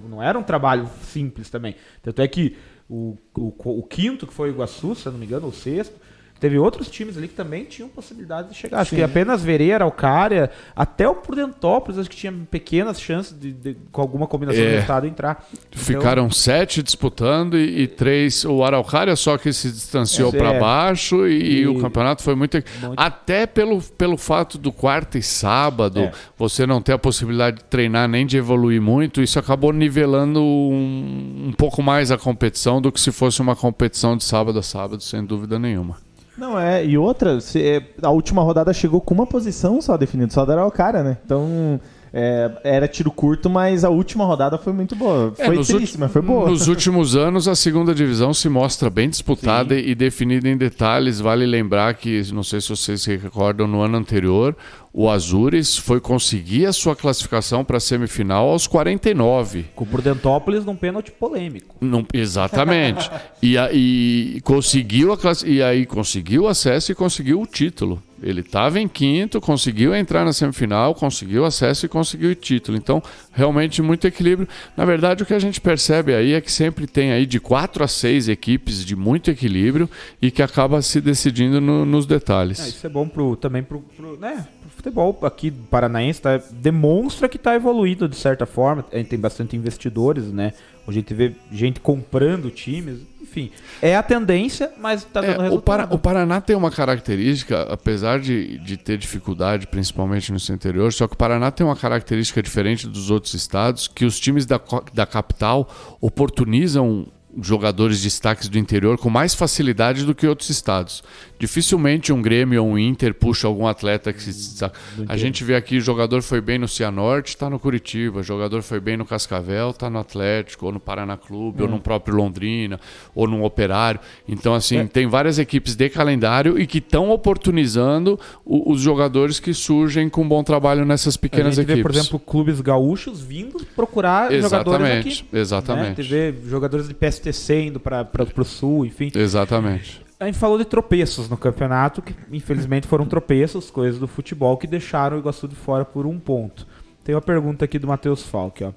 Não, era um trabalho simples também. Tanto é que o, o, o quinto, que foi o Iguaçu, se eu não me engano, o sexto, teve outros times ali que também tinham possibilidade de chegar. Acho que apenas Vereira, Alcária, até o Prudentópolis, acho que tinha pequenas chances de, de- com alguma combinação É. de resultado entrar. Então, Ficaram sete disputando e, e três. O Araucária só que se distanciou É. para baixo e, E- o campeonato foi muito. Até pelo, pelo fato do quarta e sábado É. você não ter a possibilidade de treinar nem de evoluir muito, isso acabou nivelando um, um pouco mais a competição do que se fosse uma competição de sábado a sábado, sem dúvida nenhuma. Não, é, e outra, se- é, a última rodada chegou com uma posição só definida, só da cara, né? Então, é, era tiro curto, mas a última rodada foi muito boa. É, Foi nos triste, ulti- mas foi boa. Nos últimos anos, a segunda divisão se mostra bem disputada e definida em detalhes. Vale lembrar que, não sei se vocês se recordam, no ano anterior, o Azures foi conseguir a sua classificação para a semifinal aos 49. Com o Prudentópolis num pênalti polêmico. Não, exatamente. e, a- e conseguiu a classe, e aí conseguiu o acesso e conseguiu o título. Ele estava em quinto, conseguiu entrar na semifinal, conseguiu acesso e conseguiu o título. Então, realmente muito equilíbrio. Na verdade, o que a gente percebe aí é que sempre tem aí de quatro a seis equipes de muito equilíbrio e que acaba se decidindo no- nos É, detalhes. isso é bom pro, também pro, pro, né, pro futebol aqui paranaense, tá? demonstra que está evoluído de certa forma. A gente tem bastante investidores, né? Hoje a gente vê gente comprando times, enfim. É a tendência, mas está dando É, o, resultado. Para- o Paraná tem uma característica, apesar de, de ter dificuldade, principalmente no seu interior, só que o Paraná tem uma característica diferente dos outros estados, que os times da, da capital oportunizam jogadores de destaques do interior com mais facilidade do que outros estados. Dificilmente um Grêmio ou um Inter puxa algum atleta que se destaca. A gente vê aqui, jogador foi bem no Cianorte, está no Curitiba, jogador foi bem no Cascavel, está no Atlético, ou no Paraná Clube, ou no próprio Londrina, ou no Operário. Então, assim, tem várias equipes de calendário e que estão oportunizando o- os jogadores que surgem com bom trabalho nessas a pequenas gente vê, equipes. por exemplo, clubes gaúchos vindo procurar jogadores Exatamente, aqui. Né? exatamente. A gente vê jogadores de PSTC indo para o sul, enfim. Exatamente. A gente falou de tropeços no campeonato, que infelizmente foram tropeços, coisas do futebol, que deixaram o Iguaçu de fora por um ponto. Tem uma pergunta aqui do Matheus Falck. Ó.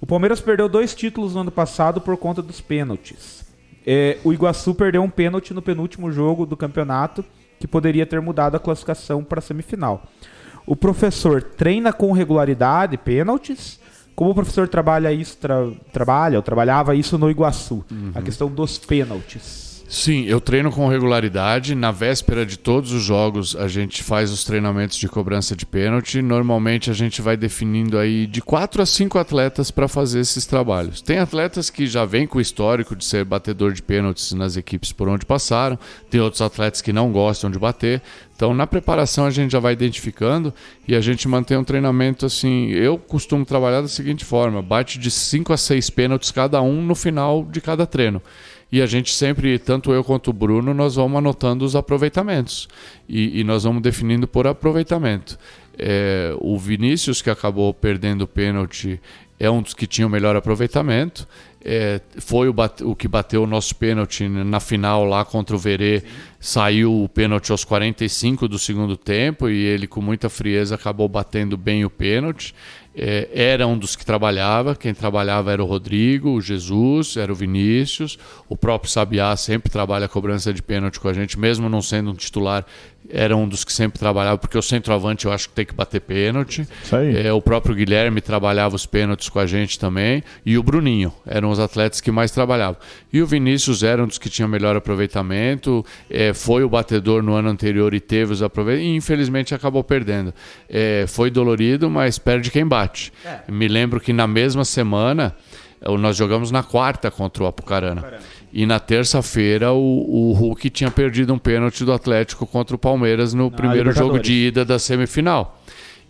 O Palmeiras perdeu dois títulos no ano passado por conta dos pênaltis. É, o Iguaçu perdeu um pênalti no penúltimo jogo do campeonato, que poderia ter mudado a classificação para a semifinal. O professor treina com regularidade pênaltis? Como o professor trabalha isso, tra- trabalha ou trabalhava isso no Iguaçu? A questão dos pênaltis. Sim, eu treino com regularidade. Na véspera de todos os jogos, a gente faz os treinamentos de cobrança de pênalti. Normalmente, a gente vai definindo aí de quatro a cinco atletas para fazer esses trabalhos. Tem atletas que já vêm com o histórico de ser batedor de pênaltis nas equipes por onde passaram. Tem outros atletas que não gostam de bater. Então, na preparação, a gente já vai identificando e a gente mantém um treinamento assim. Eu costumo trabalhar da seguinte forma: bate de cinco a seis pênaltis cada um no final de cada treino. E a gente sempre, tanto eu quanto o Bruno, nós vamos anotando os aproveitamentos. E, e nós vamos definindo por aproveitamento. É, o Vinícius, que acabou perdendo o pênalti, é um dos que tinha o melhor aproveitamento. É, foi o, o que bateu o nosso pênalti na final lá contra o Verê. Saiu o pênalti aos 45 do segundo tempo e ele, com muita frieza, acabou batendo bem o pênalti. É, era um dos que trabalhava. Quem trabalhava era o Rodrigo, o Jesus, era o Vinícius. O próprio Sabiá sempre trabalha a cobrança de pênalti com a gente, mesmo não sendo um titular era um dos que sempre trabalhava, porque o centroavante eu acho que tem que bater pênalti. É, o próprio Guilherme trabalhava os pênaltis com a gente também. E o Bruninho eram os atletas que mais trabalhavam. E o Vinícius era um dos que tinha melhor aproveitamento. É, foi o batedor no ano anterior e teve os aproveitamentos. E infelizmente acabou perdendo. É, foi dolorido, mas perde quem bate. É. Me lembro que na mesma semana. Nós jogamos na quarta contra o Apucarana. E na terça-feira o, o Hulk tinha perdido um pênalti do Atlético contra o Palmeiras no primeiro jogo de ida da semifinal.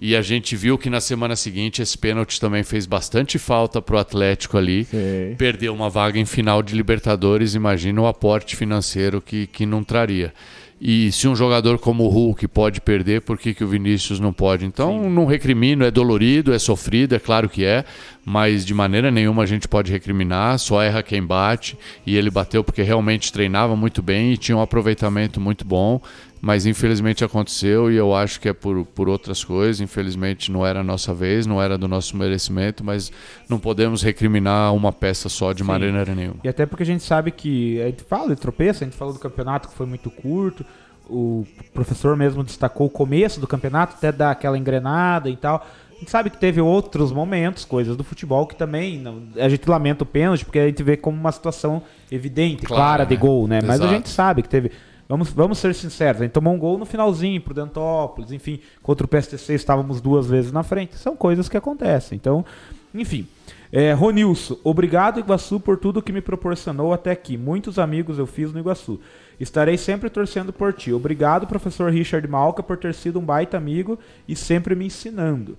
E a gente viu que na semana seguinte esse pênalti também fez bastante falta para o Atlético ali. Sei. Perdeu uma vaga em final de Libertadores, imagina o aporte financeiro que, que não traria. E se um jogador como o Hulk pode perder, por que, que o Vinícius não pode? Então, não recrimino, é dolorido, é sofrido, é claro que é, mas de maneira nenhuma a gente pode recriminar, só erra quem bate. E ele bateu porque realmente treinava muito bem e tinha um aproveitamento muito bom, mas infelizmente aconteceu e eu acho que é por, por outras coisas. Infelizmente não era a nossa vez, não era do nosso merecimento, mas não podemos recriminar uma peça só de maneira nenhuma. E até porque a gente sabe que. A gente fala de tropeço, a gente falou do campeonato que foi muito curto. O professor mesmo destacou o começo do campeonato, até dar aquela engrenada e tal. A gente sabe que teve outros momentos, coisas do futebol que também. Não, a gente lamenta o pênalti, porque a gente vê como uma situação evidente, Claro, clara de né? gol, né? Mas a Exato. gente sabe que teve. Vamos, vamos ser sinceros, a gente tomou um gol no finalzinho pro Dentópolis, enfim, contra o PSTC estávamos duas vezes na frente. São coisas que acontecem. Então, enfim. É, Ronilson, obrigado Iguaçu por tudo que me proporcionou até aqui. Muitos amigos eu fiz no Iguaçu. Estarei sempre torcendo por ti. Obrigado, professor Richard Malca, por ter sido um baita amigo e sempre me ensinando.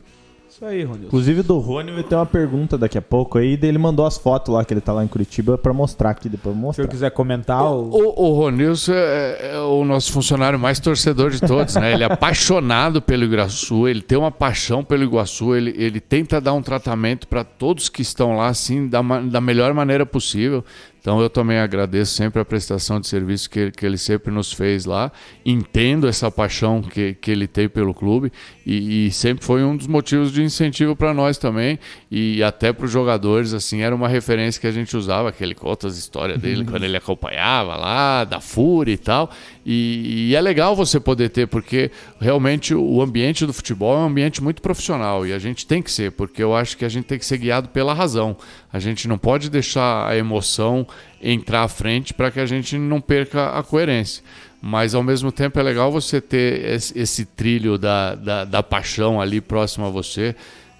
Isso aí, Ronilson. Inclusive do Rony vai ter uma pergunta daqui a pouco aí, ele mandou as fotos lá que ele tá lá em Curitiba pra mostrar aqui, depois eu vou Se mostrar. quiser comentar, o... O, o Ronilson é, é o nosso funcionário mais torcedor de todos, né? Ele é apaixonado pelo Iguaçu, ele tem uma paixão pelo Iguaçu, ele, ele tenta dar um tratamento para todos que estão lá, assim, da, da melhor maneira possível. Então eu também agradeço sempre a prestação de serviço que, ele- que ele sempre nos fez lá. Entendo essa paixão que, que ele tem pelo clube e, e sempre foi um dos motivos de incentivo para nós também e até para os jogadores. Assim era uma referência que a gente usava, que ele conta as histórias dele quando ele acompanhava lá da Fúria e tal. E, e é legal você poder ter porque realmente o ambiente do futebol é um ambiente muito profissional e a gente tem que ser porque eu acho que a gente tem que ser guiado pela razão. A gente não pode deixar a emoção entrar à frente para que a gente não perca a coerência. Mas ao mesmo tempo é legal você ter esse, esse trilho da, da, da paixão ali próximo a você.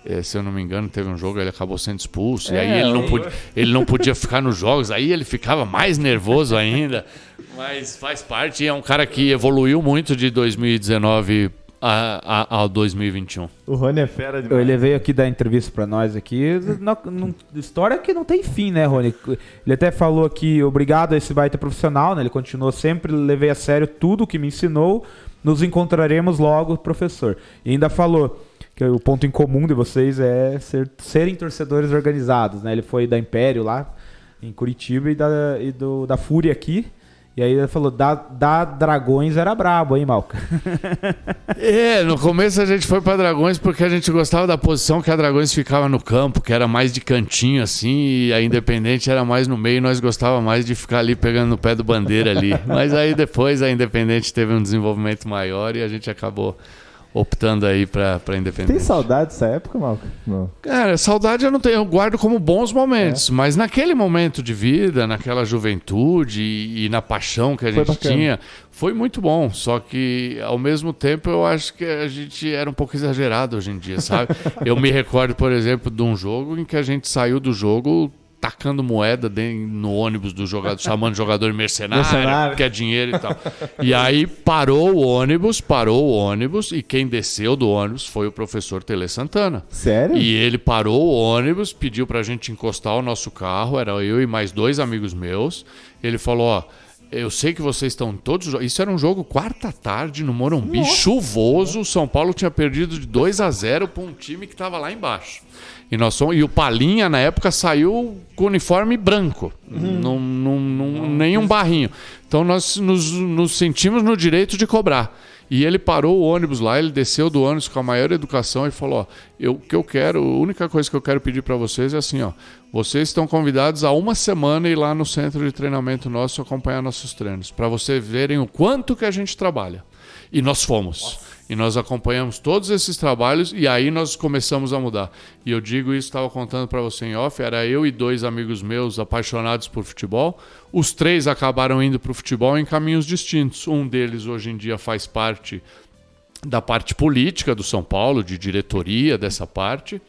Eh, se eu não me engano, teve um jogo, ele acabou sendo expulso. e aí ele não, podia, ele não podia ficar nos jogos, aí ele ficava mais nervoso ainda. Mas faz parte, e é um cara que evoluiu muito de 2019 a, a, a 2021. O Rony é fera demais. Ele veio aqui dar entrevista pra nós aqui. Não- não- história que não tem fim, né, Rony? Ele até falou aqui, obrigado a esse baita profissional, né? Ele continuou sempre, levei a sério tudo que me ensinou. Nos encontraremos logo, professor. E ainda falou que o ponto em comum de vocês é ser- serem torcedores organizados, né? Ele foi da Império lá em Curitiba e da, e do, da Fúria aqui. E aí ele falou, da, da Dragões era brabo, hein, Malca? É, no começo a gente foi para Dragões porque a gente gostava da posição que a Dragões ficava no campo, que era mais de cantinho assim, e a Independente era mais no meio, e nós gostava mais de ficar ali pegando no pé do bandeira ali. Mas aí depois a Independente teve um desenvolvimento maior e a gente acabou optando aí para para Independente. Tem saudade dessa época, Malco? Não. Cara, saudade eu não tenho, eu guardo como bons momentos, mas naquele momento de vida, naquela juventude e, e na paixão que a Foi gente bacana. tinha, foi muito bom. Só que ao mesmo tempo eu acho que a gente era um pouco exagerado hoje em dia, sabe? eu me recordo, por exemplo, de um jogo em que a gente saiu do jogo tacando moeda dentro- no ônibus do jogador, chamando jogador mercenário, Mercenário. quer dinheiro e tal. E aí parou o ônibus, parou o ônibus e quem desceu do ônibus foi o professor Tele Santana. Sério? E ele parou o ônibus, pediu pra gente encostar o nosso carro, era eu e mais dois amigos meus. Ele falou, ó, eu sei que vocês estão todos... Isso era um jogo quarta tarde no Morumbi, chuvoso. O São Paulo tinha perdido de 2 a 0 pra um time que tava lá embaixo. E, nós fomos, e o Palinha, na época, saiu com uniforme branco. Num, num- num- nenhum barrinho. Então nós nos, nos sentimos no direito de cobrar. E ele parou o ônibus lá, ele desceu do ônibus com a maior educação e falou: ó, eu, o que eu quero, a única coisa que eu quero pedir para vocês é assim, ó, vocês estão convidados a uma semana ir lá no centro de treinamento nosso acompanhar nossos treinos, para vocês verem o quanto que a gente trabalha. E nós fomos. Nossa. E nós acompanhamos todos esses trabalhos e aí nós começamos a mudar. E eu digo isso, estava contando para você em off, era eu e dois amigos meus apaixonados por futebol. Os três acabaram indo para o futebol em caminhos distintos. Um deles hoje em dia faz parte da parte política do São Paulo, de diretoria dessa parte.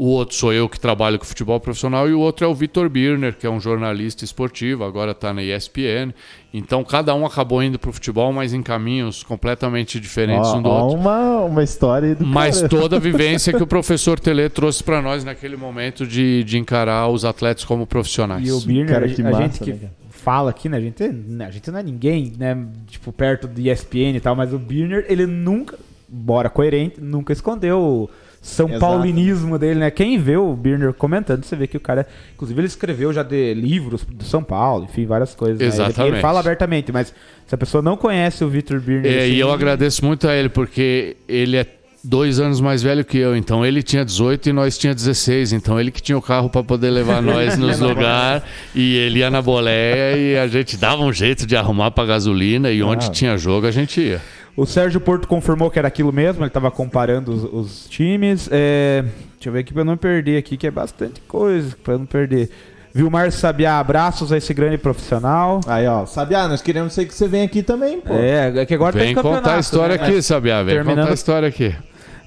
O outro sou eu que trabalho com futebol profissional e o outro é o Vitor Birner, que é um jornalista esportivo, agora está na ESPN. Então cada um acabou indo para o futebol, mas em caminhos completamente diferentes ó, um do ó outro. Uma, uma história do Mas cara. toda a vivência que o professor Tele trouxe para nós naquele momento de, de encarar os atletas como profissionais. E o Birner, cara, a, massa, gente que né? fala aqui, né? A gente, a gente não é ninguém, né? Tipo, perto do ESPN e tal, mas o Birner, ele nunca, bora coerente, nunca escondeu são Exato. Paulinismo dele, né? Quem vê o Birner comentando, você vê que o cara. Inclusive, ele escreveu já de livros do São Paulo, enfim, várias coisas. Exatamente. Né? Ele, ele, fala abertamente, mas se a pessoa não conhece o Victor Birner. É, assim, e eu agradeço muito a ele, porque ele é dois anos mais velho que eu, então ele tinha 18 e nós tinha 16, então ele que tinha o carro para poder levar nós nos lugares e ele ia na boleia e a gente dava um jeito de arrumar para gasolina e onde ah. tinha jogo a gente ia. O Sérgio Porto confirmou que era aquilo mesmo, ele estava comparando os, os times. É, deixa eu ver aqui para não perder aqui, que é bastante coisa para não perder. Vilmar Sabiá, abraços a esse grande profissional. Aí, ó, Sabiá, nós queremos que você venha aqui também, pô. É, é que agora vem tem contar a história né? aqui, Sabiá, vem Terminando... contar a história aqui.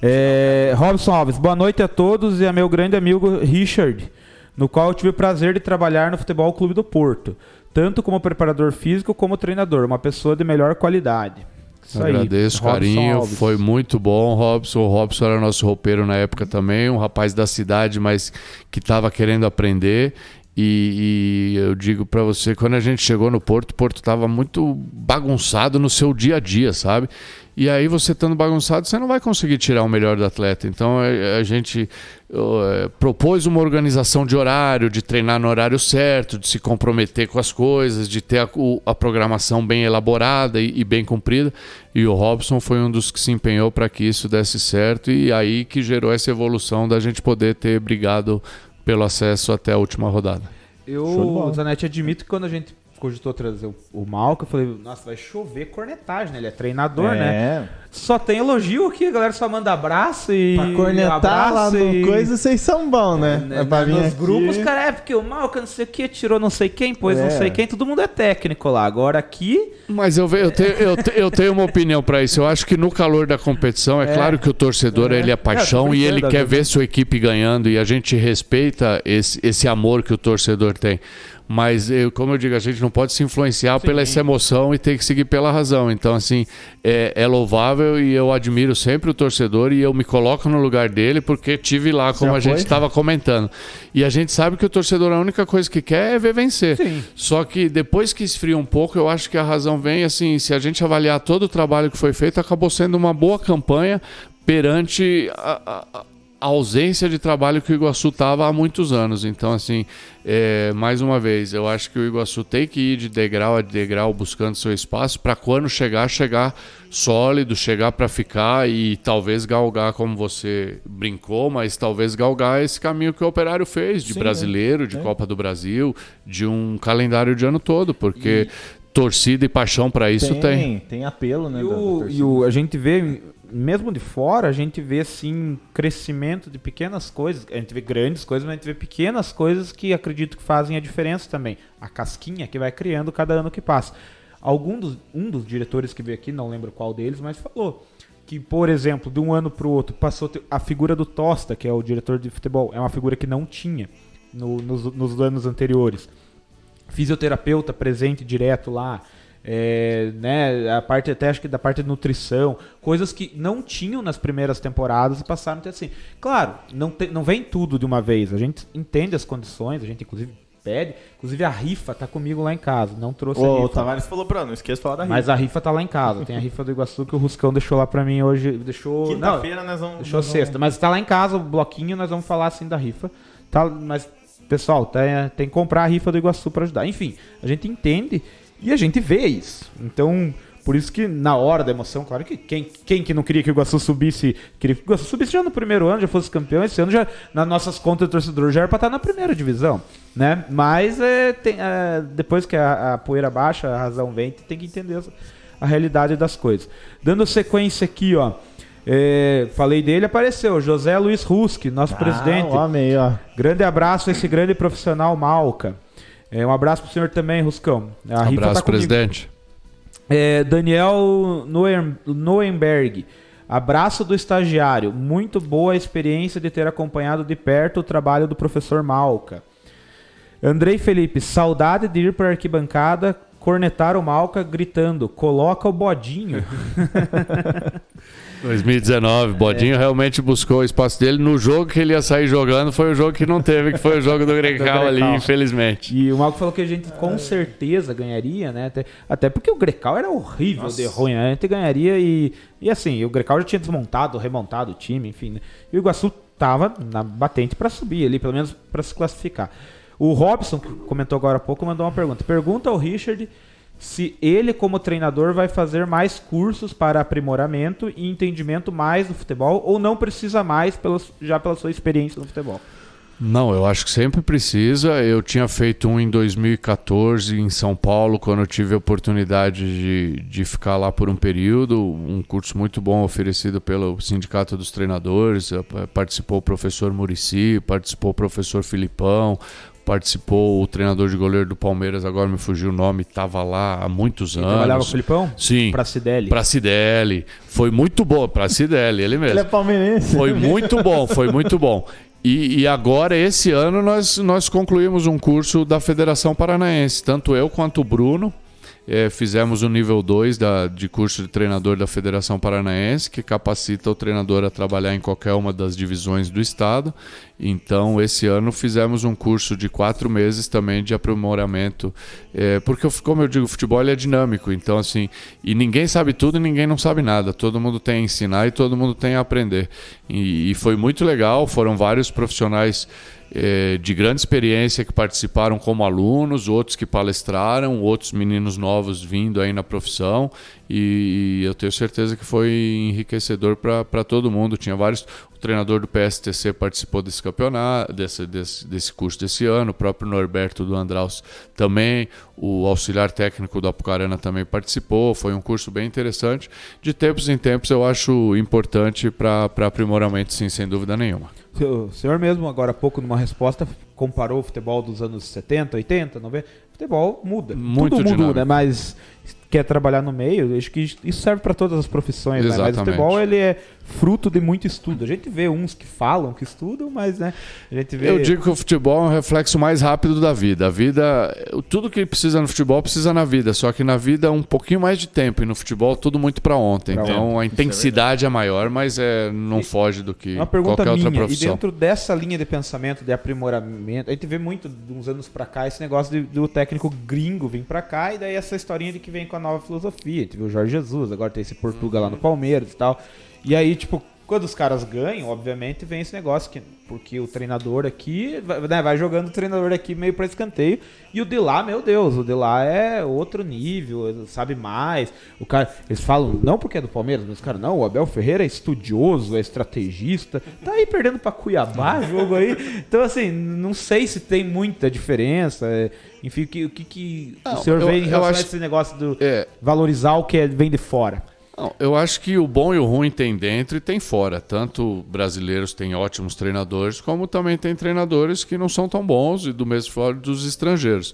É, Robson Alves, boa noite a todos e a meu grande amigo Richard, no qual eu tive o prazer de trabalhar no Futebol Clube do Porto, tanto como preparador físico como treinador, uma pessoa de melhor qualidade. Isso Agradeço, aí. carinho. Alves. Foi muito bom, Robson. O Robson era nosso roupeiro na época também, um rapaz da cidade, mas que estava querendo aprender. E, e, eu digo para você, quando a gente chegou no Porto, o Porto estava muito bagunçado no seu dia a dia, sabe? E aí você estando bagunçado, você não vai conseguir tirar o melhor do atleta. Então a, a gente uh, propôs uma organização de horário, de treinar no horário certo, de se comprometer com as coisas, de ter a, a programação bem elaborada e, e, bem cumprida. E o Robson foi um dos que se empenhou para que isso desse certo e aí que gerou essa evolução da gente poder ter brigado pelo acesso até a última rodada. Eu, Zanetti, admito que quando a gente cogitou trazer o, o Malca, eu falei, nossa, vai chover cornetagem, né? Ele é treinador, né? é. né? Só tem elogio aqui, a galera só manda abraço e. Pra cornetar lá no e... coisa, vocês são bons, né? É, né nos aqui. grupos, cara, é porque o Malca não sei o que, tirou não sei quem, pois é. não sei quem, todo mundo é técnico lá. Agora aqui. Mas eu, eu, tenho, eu, eu tenho uma opinião para isso. Eu acho que no calor da competição, é, é. claro que o torcedor é. ele é paixão e ele quer ver sua equipe ganhando e a gente respeita esse, esse amor que o torcedor tem. Mas, eu, como eu digo, a gente não pode se influenciar Sim. pela essa emoção e ter que seguir pela razão. Então, assim, é, é, louvável e eu admiro sempre o torcedor e eu me coloco no lugar dele porque tive lá, como Já a gente estava comentando. E a gente sabe que o torcedor, a única coisa que quer é ver vencer. Sim. Só que depois que esfria um pouco, eu acho que a razão vem, assim, se a gente avaliar todo o trabalho que foi feito, acabou sendo uma boa campanha perante a, a, a ausência de trabalho que o Iguaçu estava há muitos anos. Então, assim, é, mais uma vez, eu acho que o Iguaçu tem que ir de degrau a degrau buscando seu espaço para quando chegar, chegar sólido, chegar para ficar e talvez galgar, como você brincou, mas talvez galgar esse caminho que o Operário fez de Sim, brasileiro, é. de é. Copa do Brasil, de um calendário de ano todo, porque e... torcida e paixão para isso tem. Tem, tem apelo, né? E, o, e o, a gente vê mesmo de fora, a gente vê assim crescimento de pequenas coisas. A gente vê grandes coisas, mas a gente vê pequenas coisas que acredito que fazem a diferença também. A casquinha que vai criando cada ano que passa. Algum dos, um dos diretores que veio aqui, não lembro qual deles, mas falou que, por exemplo, de um ano para o outro, passou a figura do Tosta, que é o diretor de futebol, é uma figura que não tinha no, nos, nos anos anteriores. Fisioterapeuta presente direto lá é, né, a parte até acho que da parte de nutrição, coisas que não tinham nas primeiras temporadas e passaram a ter assim. Claro, não, te, não vem tudo de uma vez. A gente entende as condições, a gente inclusive pede. Inclusive a rifa tá comigo lá em casa, não trouxe Ô, a rifa. O Tavares falou pra não esqueça de falar da rifa. Mas a rifa tá lá em casa. Tem a rifa do Iguaçu que o Ruscão deixou lá pra mim hoje. Deixou. Quinta-feira nós vamos. Deixou nós sexta. Vamos... Mas tá lá em casa o bloquinho, nós vamos falar assim da rifa. Tá, mas, pessoal, tem, tem que comprar a rifa do Iguaçu para ajudar. Enfim, a gente entende e a gente vê isso. Então, Por isso que na hora da emoção, claro que quem, quem que não queria que o Iguaçu subisse, queria que o Iguaçu subisse já no primeiro ano, já fosse campeão, esse ano já, nas nossas contas de torcedor, já era pra estar na primeira divisão, né? Mas é, tem, é, depois que a, a, poeira baixa, a razão vem, tem que entender a realidade das coisas. Dando sequência aqui, ó. É, falei dele, apareceu José Luiz Ruski, nosso ah, presidente. Homem ó. Grande abraço a esse grande profissional Malca. É, um abraço pro senhor também, Ruscão. A abraço, tá presidente. É, Daniel Noemberg. Abraço do estagiário. Muito boa a experiência de ter acompanhado de perto o trabalho do professor Malca. Andrei Felipe, saudade de ir para a arquibancada cornetar o Malca gritando: coloca o bodinho. 2019, Bodinho é. realmente buscou o espaço dele. No jogo que ele ia sair jogando, foi o jogo que não teve, que foi o jogo do Grecal, ali, infelizmente. E o Malco falou que a gente com certeza ganharia, né? Até, até porque o Grecal era horrível Nossa. de ruim, né? A gente ganharia e. E assim, o Grecal já tinha desmontado, remontado o time, enfim. Né? E o Iguaçu tava na batente para subir ali, pelo menos para se classificar. O Robson, que comentou agora há pouco, mandou uma pergunta. Pergunta ao Richard se ele, como treinador, vai fazer mais cursos para aprimoramento e entendimento mais do futebol ou não precisa mais pelos, já pela sua experiência no futebol? Não, eu acho que sempre precisa. Eu tinha feito um em 2014 em São Paulo, quando eu tive a oportunidade de, de ficar lá por um período. Um curso muito bom oferecido pelo Sindicato dos Treinadores. Participou o professor Murici, participou o professor Filipão, participou o treinador de goleiro do Palmeiras, agora me fugiu o nome, estava lá há muitos anos. Trabalhava com o Filipão? Sim. Pra Cidelli. Pra Cidelli. Foi muito bom, pra Cidelli, ele mesmo. Ele é palmeirense. Foi muito bom, foi muito bom. E, e, agora, esse ano, nós, nós concluímos um curso da Federação Paranaense, tanto eu quanto o Bruno. É, fizemos o nível 2 de curso de treinador da Federação Paranaense, que capacita o treinador a trabalhar em qualquer uma das divisões do estado. Então, esse ano fizemos um curso de quatro meses também de aprimoramento, é, porque, como eu digo, o futebol é dinâmico. Então, assim, e ninguém sabe tudo e ninguém não sabe nada. Todo mundo tem a ensinar e todo mundo tem a aprender. e, e foi muito legal. Foram vários profissionais é, de grande experiência que participaram como alunos, outros que palestraram, outros meninos novos vindo aí na profissão e, e eu tenho certeza que foi enriquecedor para todo mundo. Tinha vários. O treinador do PSTC participou desse campeonato, desse, desse, desse curso desse ano, o próprio Norberto do Andraus também, o auxiliar técnico do Apucarana também participou. Foi um curso bem interessante. De tempos em tempos eu acho importante para aprimoramento, sim, sem dúvida nenhuma. O senhor mesmo, agora há pouco, numa resposta, comparou o futebol dos anos 70, 80, 90. O futebol muda. Muito Tudo muda, né? Mas quer trabalhar no meio, acho que isso serve para todas as profissões, né? Mas o futebol ele é fruto de muito estudo. A gente vê uns que falam que estudam, mas né, a gente vê Eu digo que o futebol é um reflexo mais rápido da vida. A vida, tudo que precisa no futebol precisa na vida, só que na vida um pouquinho mais de tempo e no futebol tudo muito para ontem. Pra então ontem. a intensidade é, é, maior, mas é não e, foge do que uma pergunta qualquer minha, outra profissão. E dentro dessa linha de pensamento de aprimoramento, a gente vê muito de uns anos para cá esse negócio de, do técnico gringo vir para cá e daí essa historinha de que vem com a nova filosofia a gente viu o Jorge Jesus, agora tem esse Portugal lá no Palmeiras e tal. E aí, tipo, quando os caras ganham, obviamente vem esse negócio que porque o treinador aqui né, vai jogando o treinador aqui meio para escanteio e o de lá, meu Deus, o de lá é outro nível, sabe mais. O cara, eles falam não porque é do Palmeiras, mas cara, não, o Abel Ferreira é estudioso, é estrategista, tá aí perdendo para Cuiabá, jogo aí. Então assim, não sei se tem muita diferença. É, enfim, o que, o que, que não, o senhor eu, vê em relação acho, a esse negócio do é, valorizar o que é, vem de fora? Eu acho que o bom e o ruim tem dentro e tem fora. Tanto brasileiros têm ótimos treinadores, como também tem treinadores que não são tão bons, e do mesmo fora dos estrangeiros.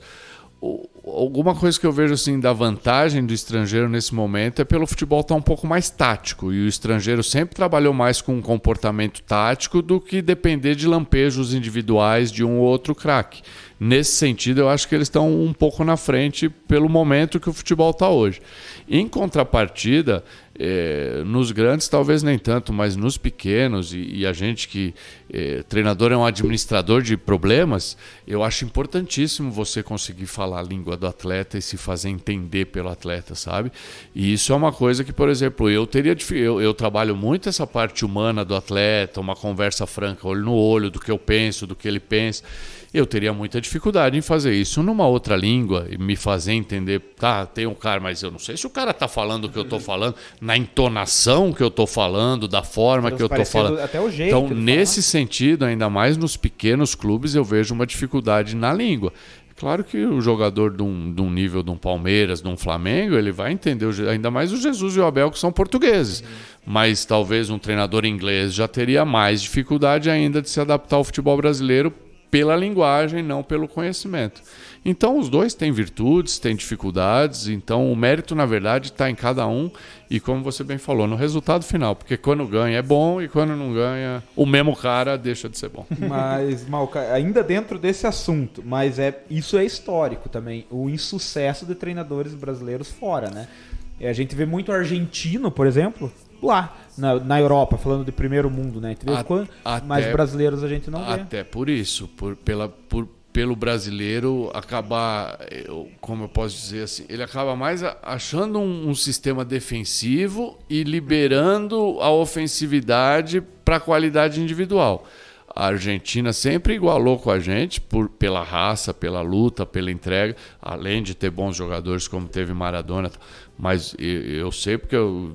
Alguma coisa que eu vejo assim da vantagem do estrangeiro nesse momento é pelo futebol estar tá um pouco mais tático. E o estrangeiro sempre trabalhou mais com um comportamento tático do que depender de lampejos individuais de um ou outro craque. Nesse sentido, eu acho que eles estão um pouco na frente pelo momento que o futebol está hoje. Em contrapartida, é, nos grandes talvez nem tanto, mas nos pequenos e, e a gente que é, treinador é um administrador de problemas, eu acho importantíssimo você conseguir falar a língua do atleta e se fazer entender pelo atleta, sabe? E isso é uma coisa que, por exemplo, eu teria eu, eu trabalho muito essa parte humana do atleta, uma conversa franca, olho no olho, do que eu penso, do que ele pensa. Eu teria muita dificuldade em fazer isso numa outra língua e me fazer entender, tá, tem um cara, mas eu não sei se o cara tá falando o que eu tô falando, na entonação que eu tô falando, da forma que eu tô falando. Até o jeito então, nesse fala. sentido, ainda mais nos pequenos clubes, eu vejo uma dificuldade na língua. Claro que o jogador de um, de um, nível de um Palmeiras, de um Flamengo, ele vai entender, ainda mais o Jesus e o Abel, que são portugueses. Mas talvez um treinador inglês já teria mais dificuldade ainda de se adaptar ao futebol brasileiro pela linguagem, não pelo conhecimento. Então, os dois têm virtudes, têm dificuldades, então o mérito, na verdade, está em cada um e, como você bem falou, no resultado final, porque quando ganha é bom e quando não ganha, o mesmo cara deixa de ser bom. Mas, Malca, ainda dentro desse assunto, mas é isso é histórico também, o insucesso de treinadores brasileiros fora, né? A gente vê muito argentino, por exemplo, lá na, na Europa, falando de primeiro mundo, né? Quando, até, mais brasileiros a gente não vê. Até por isso, por, pela, por, pelo brasileiro acabar, como eu posso dizer assim, ele acaba mais achando um, um sistema defensivo e liberando a ofensividade para a qualidade individual. A Argentina sempre igualou com a gente por, pela raça, pela luta, pela entrega, além de ter bons jogadores como teve Maradona mas eu sei porque eu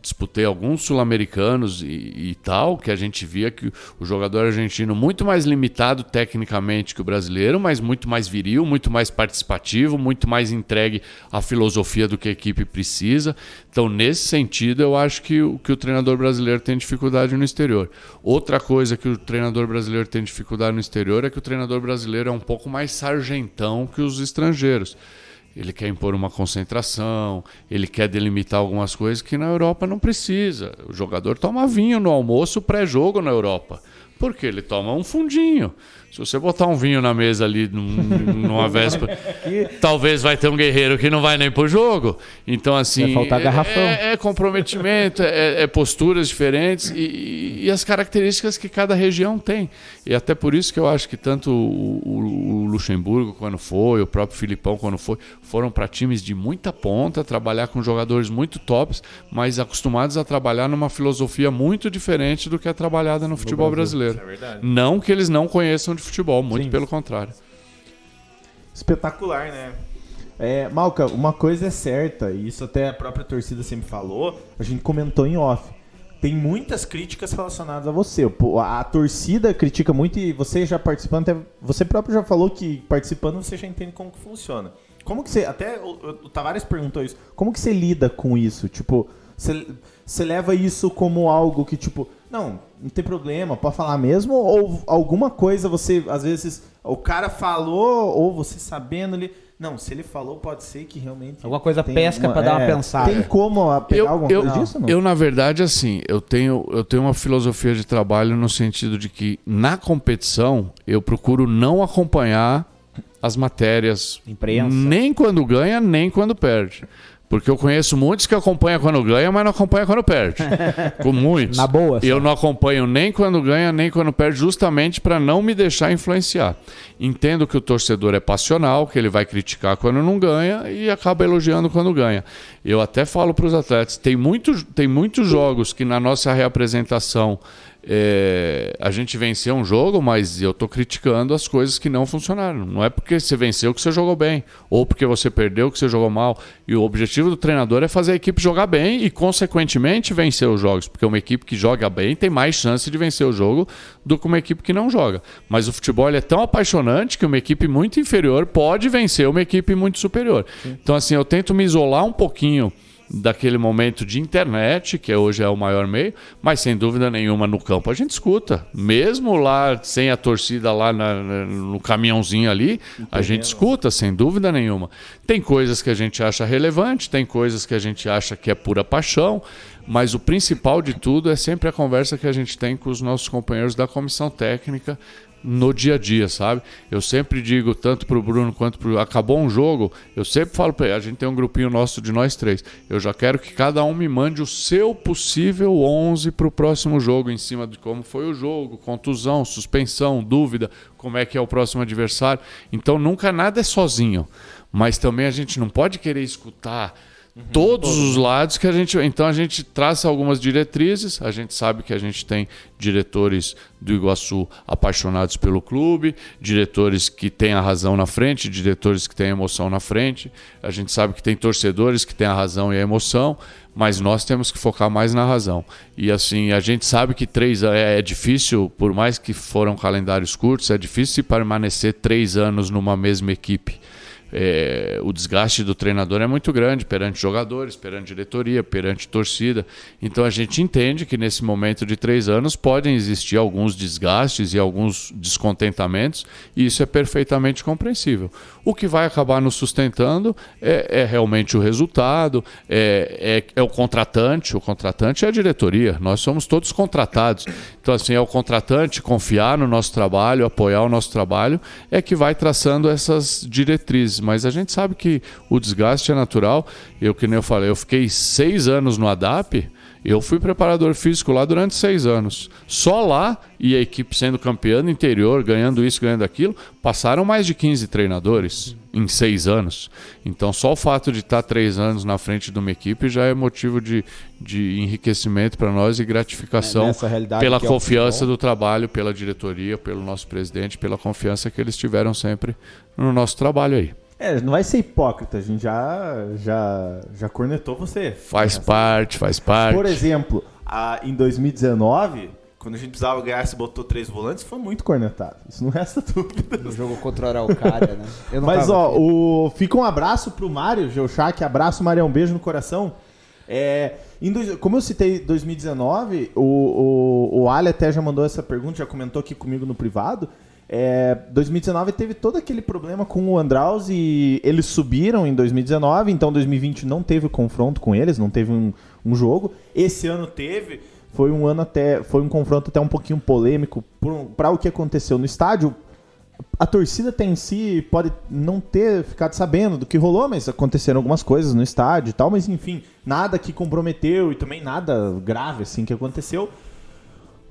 disputei alguns sul-americanos e, e, tal, que a gente via que o jogador argentino muito mais limitado tecnicamente que o brasileiro, mas muito mais viril, muito mais participativo, muito mais entregue à filosofia do que a equipe precisa. Então, nesse sentido, eu acho que que o treinador brasileiro tem dificuldade no exterior. Outra coisa que o treinador brasileiro tem dificuldade no exterior é que o treinador brasileiro é um pouco mais sargentão que os estrangeiros ele quer impor uma concentração, ele quer delimitar algumas coisas que na Europa não precisa. O jogador toma vinho no almoço pré-jogo na Europa. Porque ele toma um fundinho. Se você botar um vinho na mesa ali numa véspera, talvez vai ter um guerreiro que não vai nem pro jogo. Então, assim. Vai faltar garrafão. É, é comprometimento, é, é, posturas diferentes e, e, as características que cada região tem. E até por isso que eu acho que tanto o, o, o Luxemburgo, quando foi, o próprio Filipão, quando foi, foram para times de muita ponta, trabalhar com jogadores muito tops, mas acostumados a trabalhar numa filosofia muito diferente do que é trabalhada no futebol brasileiro. É não que eles não conheçam de futebol, muito Sim. pelo contrário. Espetacular, né? É, Malca, uma coisa é certa, e isso até a própria torcida sempre falou, a gente comentou em off. Tem muitas críticas relacionadas a você. A, a torcida critica muito e você já participando, até, você próprio já falou que participando você já entende como que funciona. Como que você. Até o, o Tavares perguntou isso. Como que você lida com isso? Tipo, você, você leva isso como algo que, tipo, não, não tem problema, pode falar mesmo, ou alguma coisa você, às vezes, o cara falou, ou você sabendo ali. Não, se ele falou, pode ser que realmente. Alguma coisa pesca para dar uma é, pensada. Tem como pegar eu, alguma eu, coisa disso? Não? Eu, na verdade, assim, eu tenho, eu tenho uma filosofia de trabalho no sentido de que na competição eu procuro não acompanhar as matérias. Imprensa. Nem quando ganha, nem quando perde. Porque eu conheço muitos que acompanham quando ganha, mas não acompanham quando perde. Com muitos. Na boa. Eu não acompanho nem quando ganha, nem quando perde, justamente para não me deixar influenciar. Entendo que o torcedor é passional, que ele vai criticar quando não ganha e acaba elogiando quando ganha. Eu até falo para os atletas: tem, muito, tem muitos jogos que na nossa reapresentação é, a gente venceu um jogo, mas eu estou criticando as coisas que não funcionaram. Não é porque você venceu que você jogou bem, ou porque você perdeu que você jogou mal. E o objetivo do treinador é fazer a equipe jogar bem e, consequentemente, vencer os jogos. Porque uma equipe que joga bem tem mais chance de vencer o jogo do que uma equipe que não joga. Mas o futebol é tão apaixonante que uma equipe muito inferior pode vencer uma equipe muito superior. Sim. Então, assim, eu tento me isolar um pouquinho daquele momento de internet, que hoje é o maior meio, mas sem dúvida nenhuma no campo a gente escuta. Mesmo lá, sem a torcida lá na, no caminhãozinho ali, a gente escuta, sem dúvida nenhuma. Tem coisas que a gente acha relevante, tem coisas que a gente acha que é pura paixão, mas o principal de tudo é sempre a conversa que a gente tem com os nossos companheiros da comissão técnica no dia a dia, sabe? Eu sempre digo, tanto pro Bruno quanto pro. Acabou um jogo, eu sempre falo pra ele, a gente tem um grupinho nosso de nós três. Eu já quero que cada um me mande o seu possível 11 pro próximo jogo, em cima de como foi o jogo, contusão, suspensão, dúvida, como é que é o próximo adversário. Então nunca nada é sozinho. Mas também a gente não pode querer escutar todos os lados que a gente. Então a gente traça algumas diretrizes. A gente sabe que a gente tem diretores do Iguaçu apaixonados pelo clube, diretores que têm a razão na frente, diretores que têm a emoção na frente. A gente sabe que tem torcedores que têm a razão e a emoção, mas nós temos que focar mais na razão. E assim, a gente sabe que três é, é difícil, por mais que foram calendários curtos, é difícil permanecer três anos numa mesma equipe é, o desgaste do treinador é muito grande perante jogadores, perante diretoria, perante torcida. Então a gente entende que nesse momento de três anos podem existir alguns desgastes e alguns descontentamentos, e isso é perfeitamente compreensível. O que vai acabar nos sustentando é, é realmente o resultado, é, é, é, o contratante, o contratante é a diretoria, nós somos todos contratados. Então, assim, é o contratante confiar no nosso trabalho, apoiar o nosso trabalho, é que vai traçando essas diretrizes mas a gente sabe que o desgaste é natural. Eu, que nem eu falei, eu fiquei seis anos no ADAP, eu fui preparador físico lá durante seis anos. Só lá, e a equipe sendo campeã no interior, ganhando isso, ganhando aquilo, passaram mais de 15 treinadores em seis anos. Então, só o fato de estar três anos na frente de uma equipe já é motivo de, de enriquecimento para nós e gratificação é, pela confiança é do trabalho, pela diretoria, pelo nosso presidente, pela confiança que eles tiveram sempre no nosso trabalho aí. É, não vai ser hipócrita, a gente já, já, já cornetou você. Faz parte, faz parte. Por exemplo, a, em 2019, quando a gente precisava ganhar, se botou três volantes, foi muito cornetado. Isso não resta dúvida. No jogo contra o Araucária, né? Mas, ó, o... fica um abraço pro Mário, Geochac, abraço, Mário, um beijo no coração. É, dois... como eu citei 2019, o, o, o Ali até já mandou essa pergunta, já comentou aqui comigo no privado. É, 2019 teve todo aquele problema com o Andraus e eles subiram em 2019, então 2020 não teve confronto com eles, não teve um, um jogo. Esse ano teve, foi um ano até, foi um confronto até um pouquinho polêmico para o que aconteceu no estádio. A torcida tem em si pode não ter ficado sabendo do que rolou, mas aconteceram algumas coisas no estádio e tal, mas enfim, nada que comprometeu e também nada grave assim que aconteceu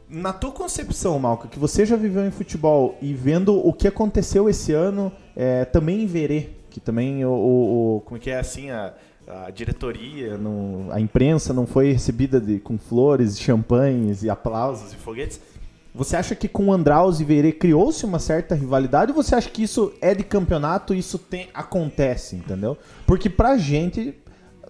na tua concepção, Malca, que você já viveu em futebol e vendo o que aconteceu esse ano, é, também em Verê, que também o, o, o, como é que é assim a, a diretoria, não, a imprensa não foi recebida de, com flores, champanhes e aplausos e foguetes. Você acha que com Andraus e Verê criou-se uma certa rivalidade ou você acha que isso é de campeonato e isso tem, acontece, entendeu? Porque pra gente,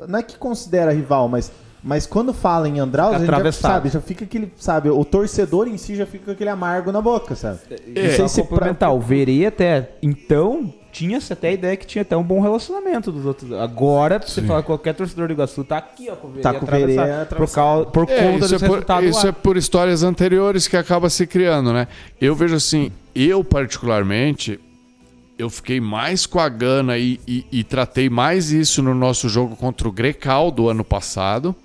não é que considera rival, mas mas quando fala em Andraus, a gente já, sabe, já fica aquele, sabe, o torcedor em si já fica com aquele amargo na boca, sabe? É, Não sei se complementar, pra... o Verê até, então, tinha-se até a ideia que tinha até um bom relacionamento dos outros. Agora, você fala qualquer torcedor do Iguaçu, tá aqui, ó, com o Verê tá com o Verê por, causa, por é, conta isso desse é por, resultado Isso lá. é por histórias anteriores que acaba se criando, né? Eu vejo assim, eu particularmente, eu fiquei mais com a Gana e, e, e, tratei mais isso no nosso jogo contra o Grecal do ano passado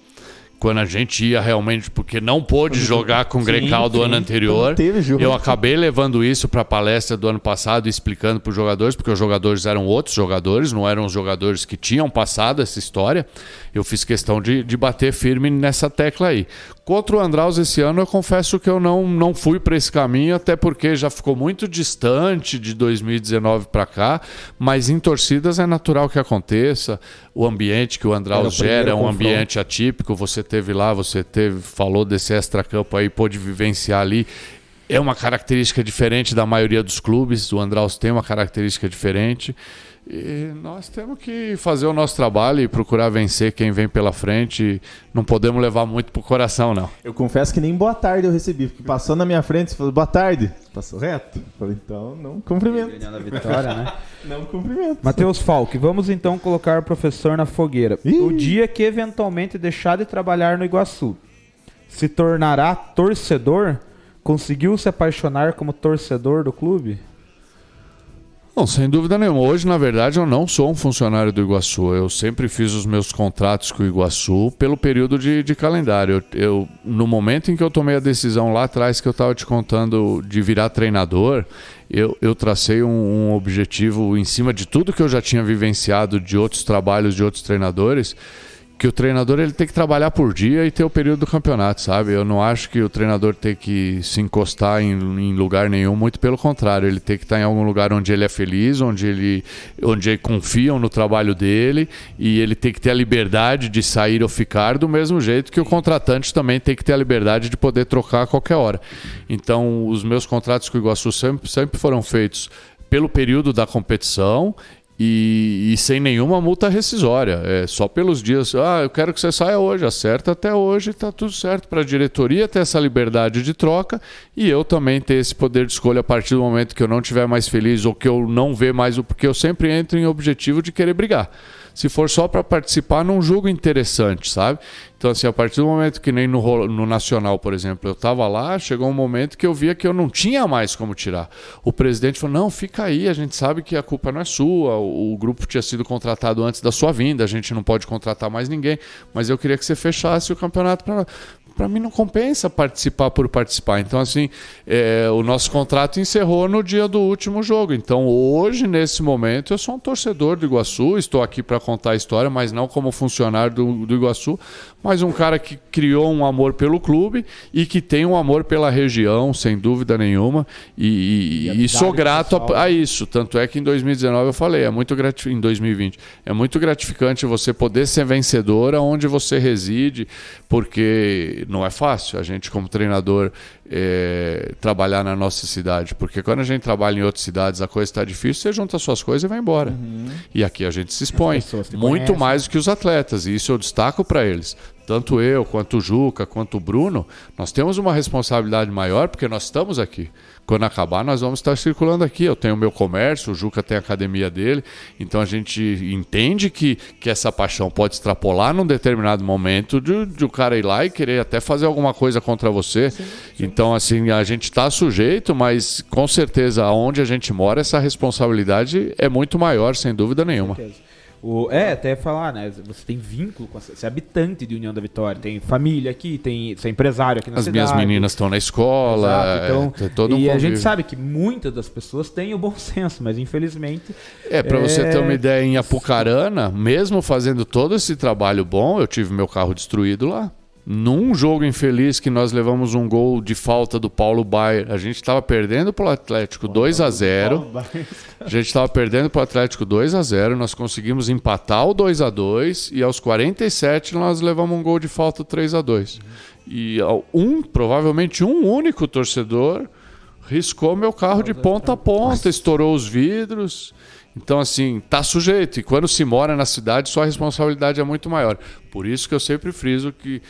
quando a gente ia realmente, porque não pôde jogar com o Grecal do sim. ano anterior. Eu acabei levando isso para a palestra do ano passado, explicando para os jogadores, porque os jogadores eram outros jogadores, não eram os jogadores que tinham passado essa história. Eu fiz questão de, de bater firme nessa tecla aí. Contra o Andraus esse ano, eu confesso que eu não, não fui para esse caminho, até porque já ficou muito distante de 2019 para cá, mas em torcidas é natural que aconteça. O ambiente que o Andraus gera é um confronto. ambiente atípico. Você teve lá, você teve, falou desse extra-campo aí, pôde vivenciar ali. É uma característica diferente da maioria dos clubes. O Andraus tem uma característica diferente. E nós temos que fazer o nosso trabalho e procurar vencer quem vem pela frente. Não podemos levar muito pro coração, não. Eu confesso que nem boa tarde eu recebi, porque passou na minha frente e falou boa tarde. Passou reto. Falei, então não cumprimento. Ganhando a vitória, né? não cumprimento. Matheus Falck, vamos então colocar o professor na fogueira. Ih. O dia que eventualmente deixar de trabalhar no Iguaçu se tornará torcedor? Conseguiu se apaixonar como torcedor do clube? Não, sem dúvida nenhuma. Hoje, na verdade, eu não sou um funcionário do Iguaçu. Eu sempre fiz os meus contratos com o Iguaçu pelo período de, de calendário. Eu, eu, no momento em que eu tomei a decisão lá atrás, que eu estava te contando de virar treinador, eu, eu tracei um, um objetivo em cima de tudo que eu já tinha vivenciado de outros trabalhos de outros treinadores que o treinador ele tem que trabalhar por dia e ter o período do campeonato, sabe? Eu não acho que o treinador tem que se encostar em, em, lugar nenhum, muito pelo contrário, ele tem que estar em algum lugar onde ele é feliz, onde ele onde confiam no trabalho dele e ele tem que ter a liberdade de sair ou ficar do mesmo jeito que o contratante também tem que ter a liberdade de poder trocar a qualquer hora. Então, os meus contratos com o Iguaçu sempre, sempre foram feitos pelo período da competição e, e, sem nenhuma multa rescisória. É só pelos dias. Ah, eu quero que você saia hoje. Acerta até hoje, está tudo certo. Para a diretoria ter essa liberdade de troca e eu também ter esse poder de escolha a partir do momento que eu não estiver mais feliz ou que eu não ver mais o. Porque eu sempre entro em objetivo de querer brigar se for só para participar num jogo interessante, sabe? Então, assim, a partir do momento que nem no, no Nacional, por exemplo, eu estava lá, chegou um momento que eu via que eu não tinha mais como tirar. O presidente falou: não, fica aí, a gente sabe que a culpa não é sua, o, o grupo tinha sido contratado antes da sua vinda, a gente não pode contratar mais ninguém, mas eu queria que você fechasse o campeonato para para mim não compensa participar por participar. Então, assim, é, o nosso contrato encerrou no dia do último jogo. Então, hoje, nesse momento, eu sou um torcedor do Iguaçu, estou aqui para contar a história, mas não como funcionário do, do Iguaçu, mas um cara que criou um amor pelo clube e que tem um amor pela região, sem dúvida nenhuma. E, e, e sou grato a, a, isso. Tanto é que em 2019 eu falei, é muito gratificante, em 2020, é muito gratificante você poder ser vencedor aonde você reside, porque não é fácil a gente, como treinador, é, trabalhar na nossa cidade. Porque quando a gente trabalha em outras cidades, a coisa está difícil, você junta suas coisas e vai embora. Uhum. E aqui a gente se expõe muito mais do que os atletas, e isso eu destaco para eles tanto eu, quanto o Juca, quanto o Bruno, nós temos uma responsabilidade maior porque nós estamos aqui. Quando acabar, nós vamos estar circulando aqui. Eu tenho o meu comércio, o Juca tem a academia dele, então a gente entende que, que essa paixão pode extrapolar num determinado momento de, de o cara ir lá e querer até fazer alguma coisa contra você. Sim, sim. Então, assim, a gente está sujeito, mas com certeza, onde a gente mora, essa responsabilidade é muito maior, sem dúvida nenhuma. O, é, até falar, né? Você tem vínculo com você é habitante de União da Vitória, tem família aqui, tem você é empresário aqui na As cidade. minhas meninas estão na escola. Exato, então, é, todo e um a gente sabe que muitas das pessoas têm o bom senso, mas infelizmente. É, para é... você ter uma ideia, em Apucarana, mesmo fazendo todo esse trabalho bom, eu tive meu carro destruído lá. Num jogo infeliz que nós levamos um gol de falta do Paulo Baier, a gente estava perdendo para o Atlético 2 a 0. A gente estava perdendo para o Atlético 2 a 0, nós conseguimos empatar o 2 a 2 e aos 47 nós levamos um gol de falta 3 a 2. E um, provavelmente um único torcedor riscou meu carro de ponta a ponta, estourou os vidros. Então, assim, tá sujeito. E quando se mora na cidade, sua responsabilidade é muito maior. Por isso que eu sempre friso que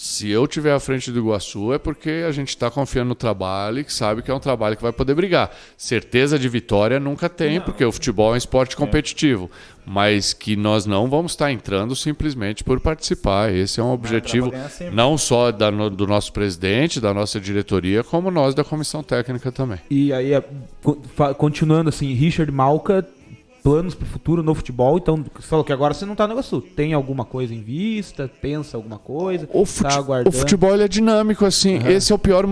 se eu tiver à frente do Iguaçu é porque a gente está confiando no trabalho e que sabe que é um trabalho que vai poder brigar. Certeza de vitória nunca tem, não. porque o futebol é um esporte é. competitivo. É. Mas que nós não vamos estar entrando simplesmente por participar. Esse é um objetivo não só da, no, do nosso presidente, da nossa diretoria, como nós da comissão técnica também. E aí, é, continuando assim, Richard Malca planos para o futuro no futebol. Então, você falou que agora você não está no negócio. Tem alguma coisa em vista? Pensa alguma coisa? O, fute tá o futebol é dinâmico, assim. Uhum. Esse é o pior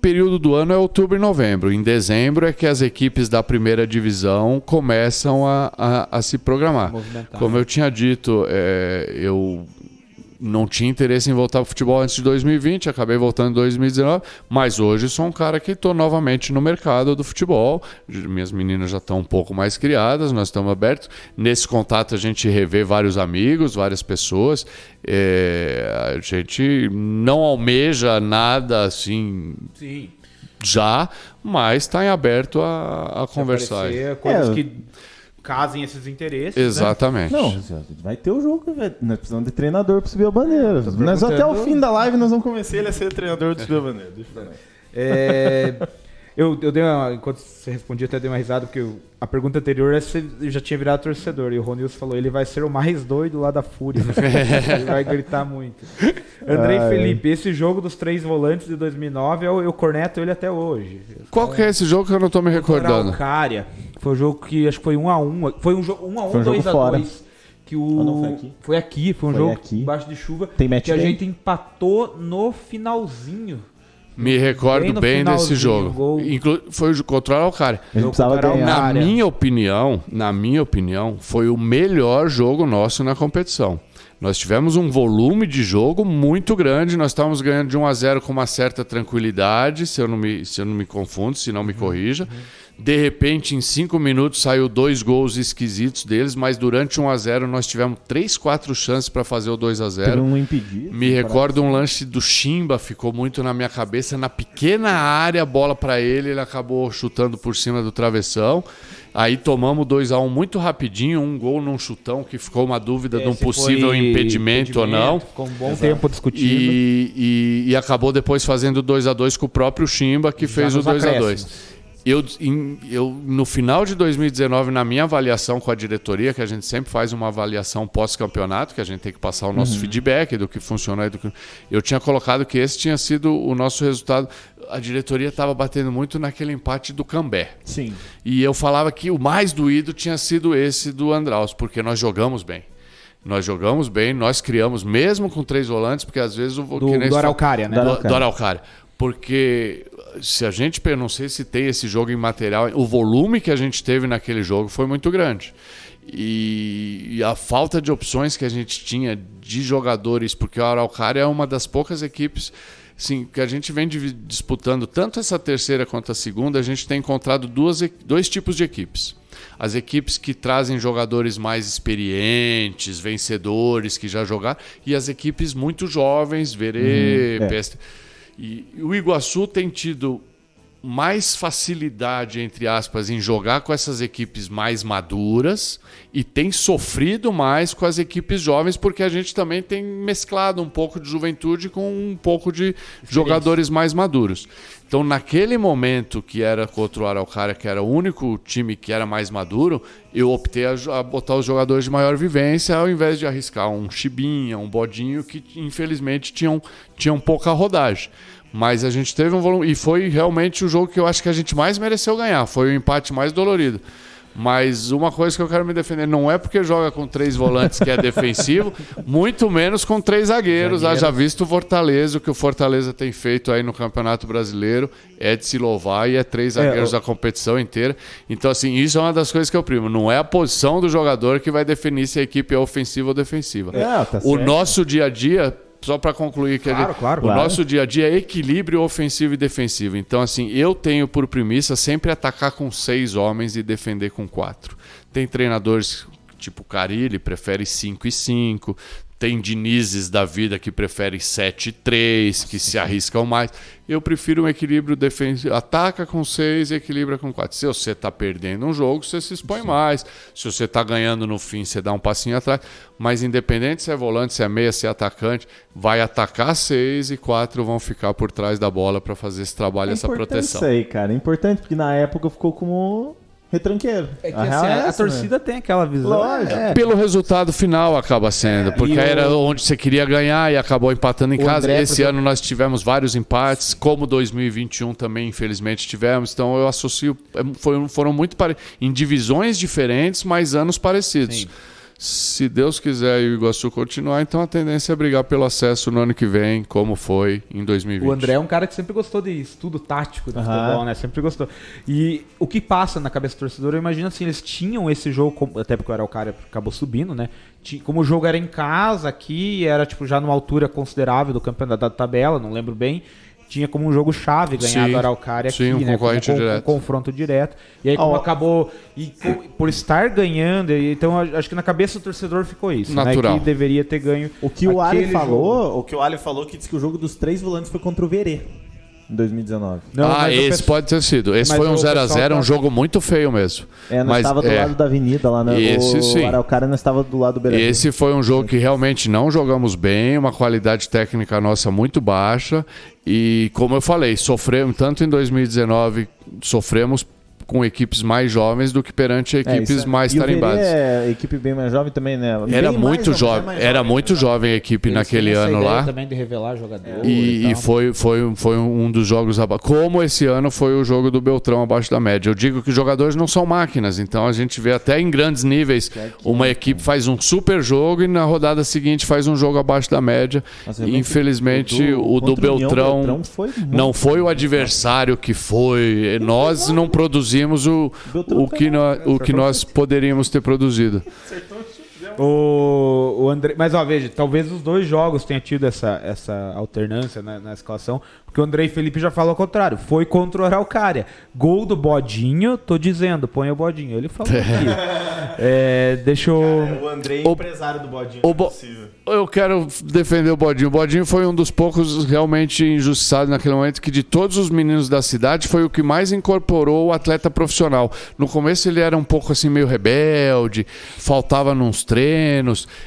período do ano, é outubro e novembro. Em dezembro é que as equipes da primeira divisão começam a, a, a se programar. Como eu tinha dito, é, eu não tinha interesse em voltar para o futebol antes de 2020, acabei voltando em 2019, mas hoje sou um cara que estou novamente no mercado do futebol. Minhas meninas já estão um pouco mais criadas, nós estamos abertos. Nesse contato a gente revê vários amigos, várias pessoas. É, a gente não almeja nada assim. Sim. Já, mas está em aberto a, a conversar. Coisas é, que casem esses interesses. Né? Exatamente. Né? Não, vai ter o jogo, velho. Nós precisamos de treinador para subir a bandeira. Nós até o fim da live nós vamos convencer ele a ser treinador do subir a bandeira. Deixa eu é, eu, eu dei uma, enquanto você respondia, até dei uma risada, porque eu, a pergunta anterior é se eu já tinha virado torcedor. E o Ronilson falou: ele vai ser o mais doido lá da Fúria. ele vai gritar muito. Andrei ah, Felipe, é. esse jogo dos três volantes de 2009, eu, eu corneto ele até hoje. Qual que é esse jogo que eu não tô me recordando? Araucária. Foi um jogo que acho que foi 1 a 1 Foi um jogo 1 a 1 Foi um jogo 2 a fora. 2 que o Ou não foi aqui? Foi aqui, foi um Foi jogo aqui. embaixo de chuva Tem match que a gente empatou no finalzinho. Me recordo Bem bem desse jogo. gol. Inclu foi o contra o Araucária. A gente Jogo precisava contra o ganhar. Na minha opinião, na minha opinião, foi o melhor jogo nosso na competição. Nós tivemos um volume de jogo muito grande, nós estávamos ganhando de 1 a 0 com uma certa tranquilidade, se eu não me, se eu não me confundo, se não me corrija. De repente, em cinco minutos, saiu dois gols esquisitos deles, mas durante 1 a 0 nós tivemos três, quatro chances para fazer o 2 a 0 Teve um impedido. me recordo um lance do Chimba, ficou muito na minha cabeça. Na pequena área, a bola para ele, ele acabou chutando por cima do travessão. Aí tomamos 2 a 1 um muito rapidinho, um gol num chutão que ficou uma dúvida de um Esse possível foi impedimento, ou não. Ficou um bom tempo discutindo. E, e- e acabou depois fazendo 2 a 2 com o próprio Chimba, que fez o nos 2 a 2 acréscimos. Eu, em- eu, no final de 2019, na minha avaliação com a diretoria, que a gente sempre faz uma avaliação pós-campeonato, que a gente tem que passar o nosso feedback do que funcionou e do que. Eu tinha colocado que esse tinha sido o nosso resultado. A diretoria estava batendo muito naquele empate do Cambé. Sim. E eu falava que o mais doído tinha sido esse do Andraus, porque nós jogamos bem. Nós jogamos bem, nós criamos, mesmo com três volantes, porque às vezes o Do, do Araucária, né? Do, do Araucária. Porque se a gente, eu não sei se tem esse jogo em material, o volume que a gente teve naquele jogo foi muito grande. E, e a falta de opções que a gente tinha de jogadores, porque o Araucária é uma das poucas equipes assim, que a gente vem disputando tanto essa terceira quanto a segunda, a gente tem encontrado duas, dois tipos de equipes. As equipes que trazem jogadores mais experientes, vencedores, que já jogaram, e as equipes muito jovens, Verê, Uhum, é. E o Iguaçu tem tido mais facilidade, entre aspas, em jogar com essas equipes mais maduras e tem sofrido mais com as equipes jovens, porque a gente também tem mesclado um pouco de juventude com um pouco de jogadores mais maduros. Então, naquele momento que era contra o Araucária, que era o único time que era mais maduro, eu optei a, a botar os jogadores de maior vivência ao invés de arriscar um Chibinha, um Bodinho, que infelizmente tinham, tinham pouca rodagem. Mas a gente teve um volume. E foi realmente o jogo que eu acho que a gente mais mereceu ganhar. Foi o empate mais dolorido. Mas uma coisa que eu quero me defender não é porque joga com três volantes que é defensivo, muito menos com três zagueiros. Haja visto o Fortaleza, o que o Fortaleza tem feito aí no Campeonato Brasileiro é de se louvar e é três zagueiros eu- da competição inteira. Então, assim, isso é uma das coisas que eu primo. Não é a posição do jogador que vai definir se a equipe é ofensiva ou defensiva. É, tá o nosso dia a dia, só para concluir, que Claro, gente- claro, o claro. nosso dia a dia é equilíbrio ofensivo e defensivo. Então, assim, eu tenho por premissa sempre atacar com seis homens e defender com quatro. Tem treinadores tipo Carilli, prefere 5 e 5. Tem Dinizes da vida que prefere 7 e 3, que se arriscam mais. Eu prefiro um equilíbrio defensivo. Ataca com 6 e equilibra com 4. Se você está perdendo um jogo, você se expõe mais. Se você está ganhando no fim, você dá um passinho atrás. Mas independente se é volante, se é meia, se é atacante, vai atacar 6 e 4 vão ficar por trás da bola para fazer esse trabalho, É essa proteção. Isso aí, cara. É importante porque na época ficou como retranqueiro. É que A assim, real é a, essa, né? torcida tem aquela visão. Lógico. É, Pelo resultado final acaba sendo, porque E o- era onde você queria ganhar e acabou empatando em O casa. André, Esse por exemplo- ano nós tivemos vários empates, como 2021 também, infelizmente, tivemos. Então eu associo. é, Foram, foram muito pare... em divisões diferentes, mas anos parecidos. Sim. Se Deus quiser e o Iguaçu continuar, então a tendência é brigar pelo acesso no ano que vem, como foi em 2020. O André é um cara que sempre gostou de estudo tático do Aham. futebol, né? Sempre gostou. E o que passa na cabeça do torcedor, eu imagino assim, eles tinham esse jogo, até porque o Araucária acabou subindo, né? Como o jogo era em casa aqui, era tipo já numa altura considerável do campeonato da tabela, não lembro bem. Tinha como um jogo chave ganhar Sim, do Araucária sim, aqui, um né? concorrente Como, com- direto. um confronto direto. E aí, como acabou. E por estar ganhando, então eu acho que na cabeça do torcedor ficou isso. Natural. Né? Que deveria ter ganho. O que o Ali falou, jogo. o que o Ali falou que disse que o jogo dos três volantes foi contra o Verê em 2019. Não, ah, o esse pessoal- pode ter sido. Esse Mas foi um o 0x0, pessoal um jogo muito feio mesmo. É, nós Mas, estava do é. lado da avenida lá, né? Esse o sim. Araucária nós estava do lado do Beira Esse foi um jogo que realmente não jogamos bem, uma qualidade técnica nossa muito baixa. E como eu falei, sofremos, tanto em 2019, sofremos com equipes mais jovens do que perante equipes é, mais tarimbadas. É equipe bem mais jovem também, né? Era bem muito jovem, era jovem, muito né? jovem a equipe Eles naquele ano lá. também de revelar jogador. E, e, e foi, foi, foi um dos jogos como esse ano foi o jogo do Beltrão abaixo da média. Eu digo que os jogadores não são máquinas, então a gente vê até em grandes níveis uma equipe faz um super jogo e na rodada seguinte faz um jogo abaixo da média. Infelizmente do, o do Beltrão, Beltrão foi não foi o adversário que foi. Nós não produzimos o, o, que, nós, o que nós poderíamos ter produzido. O, o André, mas ó, veja, talvez os dois jogos tenham tido essa, essa alternância na, na escalação, porque o Andrei Felipe já falou ao contrário. Foi contra o Araucária. Gol do Bodinho, tô dizendo, põe o Bodinho. Ele falou aqui. é, deixa eu. Cara, o Andrei é empresário do Bodinho. O bo... Eu quero defender o Bodinho. O Bodinho foi um dos poucos realmente injustiçados naquele momento que, de todos os meninos da cidade, foi o que mais incorporou o atleta profissional. No começo ele era um pouco assim, meio rebelde, faltava nos treinos,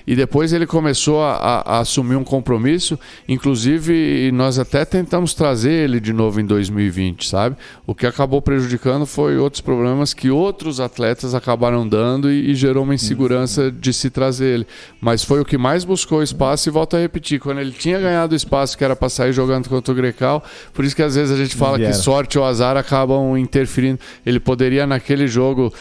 e depois ele começou a, a, a assumir um compromisso. Inclusive, nós até tentamos trazer ele de novo em 2020, sabe? O que acabou prejudicando foi outros problemas que outros atletas acabaram dando e, e gerou uma insegurança de se trazer ele. Mas foi o que mais buscou espaço e volto a repetir, quando ele tinha ganhado espaço que era para sair jogando contra o Grecal, por isso que às vezes a gente fala que sorte ou azar acabam interferindo. Ele poderia naquele jogo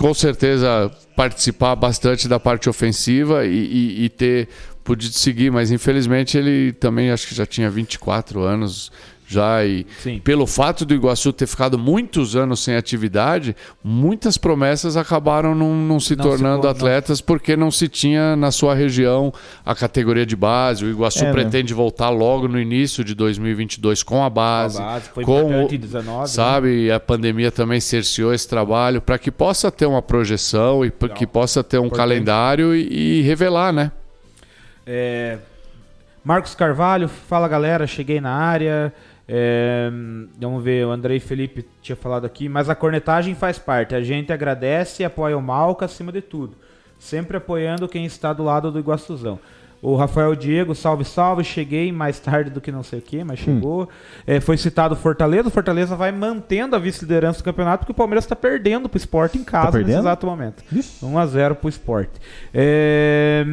com certeza participar bastante da parte ofensiva e, e, e ter podido seguir, mas infelizmente ele também acho que já tinha 24 anos já e Sim. pelo fato do Iguaçu ter ficado muitos anos sem atividade, muitas promessas acabaram não, não se não tornando se atletas porque não se tinha na sua região a categoria de base. O Iguaçu é, né? pretende voltar logo no início de 2022 com a base, com, a base, foi com o, 19, sabe, né? a pandemia também cerceou esse trabalho para que possa ter uma projeção e que possa ter um importante. calendário e, e revelar, né? É, Marcos Carvalho, fala galera, cheguei na área. É, vamos ver, o Andrei Felipe tinha falado aqui, mas a cornetagem faz parte. A gente agradece e apoia o Malca acima de tudo. Sempre apoiando quem está do lado do Iguaçuzão. O Rafael Diego, salve, salve. Cheguei mais tarde do que não sei o que, mas hum. chegou. Hum. É, foi citado Fortaleza. O Fortaleza vai mantendo a vice-liderança do campeonato porque o Palmeiras está perdendo para o esporte em casa tá nesse exato momento. 1x0 para o esporte. É,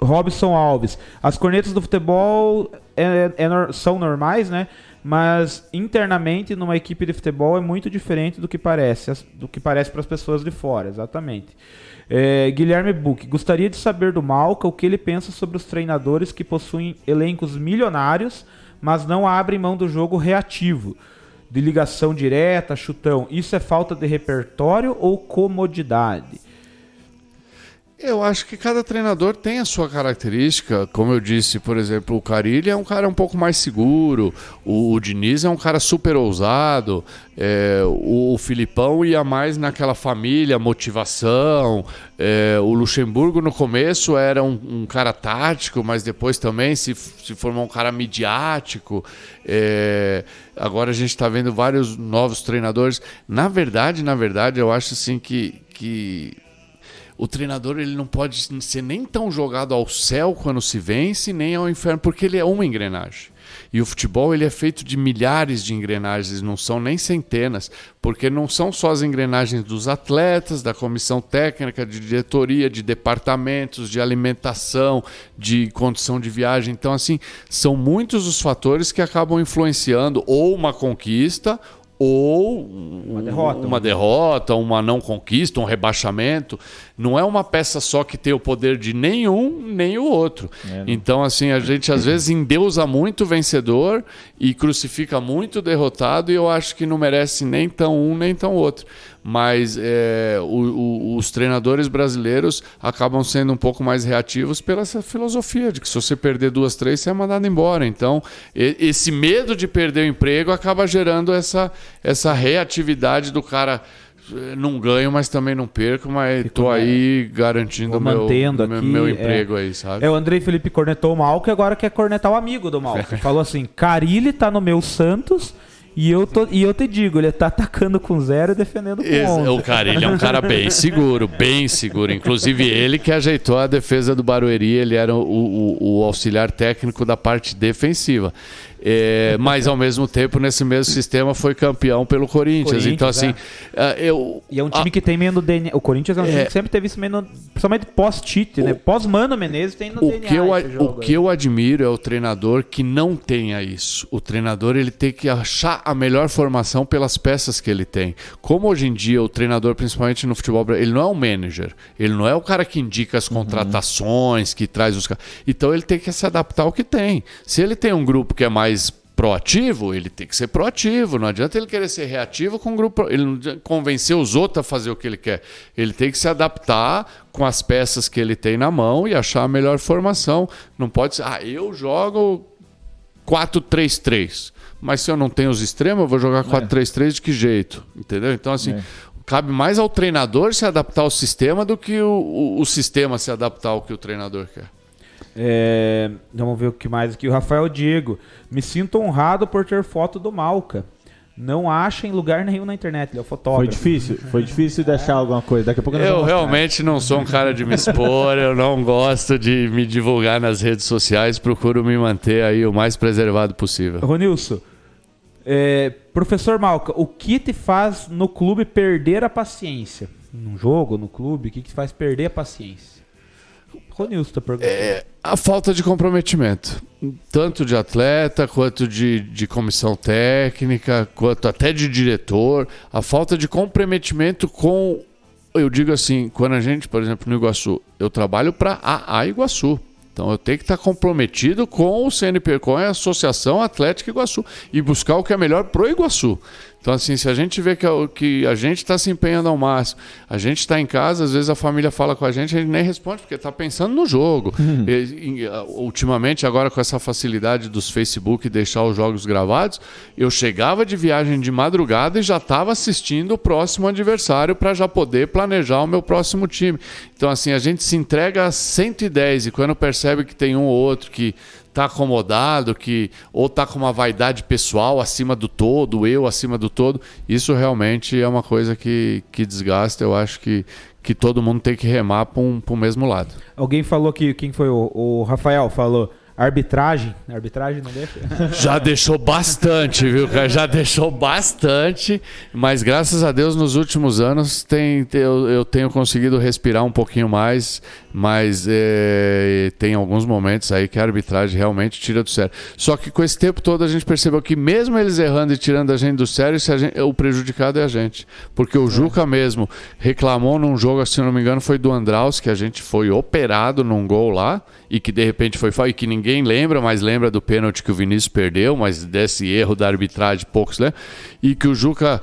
Robson Alves. As cornetas do futebol é, é, são normais, né? Mas internamente numa equipe de futebol é muito diferente do que parece, do que parece para as pessoas de fora, exatamente. É, Guilherme Buch, gostaria de saber do Malca o que ele pensa sobre os treinadores que possuem elencos milionários, mas não abrem mão do jogo reativo, de ligação direta, chutão. Isso é falta de repertório ou comodidade? Eu acho que cada treinador tem a sua característica. Como eu disse, por exemplo, o Carilli é um cara um pouco mais seguro, o, o Diniz é um cara super ousado, é, o, o, Filipão ia mais naquela família, motivação. É, o Luxemburgo no começo era um, um, cara tático, mas depois também se, se formou um cara midiático. É, agora a gente está vendo vários novos treinadores. Na verdade, na verdade, eu acho assim que. que o treinador ele não pode ser nem tão jogado ao céu quando se vence, nem ao inferno, porque ele é uma engrenagem. E o futebol ele é feito de milhares de engrenagens, não são nem centenas, porque não são só as engrenagens dos atletas, da comissão técnica, de diretoria, de departamentos, de alimentação, de condição de viagem. Então, assim, são muitos os fatores que acabam influenciando ou uma conquista ou uma derrota, uma derrota, uma não conquista, um rebaixamento. Não é uma peça só que tem o poder de nenhum nem o outro. É, então, assim, a gente às vezes endeusa muito o vencedor e crucifica muito o derrotado, e eu acho que não merece nem tão um nem tão outro mas é, o, o, os treinadores brasileiros acabam sendo um pouco mais reativos pela essa filosofia de que se você perder duas, três, você é mandado embora. Então, e, esse medo de perder o emprego acaba gerando essa, essa reatividade do cara não ganho, mas também não perco, mas estou aí garantindo o meu, mantendo meu, aqui, meu emprego é, aí, sabe? É, o Andrei Felipe cornetou o Malco e agora quer cornetar o amigo do Malco. Falou assim, Carilli tá no meu Santos e eu, tô, e eu te digo, ele tá atacando com zero e defendendo com Esse, O cara, ele é um cara bem seguro, bem seguro. Inclusive ele que ajeitou a defesa do Barueri, ele era o, o, o auxiliar técnico da parte defensiva. É, mas ao mesmo tempo, nesse mesmo sistema, foi campeão pelo Corinthians. Corinthians então, assim, é. é, eu. E é um time que tem meio no DNA. O Corinthians é um time É. que sempre teve isso meio no, Principalmente pós-Tite, né? Pós-Mano Menezes tem no O DNA. que, eu, o que eu admiro é o treinador que não tenha isso. O treinador ele tem que achar a melhor formação pelas peças que ele tem. Como hoje em dia o treinador, principalmente no futebol, brasileiro, ele não é um manager. Ele não é o cara que indica as contratações, que traz os caras. Então ele tem que se adaptar ao que tem. Se ele tem um grupo que é mais proativo, ele tem que ser proativo. Não adianta ele querer ser reativo com o grupo. Ele não convencer os outros a fazer o que ele quer. Ele tem que se adaptar com as peças que ele tem na mão e achar a melhor formação. Não pode ser, ah, eu jogo 4-3-3. Mas se eu não tenho os extremos, eu vou jogar 4-3-3 de que jeito? Entendeu? Então, assim, cabe mais ao treinador se adaptar ao sistema do que o, o, o sistema se adaptar ao que o treinador quer. É, vamos ver o que mais aqui. O Rafael Diego. Me sinto honrado por ter foto do Malca. Não acha em lugar nenhum na internet. Ele é o fotógrafo. Foi difícil, foi difícil de achar alguma coisa. Daqui a pouco Eu realmente não sou um cara de me expor, eu não gosto de me divulgar nas redes sociais, procuro me manter aí o mais preservado possível. Ronilson, é, professor Malca, o que te faz no clube perder a paciência? Num jogo, no clube, o que te faz perder a paciência? Tá perguntando. É a falta de comprometimento, tanto de atleta, quanto de, de comissão técnica, quanto até de diretor, a falta de comprometimento com, eu digo assim, quando a gente, por exemplo, no Iguaçu, eu trabalho para a, Iguaçu. Então eu tenho que estar comprometido com o CNP, com a Associação Atlética Iguaçu e buscar o que é melhor pro Iguaçu. Então, assim, se a gente vê que a, que a gente está se empenhando ao máximo, a gente está em casa, às vezes a família fala com a gente, a gente nem responde, porque está pensando no jogo. E, e, a- ultimamente, agora com essa facilidade dos Facebook deixar os jogos gravados, eu chegava de viagem de madrugada e já estava assistindo o próximo adversário para já poder planejar o meu próximo time. Então, assim, a gente se entrega a 110 e quando percebe que tem um ou outro que tá acomodado, que ou tá com uma vaidade pessoal acima do todo, eu acima do todo, isso realmente é uma coisa que, que desgasta. Eu acho que, que todo mundo tem que remar para um, pro mesmo lado. Alguém falou que quem foi o, o Rafael falou arbitragem, arbitragem não deixa. Já deixou bastante, viu, cara? Já deixou bastante, mas graças a Deus nos últimos anos tem, eu, eu tenho conseguido respirar um pouquinho mais, mas é, tem alguns momentos aí que a arbitragem realmente tira do sério. Só que com esse tempo todo a gente percebeu que mesmo eles errando e tirando a gente do sério, gente- o prejudicado é a gente. Porque o Juca mesmo reclamou num jogo, se não me engano, foi do Andraus, que a gente foi operado num gol lá, e que de repente foi falta, e que ninguém lembra, mas lembra do pênalti que o Vinícius perdeu, mas desse erro da arbitragem poucos lembram, e que o Juca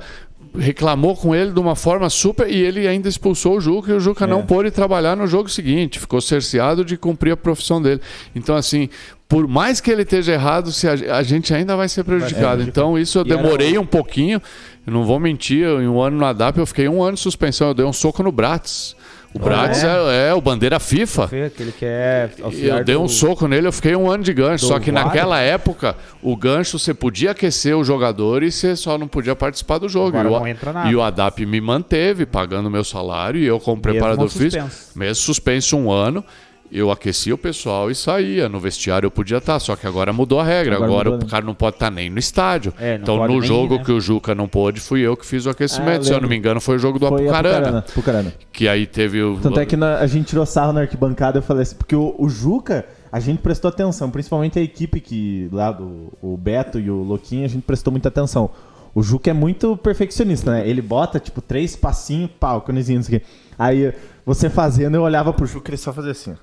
reclamou com ele de uma forma super e ele ainda expulsou o Juca e o Juca não pôde trabalhar no jogo seguinte, ficou cerceado de cumprir a profissão dele. Então assim, por mais que ele esteja errado, se a, gente ainda vai ser prejudicado. Então isso eu demorei um pouquinho, eu não vou mentir, em um ano no ADAP eu fiquei um ano de suspensão, eu dei um soco no Bratis. O Bratis é, é o bandeira FIFA. Aquele que é Eu dei um do- soco nele, eu fiquei um ano de gancho. do Só que VAR. naquela época, o gancho você podia aquecer o jogador e você só não podia participar do jogo. Agora e, o, não entra nada. e o ADAP me manteve pagando meu salário e eu, como preparador físico, suspenso. mesmo suspenso um ano. Eu aquecia o pessoal e saía. No vestiário eu podia estar, só que agora mudou a regra. Agora Agora, mudou, o né? cara não pode estar nem no estádio. É, então, no jogo ir, né? que o Juca não pôde, fui eu que fiz o aquecimento. Ah, eu Se eu não me engano, foi o jogo do Apucarana. Pucarana, Pucarana. Que aí teve o. Tanto é que na- a gente tirou sarro na arquibancada, eu falei assim, porque o, o Juca, a gente prestou atenção, principalmente a equipe que lá do o Beto e o Louquinho, a gente prestou muita atenção. O Juca é muito perfeccionista, né? Ele bota, tipo, três passinhos, pau, conezinho, isso aqui. Aí, você fazendo, eu olhava pro Juca e ele só fazia assim, ó.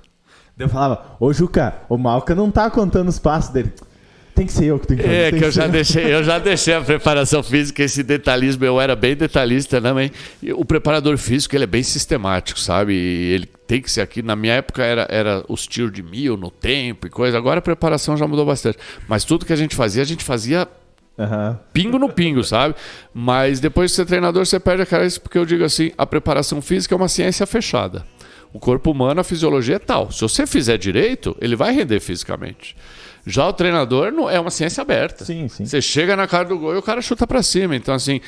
Daí eu falava, ô Juca, o Malca não tá contando os passos dele. Tem que ser eu que tenho que fazer. É, tem que eu já, deixei, eu já deixei a preparação física, esse detalhismo, eu era bem detalhista também. E o preparador físico, ele é bem sistemático, sabe? E ele tem que ser aqui. Na minha época era, era os tiros de mil no tempo e coisa. Agora a preparação já mudou bastante. Mas tudo que a gente fazia, a gente fazia Aham. pingo no pingo, sabe? Mas depois de ser treinador, você perde a cabeça, porque eu digo assim, a preparação física é uma ciência fechada. O corpo humano, a fisiologia é tal. Se você fizer direito, ele vai render fisicamente. Já o treinador não é uma ciência aberta. Sim, sim. Você chega na cara do gol e o cara chuta pra cima. Então, assim,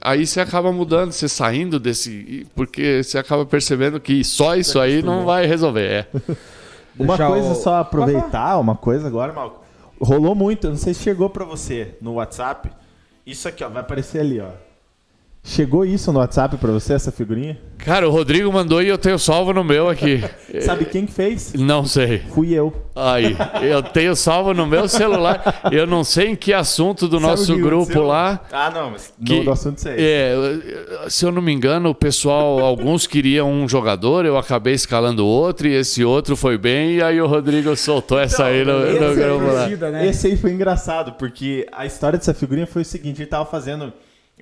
aí você acaba mudando, você saindo desse. Porque você acaba percebendo que só isso aí não vai resolver. É. Uma coisa o- só aproveitar, uma coisa agora, Malco. rolou muito, eu não sei se chegou pra você no WhatsApp. Isso aqui, ó, vai aparecer ali, ó. Chegou isso no WhatsApp pra você, essa figurinha? Cara, o Rodrigo mandou e eu tenho salvo no meu aqui. Sabe quem que fez? Não sei. Fui eu. Aí, eu tenho salvo no meu celular. Eu não sei em que assunto do Sabe nosso grupo aconteceu? lá. Ah, não, mas Que- no, do assunto sei. É, se eu não me engano, o pessoal, alguns queriam um jogador, eu acabei escalando outro e esse outro foi bem, e aí o Rodrigo soltou essa aí no, no esse aí grupo lá. torcida, né? Esse aí foi engraçado, porque a história dessa figurinha foi o seguinte: ele tava fazendo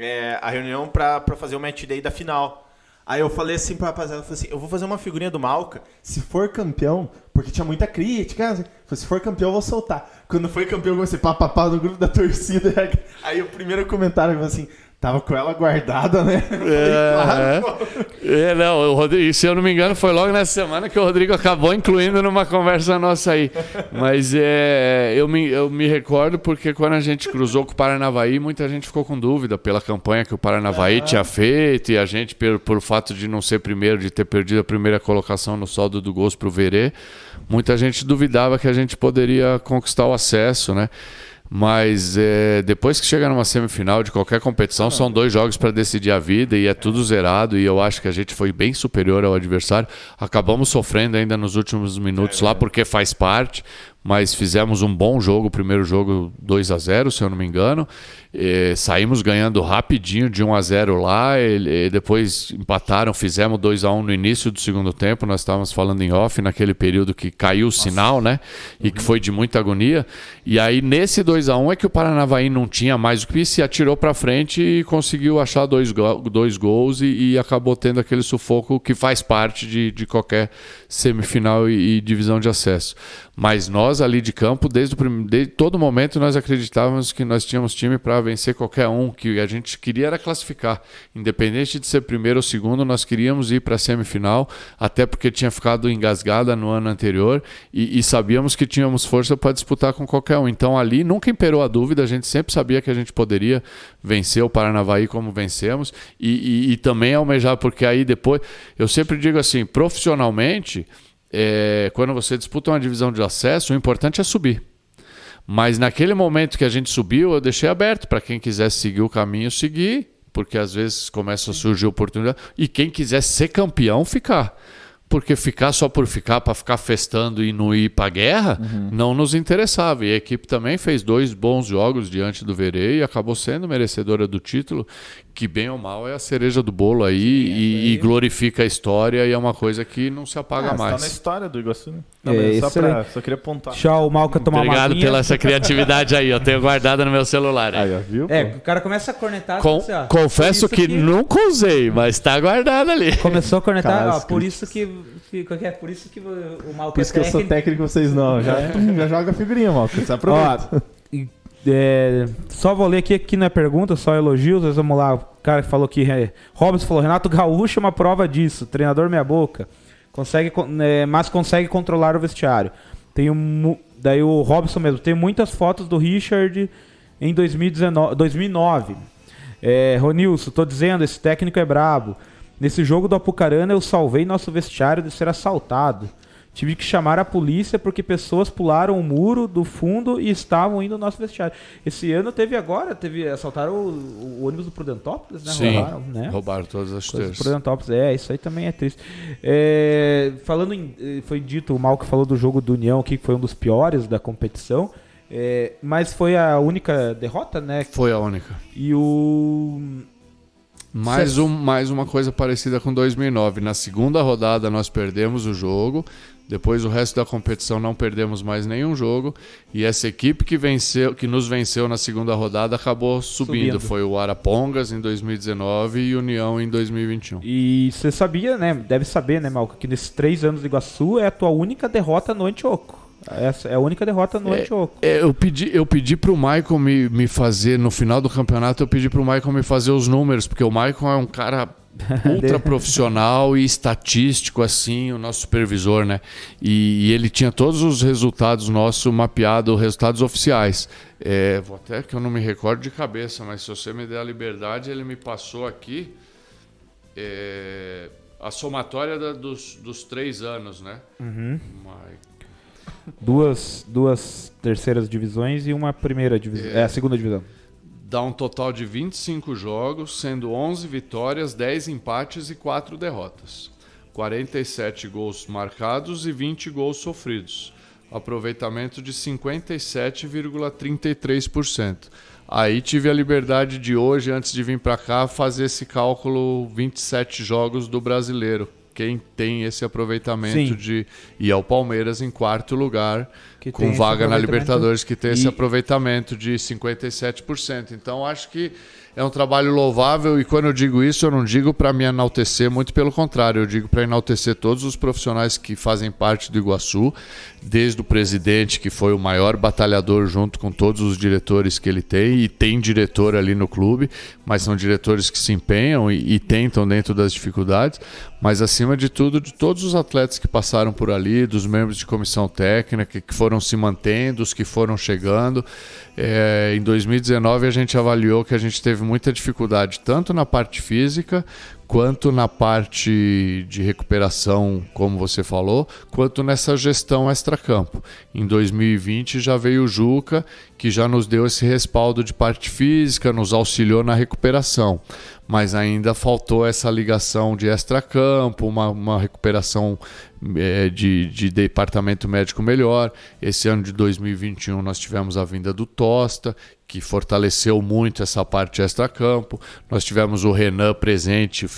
é, a reunião pra fazer o match day da final. Aí eu falei assim pra rapaziada, eu falei assim, eu vou fazer uma figurinha do Malca, se for campeão, porque tinha muita crítica, né? Se for campeão eu vou soltar. Quando foi campeão eu comecei papapá no grupo da torcida, aí o primeiro comentário foi assim, tava com ela guardada, né? É, claro, pô. É, não, o Rodrigo, se eu não me engano, foi logo nessa semana que o Rodrigo acabou incluindo numa conversa nossa aí. Mas é, eu, me, eu me recordo porque quando a gente cruzou com o Paranavaí, muita gente ficou com dúvida pela campanha que o Paranavaí tinha feito e a gente, por, por fato de não ser primeiro, de ter perdido a primeira colocação no saldo do gols pro Verê, muita gente duvidava que a gente poderia conquistar o acesso, né? Mas é, depois que chega numa semifinal de qualquer competição, são dois jogos para decidir a vida e é tudo zerado. E eu acho que a gente foi bem superior ao adversário. Acabamos sofrendo ainda nos últimos minutos lá, porque faz parte. Mas fizemos um bom jogo, o primeiro jogo 2 a 0 se eu não me engano. Eh, saímos ganhando rapidinho de 1 a 0 lá. e- e depois empataram, fizemos 2 a 1 no início do segundo tempo. Nós estávamos falando em off naquele período que caiu o sinal, né? E que foi de muita agonia. E aí, nesse 2 a 1 é que o Paranavaí não tinha mais o que se atirou para frente e conseguiu achar dois, go- dois gols e, e acabou tendo aquele sufoco que faz parte de, de qualquer semifinal e, e divisão de acesso. Mas nós ali de campo, desde, o prim... desde todo momento, nós acreditávamos que nós tínhamos time para vencer qualquer um, que a gente queria era classificar. Independente de ser primeiro ou segundo, nós queríamos ir para a semifinal, até porque tinha ficado engasgada no ano anterior e, e sabíamos que tínhamos força para disputar com qualquer um. Então ali nunca imperou a dúvida, a gente sempre sabia que a gente poderia vencer o Paranavaí como vencemos e, e, e também almejar, porque aí depois, eu sempre digo assim, profissionalmente é, quando você disputa uma divisão de acesso, o importante é subir. Mas naquele momento que a gente subiu, eu deixei aberto para quem quisesse seguir o caminho, seguir, porque às vezes começa a surgir oportunidade. E quem quiser ser campeão, ficar. Porque ficar só por ficar, para ficar festando e não ir para a guerra, não nos interessava. E a equipe também fez dois bons jogos diante do Verê e acabou sendo merecedora do título, que bem ou mal é a cereja do bolo aí e, e glorifica a história e é uma coisa que não se apaga Ah, tá mais. na história do Iguaçu, né? Não, É, só, pra, só queria apontar. Deixa o Malca tomar uma Obrigado pela essa criatividade aí, eu tenho guardado no meu celular. aí. Aí, ó, viu? É, o cara começa a cornetar. Com- assim, ó, confesso que, nunca usei, mas tá guardado ali. Começou a cornetar, ó, por isso que, que, é? por isso que o Malca Por isso que eu sou técnico, vocês não. Já, tum, já joga a figurinha, mal. Você aproveita. Ó, e, é, só vou ler aqui, aqui não é pergunta, só elogios. Mas vamos lá. O cara que falou que. É, Robson falou: Renato Gaúcho é uma prova disso. Treinador meia boca. Consegue, con- é, mas consegue controlar o vestiário. Tem um, daí o Robson mesmo. Tem muitas fotos do Richard em 2019, 2009. É, Ronilson, tô dizendo, esse técnico é brabo. Nesse jogo do Apucarana eu salvei nosso vestiário de ser assaltado. Tive que chamar a polícia porque pessoas pularam o muro do fundo e estavam indo no nosso vestiário. Esse ano teve agora, teve assaltaram o, o ônibus do Prudentópolis, né? Sim, Roubaram, né? roubaram todas as Coisa do terças. Prudentópolis. É, isso aí também é triste. É, falando em. eh, Foi dito, o Mal que falou do jogo do União aqui, que foi um dos piores da competição. É, mas foi a única derrota, né? Foi a única. E o. Mais, um, mais uma coisa parecida com 2009. Na segunda rodada nós perdemos o jogo. Depois o resto da competição não perdemos mais nenhum jogo. E essa equipe que venceu, que nos venceu na segunda rodada acabou subindo. Subindo. Foi o Arapongas em 2019 e União em 2021. E você sabia, né? Deve saber, né, Malco, que nesses três anos de Iguaçu é a tua única derrota no Antioco. Essa é a única derrota no Antioco. É, eu pedi, eu pedi pro Michael me, me fazer, no final do campeonato, eu pedi pro Michael me fazer os números, porque o Michael é um cara ultra profissional e estatístico, assim, o nosso supervisor, né? E, e ele tinha todos os resultados nossos mapeados, resultados oficiais. É, vou até que eu não me recordo de cabeça, mas se você me der a liberdade, ele me passou aqui é, a somatória da- dos, dos três anos, né? Michael. duas, duas terceiras divisões e uma primeira divisão. É, a segunda divisão. Dá um total de 25 jogos, sendo 11 vitórias, 10 empates e 4 derrotas. 47 gols marcados e 20 gols sofridos. Aproveitamento de 57,33%. Aí tive a liberdade de hoje, antes de vir para cá, fazer esse cálculo 27 jogos do brasileiro. Quem tem esse aproveitamento Sim. de ir ao Palmeiras em quarto lugar, Que com esse vaga na. Libertadores, que tem esse E- aproveitamento de 57%. Então acho que é um trabalho louvável e quando eu digo isso, eu não digo para me enaltecer, muito pelo contrário, eu digo para enaltecer todos os profissionais que fazem parte do Iguaçu, desde o presidente, que foi o maior batalhador junto com todos os diretores que ele tem, e tem diretor ali no clube, mas são diretores que se empenham e, e tentam dentro das dificuldades, mas acima de tudo, de todos os atletas que passaram por ali, dos membros de comissão técnica que foram se mantendo, os que foram chegando. É, em 2019 a gente avaliou que a gente teve muita dificuldade tanto na parte física quanto na parte de recuperação, como você falou, quanto nessa gestão extracampo. Em 2020 já veio o Juca, que já nos deu esse respaldo de parte física, nos auxiliou na recuperação. Mas ainda faltou essa ligação de extracampo, uma, uma recuperação eh, de, de departamento médico melhor. Esse ano de 2021 nós tivemos a vinda do Tosta, que fortaleceu muito essa parte extra-campo. Nós tivemos o Renan presente, o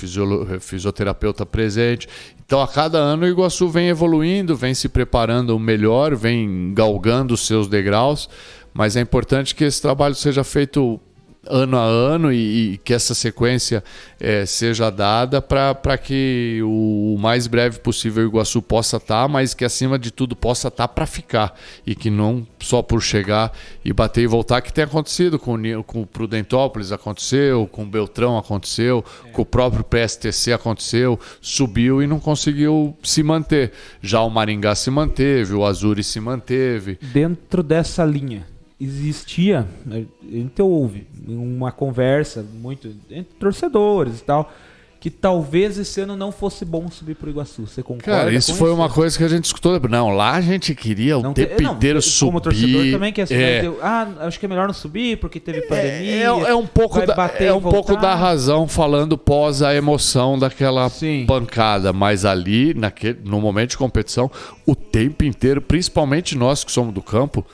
fisioterapeuta presente. Então, a cada ano, o Iguaçu vem evoluindo, vem se preparando melhor, vem galgando os seus degraus. Mas é importante que esse trabalho seja feito ano a ano e, e que essa sequência eh, seja dada para que o, mais breve possível o Iguaçu possa estar, mas que acima de tudo possa estar para ficar e que não só por chegar e bater e voltar, que tem acontecido com, o com o Prudentópolis, aconteceu, com o Beltrão aconteceu, com o próprio PSTC aconteceu, subiu e não conseguiu se manter. Já o Maringá se manteve, o Azuri se manteve. Dentro dessa linha, existia, a gente ouve, uma conversa muito entre torcedores e tal, que talvez esse ano não fosse bom subir pro Iguaçu. Você concorda? Cara, isso foi uma coisa que a gente escutou. Não, lá a gente queria o Não tempo te- não, inteiro Como torcedor subir. também que assim, é. deu, ah, acho que é melhor não subir porque teve pandemia. É, é um pouco, da, é um pouco da razão falando pós a emoção daquela Sim. pancada, mas ali naquele, no momento de competição, o tempo inteiro, principalmente nós que somos do campo,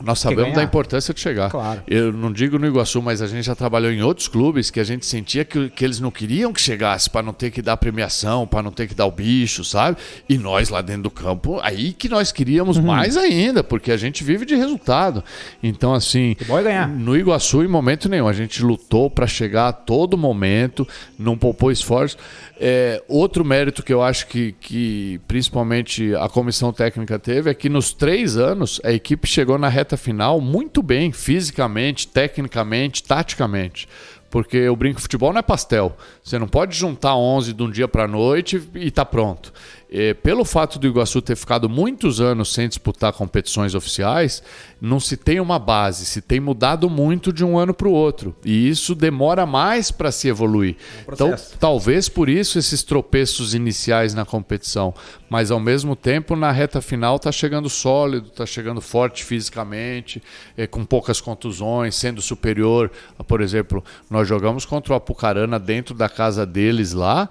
nós sabemos da importância de chegar. Claro. Eu não digo no Iguaçu, mas a gente já trabalhou em outros clubes que a gente sentia que, que eles não queriam que chegasse para não ter que dar premiação, para não ter que dar o bicho, sabe? E nós lá dentro do campo, aí que nós queríamos Uhum. mais ainda, porque a gente vive de resultado. Então, assim, é no Iguaçu, em momento nenhum, a gente lutou para chegar a todo momento, não poupou esforço. É, outro mérito que eu acho que, que principalmente a comissão técnica teve é que nos três anos a equipe chegou na reta final muito bem, fisicamente, tecnicamente, taticamente. Porque o brinco futebol não é pastel. Você não pode juntar 11 de um dia para noite e tá pronto. É, pelo fato do Iguaçu ter ficado muitos anos sem disputar competições oficiais, não se tem uma base, se tem mudado muito de um ano para o outro. E isso demora mais para se evoluir. então, processo. talvez por isso esses tropeços iniciais na competição. Mas ao mesmo tempo, na reta final, tá chegando sólido, tá chegando forte fisicamente, é, com poucas contusões, sendo superior. Por exemplo, nós jogamos contra o Apucarana dentro da casa deles lá.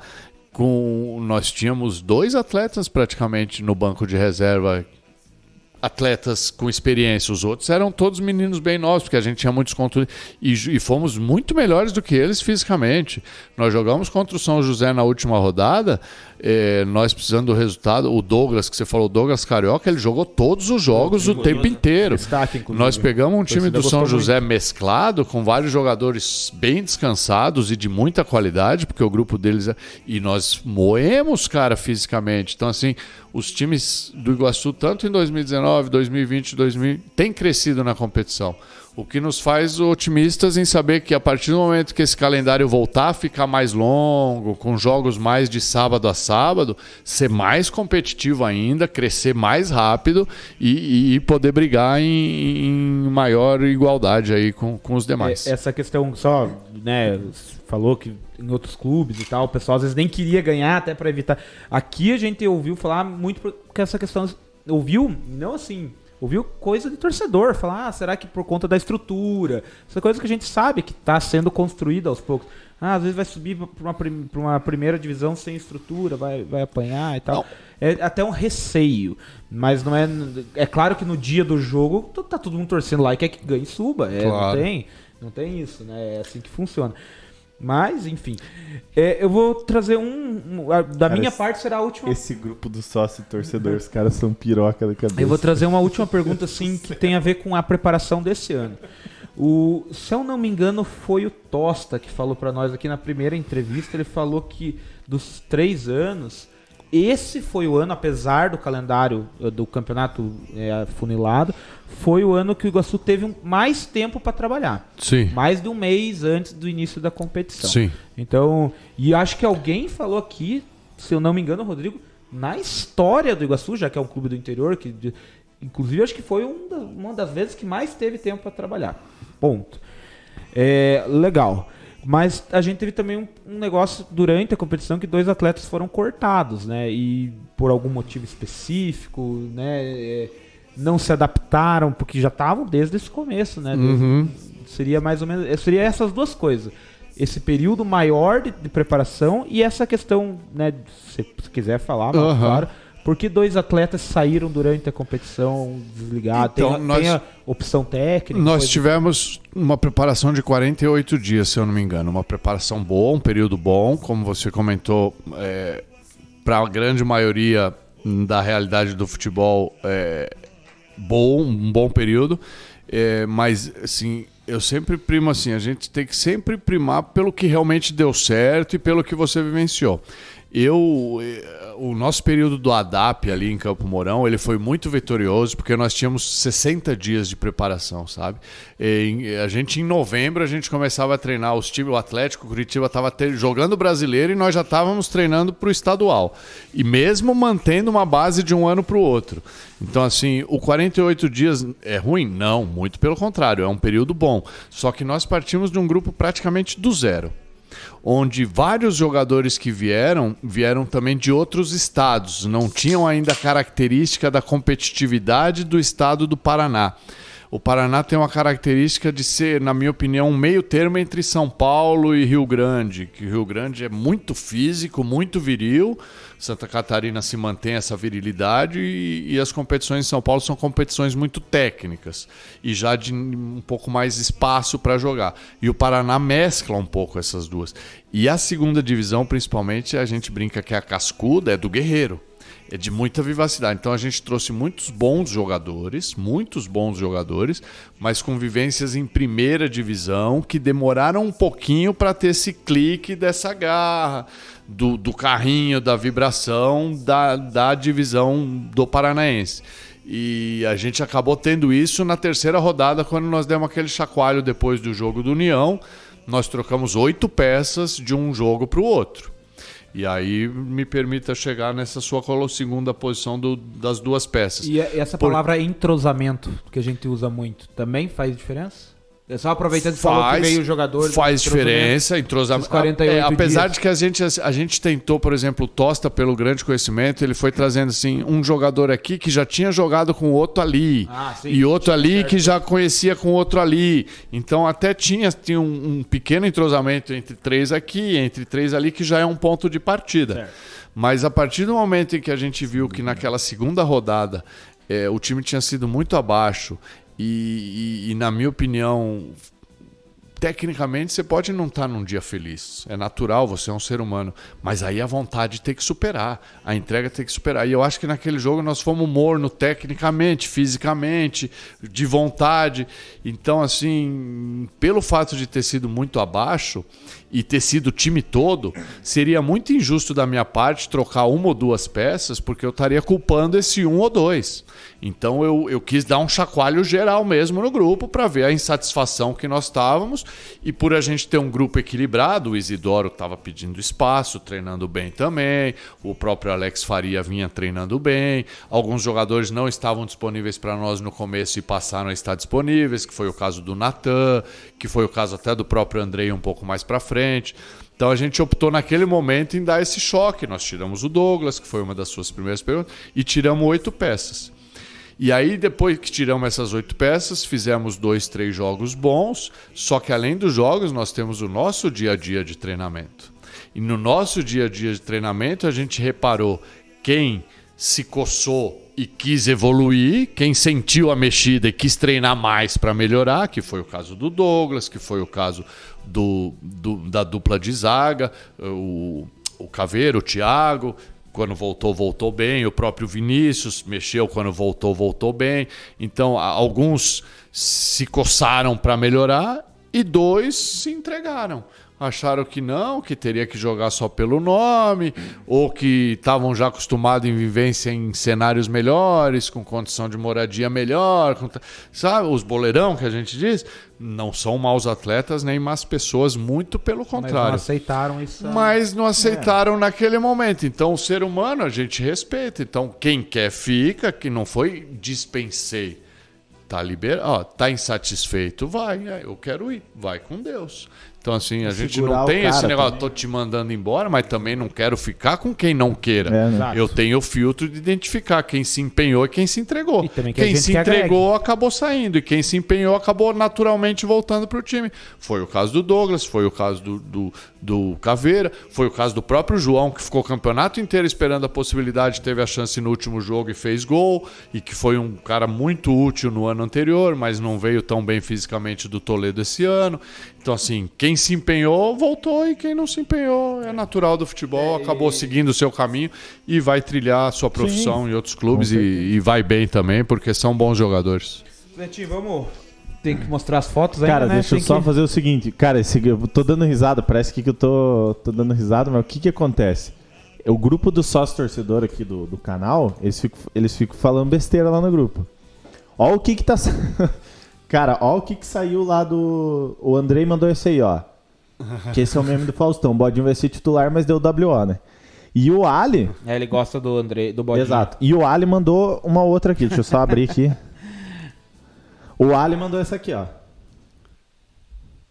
Com, nós tínhamos dois atletas praticamente no banco de reserva atletas com experiência. Os outros eram todos meninos bem novos, porque a gente tinha muitos contra e, e fomos muito melhores do que eles fisicamente. Nós jogamos contra o São José na última rodada, eh, nós precisando do resultado. O Douglas, que você falou, o Douglas Carioca, ele jogou todos os jogos o tempo inteiro. Destaque. Nós pegamos um time do São José mesclado, com vários jogadores bem descansados e de muita qualidade, porque o grupo deles é... E nós moemos, cara, fisicamente. Então, assim, os times do Iguaçu, tanto em 2019, 2020, 2000, tem crescido na competição. O que nos faz otimistas em saber que a partir do momento que esse calendário voltar a ficar mais longo, com jogos mais de sábado a sábado, ser mais competitivo ainda, crescer mais rápido e, e poder brigar em, em maior igualdade aí com, com os demais. É, essa questão só, né, falou que em outros clubes e tal, o pessoal às vezes nem queria ganhar até para evitar. Aqui a gente ouviu falar muito porque essa questão ouviu, não assim, ouviu coisa de torcedor, falar, ah, será que por conta da estrutura? Essa coisa que a gente sabe que está sendo construída aos poucos. Ah, às vezes vai subir para uma, uma primeira divisão sem estrutura, vai, vai apanhar e tal. Não. É até um receio. Mas não é. É claro que no dia do jogo tá todo mundo torcendo lá e quer que ganhe e suba. É, claro. não, tem, não tem isso, né? É assim que funciona. Mas, enfim. É, eu vou trazer um. um da cara, minha parte será a última. Esse grupo do sócio torcedor, os caras são piroca da cabeça. Eu vou trazer uma última pergunta, assim, que tem a ver com a preparação desse ano. O, se eu não me engano, foi o Tosta que falou para nós aqui na primeira entrevista. Ele falou que dos três anos, esse foi o ano, apesar do calendário eh, do campeonato é, funilado, foi o ano que o Iguaçu teve mais tempo para trabalhar. Sim. Mais de um mês antes do início da competição. Sim. Então, e acho que alguém falou aqui, se eu não me engano, Rodrigo, na história do Iguaçu, já que é um clube do interior, que inclusive acho que foi um da, uma das vezes que mais teve tempo para trabalhar. Ponto. É, legal. Mas a gente teve também um, um, negócio durante a competição que dois atletas foram cortados, né? E por algum motivo específico, né? É, não se adaptaram, porque já estavam desde esse começo, né? Uhum. Seria mais ou menos. Seria essas duas coisas. Esse período maior de, de preparação e essa questão, né? Se, se quiser falar, uhum. claro por que dois atletas saíram durante a competição desligados? Então, tem, nós, tem a opção técnica? Nós tivemos uma preparação de 48 dias, se eu não me engano. Uma preparação boa, um período bom, como você comentou, é, para a grande maioria da realidade do futebol, é, bom, um bom período. É, mas, assim, eu sempre primo assim, a gente tem que sempre primar pelo que realmente deu certo e pelo que você vivenciou. Eu, eh, o nosso período do ADAP ali em Campo Mourão, ele foi muito vitorioso porque nós tínhamos 60 dias de preparação, sabe? A gente em novembro a gente começava a treinar os times, o Atlético, o Curitiba estava jogando brasileiro e nós já estávamos treinando para o estadual. E mesmo mantendo uma base de um ano para o outro. Então assim, o 48 dias é ruim? Não, muito pelo contrário, é um período bom. Só que nós partimos de um grupo praticamente do zero onde vários jogadores que vieram vieram também de outros estados, não tinham ainda a característica da competitividade do estado do Paraná. O Paraná tem uma característica de ser, na minha opinião, um meio termo entre São Paulo e Rio Grande, que Rio Grande é muito físico, muito viril, Santa Catarina se mantém essa virilidade e, e, as competições em São Paulo são competições muito técnicas e já de um pouco mais espaço para jogar. E o Paraná mescla um pouco essas duas. E a segunda divisão, principalmente, a gente brinca que é a cascuda, é do guerreiro é de muita vivacidade. Então a gente trouxe muitos bons jogadores, muitos bons jogadores, mas com vivências em primeira divisão que demoraram um pouquinho para ter esse clique dessa garra, do, do carrinho, da vibração da, da divisão do Paranaense. E a gente acabou tendo isso na terceira rodada, quando nós demos aquele chacoalho depois do jogo do União. Nós trocamos oito peças de um jogo para o outro. E aí me permita chegar nessa sua segunda posição do, das duas peças. E essa palavra Por... entrosamento, que a gente usa muito, também faz diferença? É só aproveitando que falou que veio o jogador. Faz diferença, entrosamento. É, apesar dias. de que a gente, a gente tentou, por exemplo, o Tosta, pelo grande conhecimento, ele foi trazendo assim, um jogador aqui que já tinha jogado com outro ali. Ah, sim, e outro ali certo. que já conhecia com outro ali. Então até tinha, tinha um, um, pequeno entrosamento entre três aqui, entre três ali, que já é um ponto de partida. Certo. Mas a partir do momento em que a gente viu que naquela segunda rodada é, o time tinha sido muito abaixo e, e, e, na minha opinião, tecnicamente você pode não estar tá num dia feliz. É natural, você é um ser humano. Mas aí a vontade tem que superar, a entrega tem que superar. E eu acho que naquele jogo nós fomos morno tecnicamente, fisicamente, de vontade. Então, assim, pelo fato de ter sido muito abaixo e ter sido o time todo, seria muito injusto da minha parte trocar uma ou duas peças, porque eu estaria culpando esse um ou dois. Então eu, eu quis dar um chacoalho geral mesmo no grupo para ver a insatisfação que nós estávamos e por a gente ter um grupo equilibrado, o Isidoro estava pedindo espaço, treinando bem também, o próprio Alex Faria vinha treinando bem, alguns jogadores não estavam disponíveis para nós no começo e passaram a estar disponíveis, que foi o caso do Natan, que foi o caso até do próprio Andrei um pouco mais para frente frente. Então a gente optou naquele momento em dar esse choque. Nós tiramos o Douglas, que foi uma das suas primeiras perguntas, e tiramos oito peças. E aí, depois que tiramos essas oito peças, fizemos dois, três jogos bons. Só que além dos jogos, nós temos o nosso dia a dia de treinamento. E no nosso dia a dia de treinamento, a gente reparou quem se coçou e quis evoluir, quem sentiu a mexida e quis treinar mais para melhorar, que foi o caso do Douglas, que foi o caso do, do da dupla de zaga, o, o Caveiro, o Thiago, quando voltou, voltou bem. O próprio Vinícius mexeu quando voltou, voltou bem. Então, alguns se coçaram para melhorar e dois se entregaram acharam que não, que teria que jogar só pelo nome, ou que estavam já acostumados em vivência em cenários melhores, com condição de moradia melhor, com, sabe? Os boleirão que a gente diz, não são maus atletas nem más pessoas, muito pelo contrário. Mas não aceitaram isso. Mas não aceitaram é. naquele momento. Então, o ser humano a gente respeita. Então, quem quer fica, que não foi dispensei. Tá liberado, ó, tá insatisfeito, vai, eu quero ir, vai com Deus. Então, assim, a gente não tem esse negócio, também. tô te mandando embora, mas também não quero ficar com quem não queira. É, né? Eu tenho o filtro de identificar quem se empenhou e quem se entregou. quem se entregou acabou saindo, e quem se empenhou acabou naturalmente voltando para o time. Foi o caso do Douglas, foi o caso do, do, do Caveira, foi o caso do próprio João, que ficou o campeonato inteiro esperando a possibilidade, teve a chance no último jogo e fez gol, e que foi um cara muito útil no ano anterior, mas não veio tão bem fisicamente do Toledo esse ano. Então, assim, quem se empenhou, voltou, e quem não se empenhou é natural do futebol, é, acabou e... seguindo o seu caminho e vai trilhar a sua profissão Sim. em outros clubes e, e, vai bem também, porque são bons jogadores. Netinho, vamos. Tem que mostrar as fotos aí, Cara, né? deixa Tem eu só que... fazer o seguinte. Cara, esse, eu tô dando risada, parece que eu tô, tô dando risada, mas o que que acontece? O grupo do sócio torcedor aqui do, do canal, eles ficam, eles ficam falando besteira lá no grupo. Ó o que que tá... Cara, ó o que, que saiu lá do. O Andrei mandou esse aí, ó. Que esse é o meme do Faustão. O Bodinho vai ser titular, mas deu WO, né? E o Ali. É, ele gosta do Andrei, do Bodinho. Exato. E o Ali mandou uma outra aqui. Deixa eu só abrir aqui. O Ali mandou essa aqui, ó.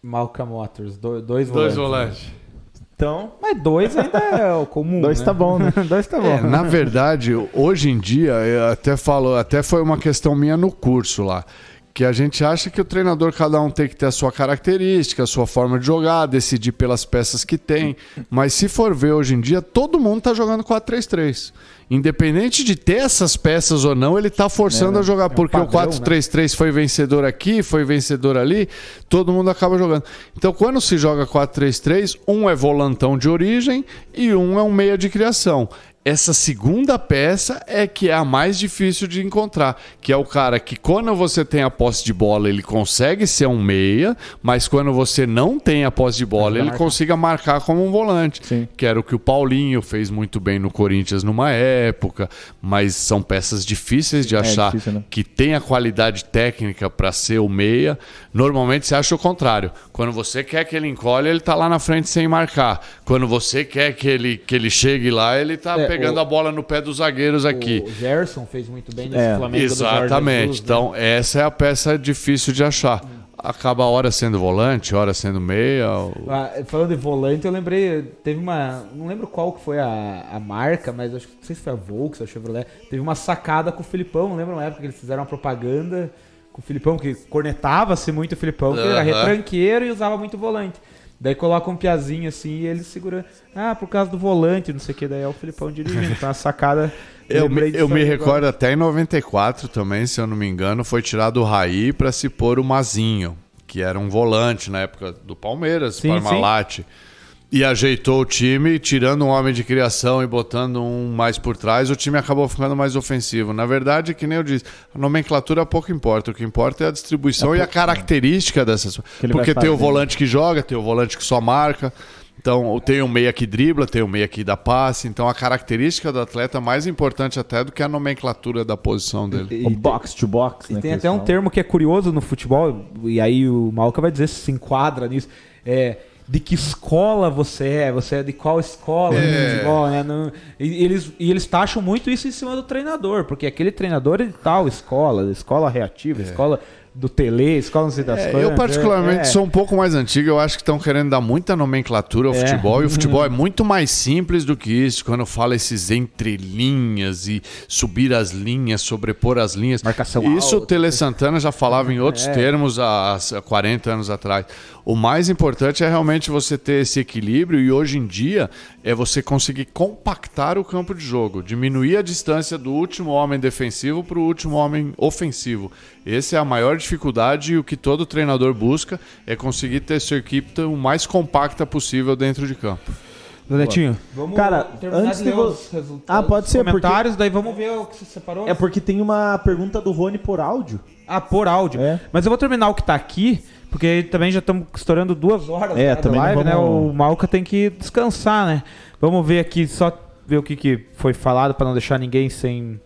Malcolm Waters, dois, dois volantes. Dois volantes. Então. Mas dois ainda é o comum. dois né? tá bom, né? dois tá bom. É, na verdade, hoje em dia, até falou, até foi uma questão minha no curso lá que a gente acha que o treinador, cada um tem que ter a sua característica, a sua forma de jogar, decidir pelas peças que tem. Mas se for ver hoje em dia, todo mundo está jogando 4-3-3. Independente de ter essas peças ou não, ele está forçando é, a jogar. É um porque padrão, o 4-3-3 né? foi vencedor aqui, foi vencedor ali, todo mundo acaba jogando. Então, quando se joga 4-3-3, um é volantão de origem e um é um meia de criação essa segunda peça é que é a mais difícil de encontrar, que é o cara que quando você tem a posse de bola, ele consegue ser um meia, mas quando você não tem a posse de bola, ele, ele consiga marcar como um volante, Sim. que era o que o Paulinho fez muito bem no Corinthians numa época, mas são peças difíceis de é achar é difícil, né? que tem a qualidade técnica para ser o meia. Normalmente você acha o contrário. Quando você quer que ele encolhe, ele tá lá na frente sem marcar. Quando você quer que ele que ele chegue lá, ele tá é, pegando o, a bola no pé dos zagueiros aqui. O Gerson fez muito bem nesse é. Flamengo Exatamente. Jesus, né? então, essa é a peça difícil de achar. Acaba a hora sendo volante, hora sendo meia. Ou... Ah, falando de volante, eu lembrei, teve uma. Não lembro qual que foi a, a marca, mas acho que não sei se foi a Volks, a Chevrolet. Teve uma sacada com o Filipão, não lembro na época que eles fizeram uma propaganda com o Filipão, que cornetava-se muito o Filipão, que era retranqueiro e usava muito volante. Daí coloca um piazinho assim e ele segura. Ah, por causa do volante, não sei o que. Daí é o Filipão dirigindo. Então a sacada. eu me, eu me recordo até em 94 também, se eu não me engano, foi tirado o Raí para se pôr o Mazinho, que era um volante na época do Palmeiras, sim, Parmalat. Sim. E ajeitou o time, tirando um homem de criação e botando um mais por trás, o time acabou ficando mais ofensivo. Na verdade, que nem eu disse, a nomenclatura pouco importa. O que importa é a distribuição é e a característica dessas. Porque tem o volante que joga, tem o volante que só marca. Então, tem o meia que dribla, tem o meia que dá passe. Então, a característica do atleta é mais importante até do que a nomenclatura da posição dele. o box to box. E né, tem até um termo que é curioso no futebol, e aí o Malca vai dizer se se enquadra nisso. É de que escola você é, você é de qual escola é. futebol, né? Não, e, eles, e eles taxam muito isso em cima do treinador, porque aquele treinador é de tal escola, escola reativa, é. escola do Tele, escola não sei das É, quantas. eu, particularmente, é. sou um pouco mais antigo. Eu acho que estão querendo dar muita nomenclatura ao É. futebol. E o futebol é muito mais simples do que isso. Quando fala esses entrelinhas e subir as linhas, sobrepor as linhas. Marcação Isso o alta. Tele Santana já falava em outros É. termos há, há 40 anos atrás. O mais importante é realmente você ter esse equilíbrio. E hoje em dia é você conseguir compactar o campo de jogo. Diminuir a distância do último homem defensivo para o último homem ofensivo. Essa é a maior dificuldade e o que todo treinador busca é conseguir ter sua equipe o mais compacta possível dentro de campo. Netinho, vamos Cara, terminar antes de os resultados, Ah, pode ser, porque- comentários, daí vamos ver o que você separou. É porque tem uma pergunta do Rony por áudio. Ah, por áudio. É. Mas eu vou terminar o que tá aqui, porque também já estamos estourando duas horas É, da também live, né? vamos- O Malca tem que descansar, né? Vamos ver aqui, só ver o que, que foi falado para não deixar ninguém sem.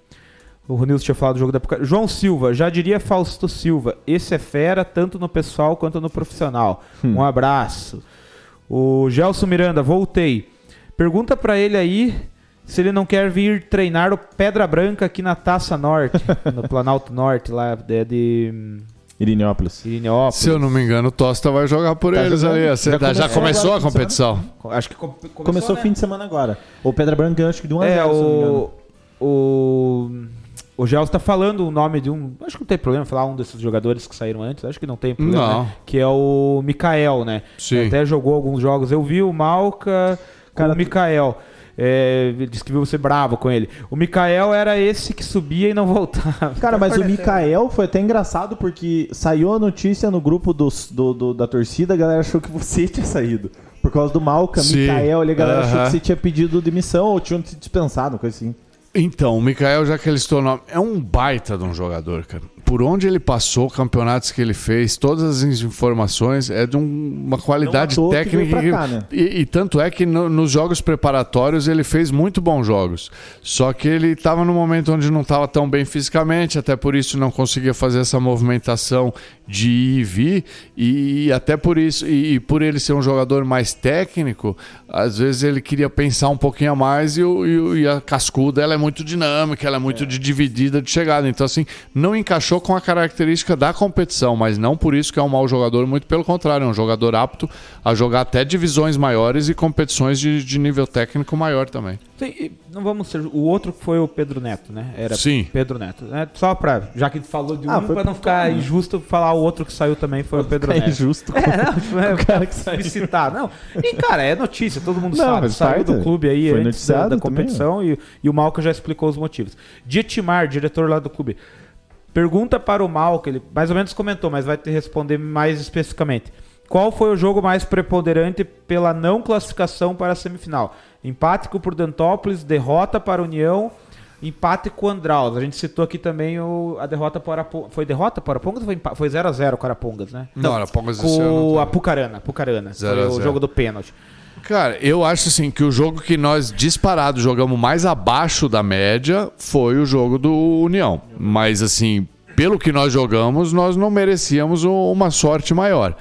O Ronilson tinha falado do jogo da época. João Silva, já diria Fausto Silva, esse é fera tanto no pessoal quanto no profissional. Hum. Um abraço. O Gelson Miranda, voltei. Pergunta pra ele aí se ele não quer vir treinar o Pedra Branca aqui na Taça Norte, no Planalto Norte, lá de, de Irineópolis. Irineópolis. Se eu não me engano, o Tosta vai jogar por Tá eles jogando. ali. Já Já, já começou começou agora, a competição? Acho que com- começou, Começou o né? fim de semana agora. O Pedra Branca ganhou acho que de 1 a 0, É, se eu não me engano. o. O. O Gels tá falando o nome de um. Acho que não tem problema falar um desses jogadores que saíram antes. Acho que não tem problema. Não. né? Que é o Mikael, né? Sim. Até jogou alguns jogos. Eu vi o Malca Cara, o Mikael. É, ele disse que viu você bravo com ele. O Mikael era esse que subia e não voltava. Cara, mas o Mikael foi até engraçado porque saiu a notícia no grupo dos- do, do- da torcida, a galera achou que você tinha saído. Por causa do Malca, Sim. Mikael, ali, a galera achou que você tinha pedido demissão ou tinham te dispensado, uma coisa assim. Então, o Mikael, já que ele estou nome, é um baita de um jogador, cara. Por onde ele passou, campeonatos que ele fez, todas as informações, é de um- uma qualidade que técnica. pra cá, né? e, e tanto é que no- nos jogos preparatórios ele fez muito bons jogos. Só que ele estava num momento onde não estava tão bem fisicamente, até por isso não conseguia fazer essa movimentação de ir e vir. E até por isso, e, e por ele ser um jogador mais técnico, às vezes ele queria pensar um pouquinho a mais e, o- e e a cascuda ela é muito dinâmica, ela é muito de dividida de chegada. Então, assim, não encaixou com a característica da competição, mas não por isso que é um mau jogador, muito pelo contrário, é um jogador apto a jogar até divisões maiores e competições de, de nível técnico maior também. Sim, não vamos ser. O outro que foi o Pedro Neto, né? Era Sim. Pedro Neto. Né? Só pra. Já que falou de um, Ah, pra não ficar todo, injusto, falar o outro que saiu também foi o Pedro É Neto. injusto. É, não, é, O cara que saiu. citar. Não. E, cara, é notícia, todo mundo Não, sabe. Saiu do clube aí foi antes da, noticiado da também, competição e, e o Malca já explicou os motivos. Dietimar, diretor lá do clube. Pergunta para o Malca, ele mais ou menos comentou, mas vai te responder mais especificamente. Qual foi o jogo mais preponderante pela não classificação para a semifinal? Empate com o Prudentópolis, derrota para a União, empate com o Andraus. A gente citou aqui também o, a derrota para Arapongas. Foi derrota para Arapongas ou foi empate? Foi 0x0 com o Arapongas, né? Não, Arapongas com não a tá. Pucarana. Pucarana. Foi 0 a o 0. jogo do pênalti. Cara, eu acho assim que o jogo que nós disparado jogamos mais abaixo da média foi o jogo do União. Mas assim, pelo que nós jogamos, nós não merecíamos uma sorte maior.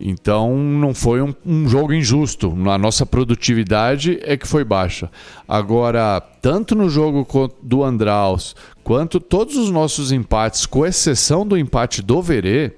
Então não foi um, um jogo injusto. A nossa produtividade é que foi baixa. Agora, tanto no jogo do Andraus, quanto todos os nossos empates, com exceção do empate do Verê,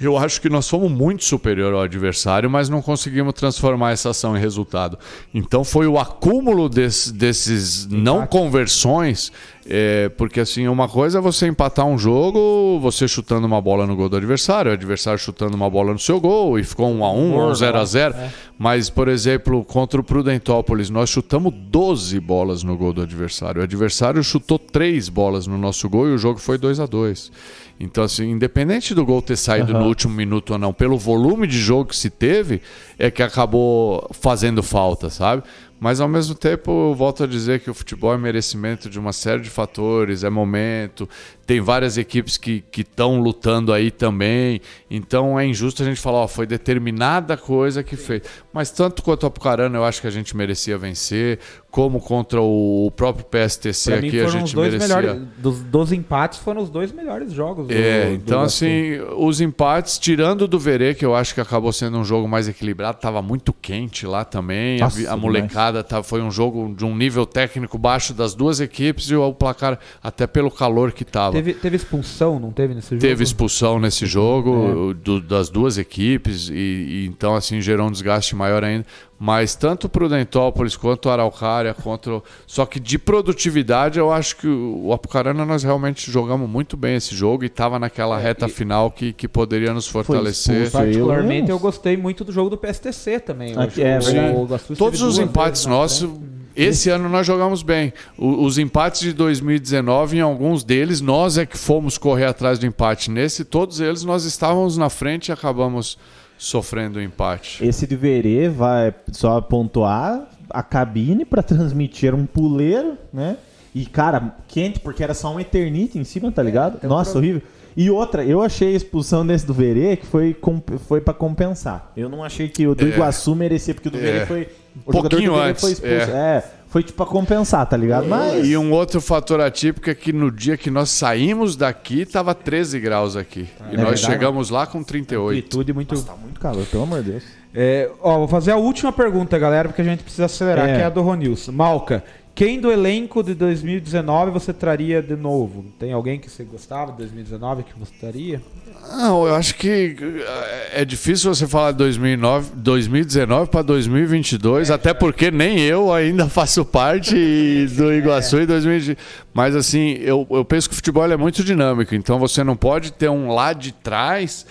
eu acho que nós fomos muito superior ao adversário, mas não conseguimos transformar essa ação em resultado. Então foi o acúmulo desse- desses não conversões, é, porque assim, uma coisa é você empatar um jogo, você chutando uma bola no gol do adversário, o adversário chutando uma bola no seu gol, e ficou um a um, ou um 0 a 0 Mas, por exemplo, contra o Prudentópolis, nós chutamos 12 bolas no gol do adversário. O adversário chutou 3 bolas no nosso gol e o jogo foi 2 a 2 Então, assim, independente do gol ter saído no último minuto ou não, pelo volume de jogo que se teve, é que acabou fazendo falta, sabe? Mas ao mesmo tempo, eu volto a dizer que o futebol é merecimento de uma série de fatores, é momento, tem várias equipes que estão lutando aí também. Então é injusto a gente falar, ó, foi determinada coisa que fez. Mas tanto quanto a Apucarana, eu acho que a gente merecia vencer. como contra o próprio PSTC Pra aqui a foram os gente dois merecia. melhores. Dos, dos empates foram os dois melhores jogos. do- É, do então Iguaçu. assim, os empates, tirando do Verê, que eu acho que acabou sendo um jogo mais equilibrado, tava muito quente lá também. A Nossa, a, demais. molecada tá, foi um jogo de um nível técnico baixo das duas equipes e o placar, até pelo calor que tava. Teve, teve expulsão, não teve nesse jogo? Teve expulsão nesse jogo do- das duas equipes e, e então assim gerou um desgaste maior ainda. Mas tanto o Prudentópolis quanto o Araucária, contra o- só que de produtividade eu acho que o Apucarana nós realmente jogamos muito bem esse jogo e estava naquela reta final que, que poderia nos fortalecer. expulso. Particularmente, Eu- eu gostei muito do jogo do PSTC também. Aqui, acho é o- o Todos os empates vezes na nossos, frente. Esse ano nós jogamos bem. O- os empates de 2019, em alguns deles, nós é que fomos correr atrás do empate. Nesse, todos eles, nós estávamos na frente e acabamos sofrendo o empate. Esse de Verê vai só pontuar a cabine pra transmitir um puleiro, né? E, cara, quente, porque era só um Eternite em cima, tá ligado? tem um Nossa, pro- horrível. E outra, eu achei a expulsão desse do Verê que foi, comp- foi para compensar. Eu não achei que o do É. Iguaçu merecia, porque o do Verê É. foi. O Pouquinho jogador do Verê antes, foi expulso. É. foi tipo pra compensar, tá ligado? Mas. E um outro fator atípico é que no dia que nós saímos daqui, tava 13 graus aqui. e nós verdade? chegamos lá com 38. Amplitude muito. Tá muito calor, pelo amor de Deus. É, ó, vou fazer a última pergunta, galera, porque a gente precisa acelerar, É. que é a do Ronilson. Malca, quem do elenco de 2019 você traria de novo? Tem alguém que você gostava de 2019 que você traria? Não, eu acho que eh, é difícil você falar de 2009, 2019 para 2022, até porque nem eu ainda faço parte do Iguaçu em 2020. Mas assim, eu, eu penso que o futebol é muito dinâmico, então você não pode ter um lá de trás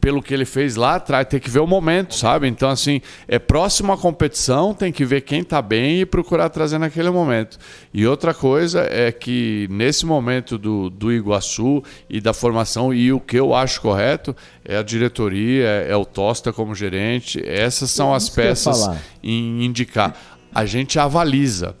pelo que ele fez lá atrás, tem que ver o momento, sabe? Então, assim, é próximo à competição, tem que ver quem tá bem e procurar trazer naquele momento. E outra coisa é que nesse momento do, do Iguaçu e da formação, e o que eu acho correto é a diretoria, é, é o Tosta como gerente, essas são as peças em indicar. A gente avaliza.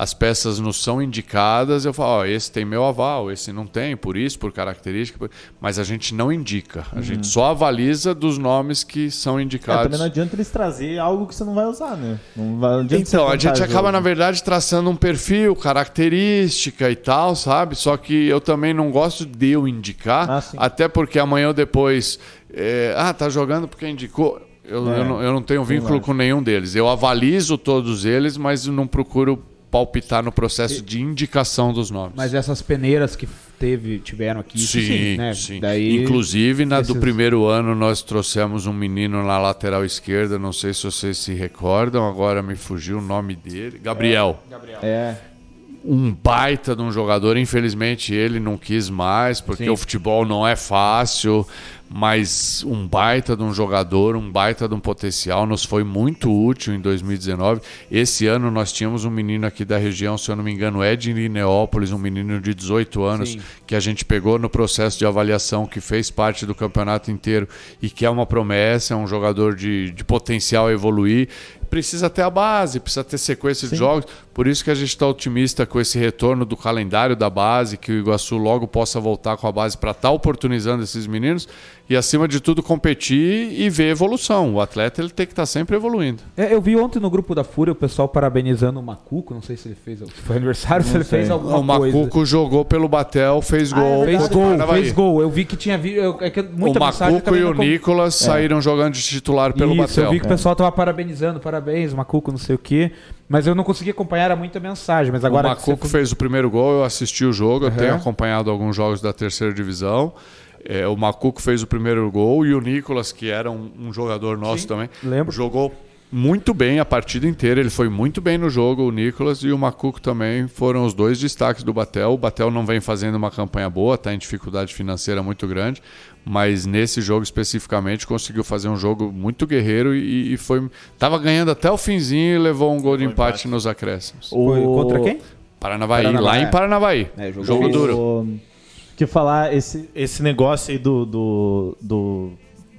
As peças não são indicadas, eu falo, ó, esse tem meu aval, esse não tem, por isso, por característica, por- mas a gente não indica. A gente só avaliza dos nomes que são Uhum. É, indicados. também não adianta eles trazer algo que você não vai usar, né? Não vai, não Então, a gente acaba, na verdade, traçando um perfil, característica e tal, sabe? Só que eu também não gosto de eu indicar, Ah, até porque amanhã ou depois. é, ah, tá jogando porque indicou. Eu, É. eu, não, eu não tenho vínculo com nenhum deles. Eu avalizo todos eles, mas não procuro palpitar no processo de indicação dos nomes. Mas essas peneiras que teve, tiveram aqui, isso Sim, né? sim. Daí, Inclusive, na esses- do primeiro ano, nós trouxemos um menino na lateral esquerda, não sei se vocês se recordam, agora me fugiu o nome dele. Gabriel. É. Um baita de um jogador, infelizmente ele não quis mais, porque Sim. o futebol não é fácil, mas um baita de um jogador, um baita de um potencial, nos foi muito útil em 2019. Esse ano nós tínhamos um menino aqui da região, se eu não me engano, é de Neópolis, um menino de 18 anos, Sim. que a gente pegou no processo de avaliação, que fez parte do campeonato inteiro e que é uma promessa, é um jogador de, de potencial a evoluir. Precisa ter a base, precisa ter sequência de jogos. Por isso que a gente está otimista com esse retorno do calendário da base, que o Iguaçu logo possa voltar com a base para estar oportunizando esses meninos e, acima de tudo, competir e ver evolução. O atleta ele tem que estar sempre evoluindo. É, eu vi ontem no grupo da Fúria o pessoal parabenizando o Macuco. Não sei se ele fez. Foi aniversário, se ele sei. fez alguma o coisa. Macuco jogou pelo Batel, fez gol. Fez contra o gol, fez gol. Eu vi que tinha vi, eu- é que muita o Macuco e não o com- Nicolas saíram jogando de titular pelo Isso, Batel. eu vi que o pessoal tava parabenizando, parabéns, Macuco, não sei o quê. Mas eu não consegui acompanhar, era muita mensagem. Mas agora o Macuco fez o primeiro gol, eu assisti o jogo, eu Aham. tenho acompanhado alguns jogos da terceira divisão. É, o Macuco fez o primeiro gol e o Nicolas, que era um, um jogador nosso também, lembro. jogou muito bem a partida inteira. Ele foi muito bem no jogo, o Nicolas e o Macuco também foram os dois destaques do Batel. O Batel não vem fazendo uma campanha boa, está em dificuldade financeira muito grande, mas nesse jogo especificamente conseguiu fazer um jogo muito guerreiro e, e foi tava ganhando até o finzinho e levou um gol de empate nos acréscimos. Foi O- contra quem? Paranavaí, Paranavaí, lá em Paranavaí. É, jogo jogo duro. O- Que falar esse, esse negócio aí do. do, do-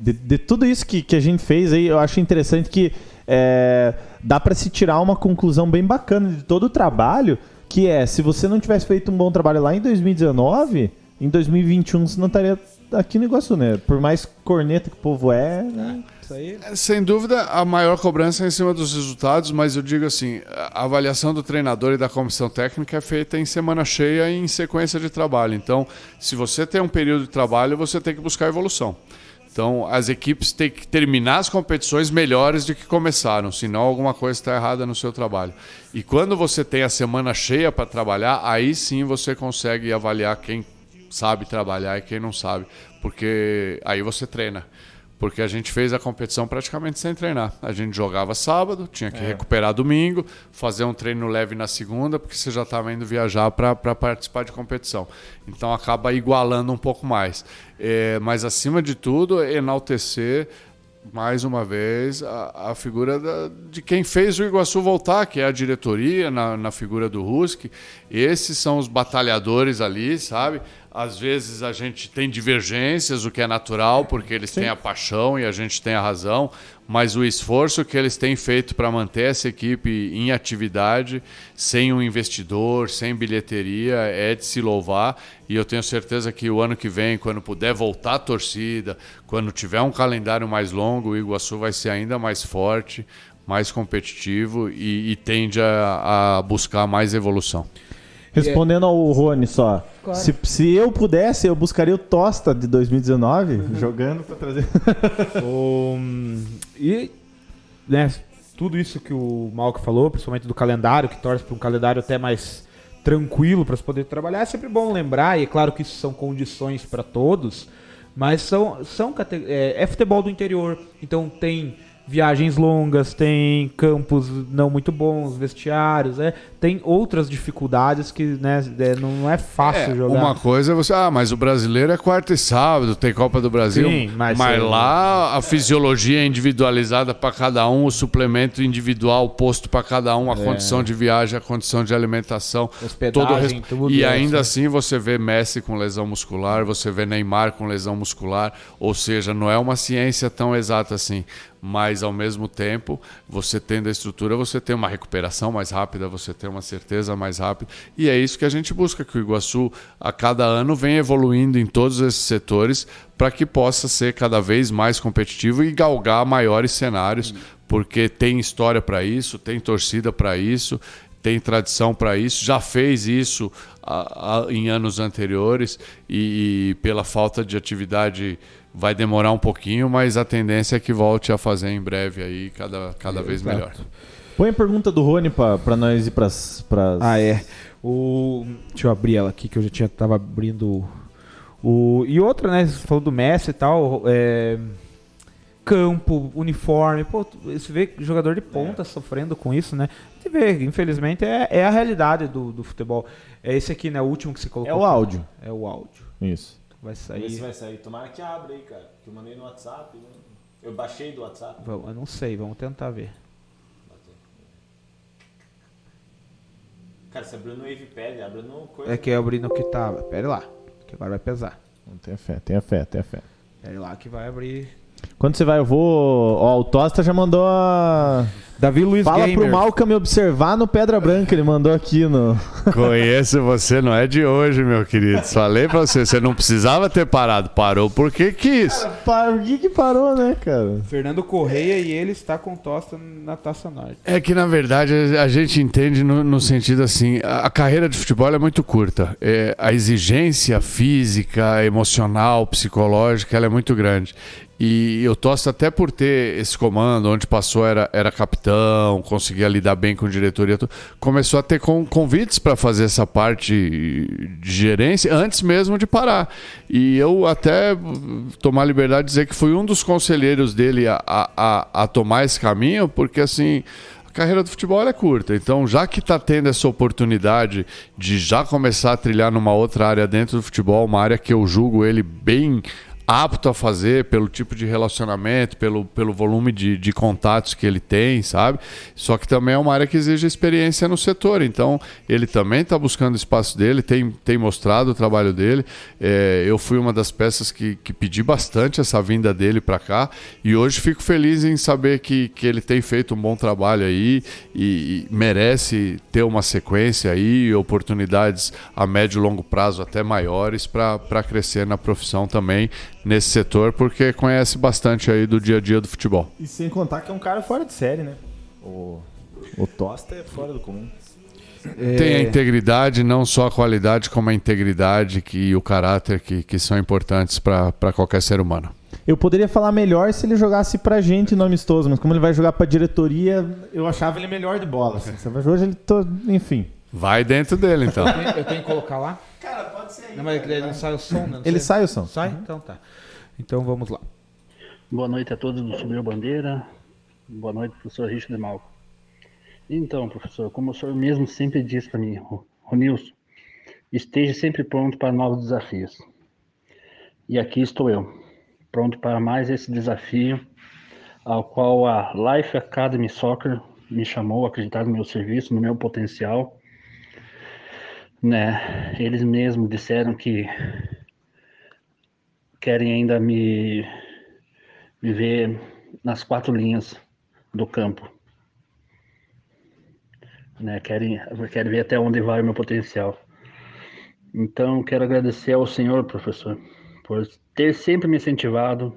de, de tudo isso que, que a gente fez aí, eu acho interessante que é, dá pra se tirar uma conclusão bem bacana de todo o trabalho, que é, se você não tivesse feito um bom trabalho lá em 2019, em 2021 você não estaria aqui no Iguaçu, né? Por mais corneta que o povo é, né? É, Sem dúvida, a maior cobrança é em cima dos resultados, mas eu digo assim: a avaliação do treinador e da comissão técnica é feita em semana cheia e em sequência de trabalho. Então, se você tem um período de trabalho, você tem que buscar evolução. Então, as equipes têm que terminar as competições melhores do que começaram, senão alguma coisa está errada no seu trabalho. E quando você tem a semana cheia para trabalhar, aí sim você consegue avaliar quem sabe trabalhar e quem não sabe, porque aí você treina. Porque a gente fez a competição praticamente sem treinar. A gente jogava sábado, tinha que recuperar domingo, fazer um treino leve na segunda, porque você já estava indo viajar para participar de competição. Então acaba igualando um pouco mais. É, mas acima de tudo, enaltecer mais uma vez a, a figura da- de quem fez o Iguaçu voltar, que é a diretoria, na, na figura do Rusk. Esses são os batalhadores ali, sabe? Às vezes a gente tem divergências, o que é natural, porque eles têm a paixão e a gente tem a razão, mas o esforço que eles têm feito para manter essa equipe em atividade, sem um investidor, sem bilheteria, é de se louvar. E eu tenho certeza que o ano que vem, quando puder voltar a torcida, quando tiver um calendário mais longo, o Iguaçu vai ser ainda mais forte, mais competitivo e, e tende a, a buscar mais evolução. Respondendo ao Rony só. Se, se eu pudesse, eu buscaria o Tosta de 2019 jogando pra trazer. O- e né, tudo isso que o Malco falou, principalmente do calendário, que torce para um calendário até mais tranquilo para se poder trabalhar, é sempre bom lembrar, e é claro que isso são condições para todos, mas são, são é, é futebol do interior, então tem viagens longas, tem campos não muito bons, vestiários, é, tem outras dificuldades que né, é, não é fácil É, jogar. Uma coisa é você, ah, mas o brasileiro é quarta e sábado, tem Copa do Brasil. Sim, mas- lá a fisiologia é individualizada para cada um, o suplemento individual posto para cada um, a condição de viagem, a condição de alimentação, Hospedagem, todo res- E é, ainda sim. assim você vê Messi com lesão muscular, você vê Neymar com lesão muscular, ou seja, não é uma ciência tão exata assim. Mas ao mesmo tempo, você tendo a estrutura, você tem uma recuperação mais rápida, você tem uma certeza mais rápida. E é isso que a gente busca, que o Iguaçu a cada ano vem evoluindo em todos esses setores para que possa ser cada vez mais competitivo e galgar maiores cenários, porque tem história para isso, tem torcida para isso, tem tradição para isso, já fez isso a- a- em anos anteriores e, e pela falta de atividade vai demorar um pouquinho, mas a tendência é que volte a fazer em breve aí, cada, cada vez Exato. melhor. Põe a pergunta do Rony pra nós ir pras. pras... Ah, é. O... Deixa eu abrir ela aqui, que eu já tinha, tava abrindo o... E outra, né? Você falou do Messi e tal. é, Campo, uniforme. Pô, você vê jogador de ponta sofrendo com isso, né? Você vê, infelizmente, é, é a realidade do, do futebol. É esse aqui, né? O último que você colocou. É o áudio. É o áudio. Isso. Vai sair. vai sair. Tomara que abra aí, cara. Que eu mandei no WhatsApp. né? Eu baixei do WhatsApp. Vamos, eu não sei, vamos tentar ver. Cara, você abriu no Wavepad, abriu no coisa. É que eu abri no que tava. Pera lá, que agora vai pesar. Tenha fé, tenha fé, tenha fé. Pera lá que vai abrir. Quando você vai, eu vou. Ó, o Tosta já mandou a. Davi Luiz Fala Gamer. pro Malca me observar no Pedra Branca, ele mandou aqui no. Conheço você, não é de hoje, meu querido. Falei pra você, você não precisava ter parado. Parou porque quis. Por que que parou, né, cara? Fernando Correia e ele está com tosta na Taça Norte. É que, na verdade, a gente entende no, no sentido assim: a, a carreira de futebol é muito curta. É, a exigência física, emocional, psicológica, ela é muito grande. E eu torço até por ter esse comando, onde passou era, era capitão, conseguia lidar bem com diretoria, começou a ter con- convites para fazer essa parte de gerência antes mesmo de parar. E eu até tomar liberdade de dizer que fui um dos conselheiros dele a, a, a tomar esse caminho, porque assim. A carreira do futebol é curta, então já que está tendo essa oportunidade de já começar a trilhar numa outra área dentro do futebol, uma área que eu julgo ele bem apto a fazer pelo tipo de relacionamento, pelo, pelo volume de, de contatos que ele tem, sabe? Só que também é uma área que exige experiência no setor. Então, ele também está buscando espaço dele, tem, tem mostrado o trabalho dele. É, eu fui uma das peças que, que pedi bastante essa vinda dele para cá e hoje fico feliz em saber que, que ele tem feito um bom trabalho aí e, e merece ter uma sequência aí, oportunidades a médio e longo prazo até maiores para crescer na profissão também nesse setor, porque conhece bastante aí do dia a dia do futebol. E sem contar que é um cara fora de série, né? O, o Tosta é fora do comum. Tem a integridade, não só a qualidade, como a integridade que, e o caráter que, que são importantes para qualquer ser humano. Eu poderia falar melhor se ele jogasse pra gente no amistoso, mas como ele vai jogar pra diretoria, eu achava ele melhor de bola. Assim. Hoje ele, tô, enfim. Vai dentro dele, então. Eu tenho que colocar lá? Cara, pode ser aí. Não, mas ele não sai o som, né? Ele sai o som. Sai? Então tá. Então vamos lá. Boa noite a todos do Subiu Bandeira. Boa noite, professor Richard Malco. Então, professor, como o senhor mesmo sempre diz para mim, Ronilson, esteja sempre pronto para novos desafios. E aqui estou eu, pronto para mais esse desafio, ao qual a Life Academy Soccer me chamou, acreditar no meu serviço, no meu potencial. Né? Eles mesmos disseram que querem ainda me, me ver nas quatro linhas do campo. Né? Querem, querem ver até onde vai o meu potencial. Então, quero agradecer ao senhor, professor, por ter sempre me incentivado,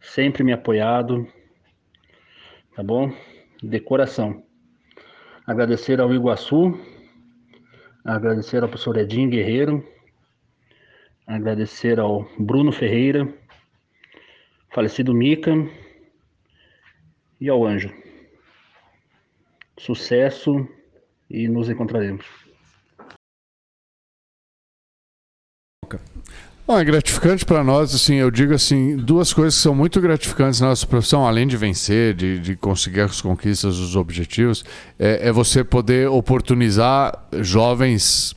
sempre me apoiado, tá bom? De coração. Agradecer ao Iguaçu, agradecer ao professor Edinho Guerreiro, agradecer ao Bruno Ferreira, falecido Mica e ao Anjo. Sucesso e nos encontraremos. Bom, é gratificante para nós, assim, eu digo assim, duas coisas que são muito gratificantes na nossa profissão, além de vencer, de, de conseguir as conquistas, os objetivos, é, é você poder oportunizar jovens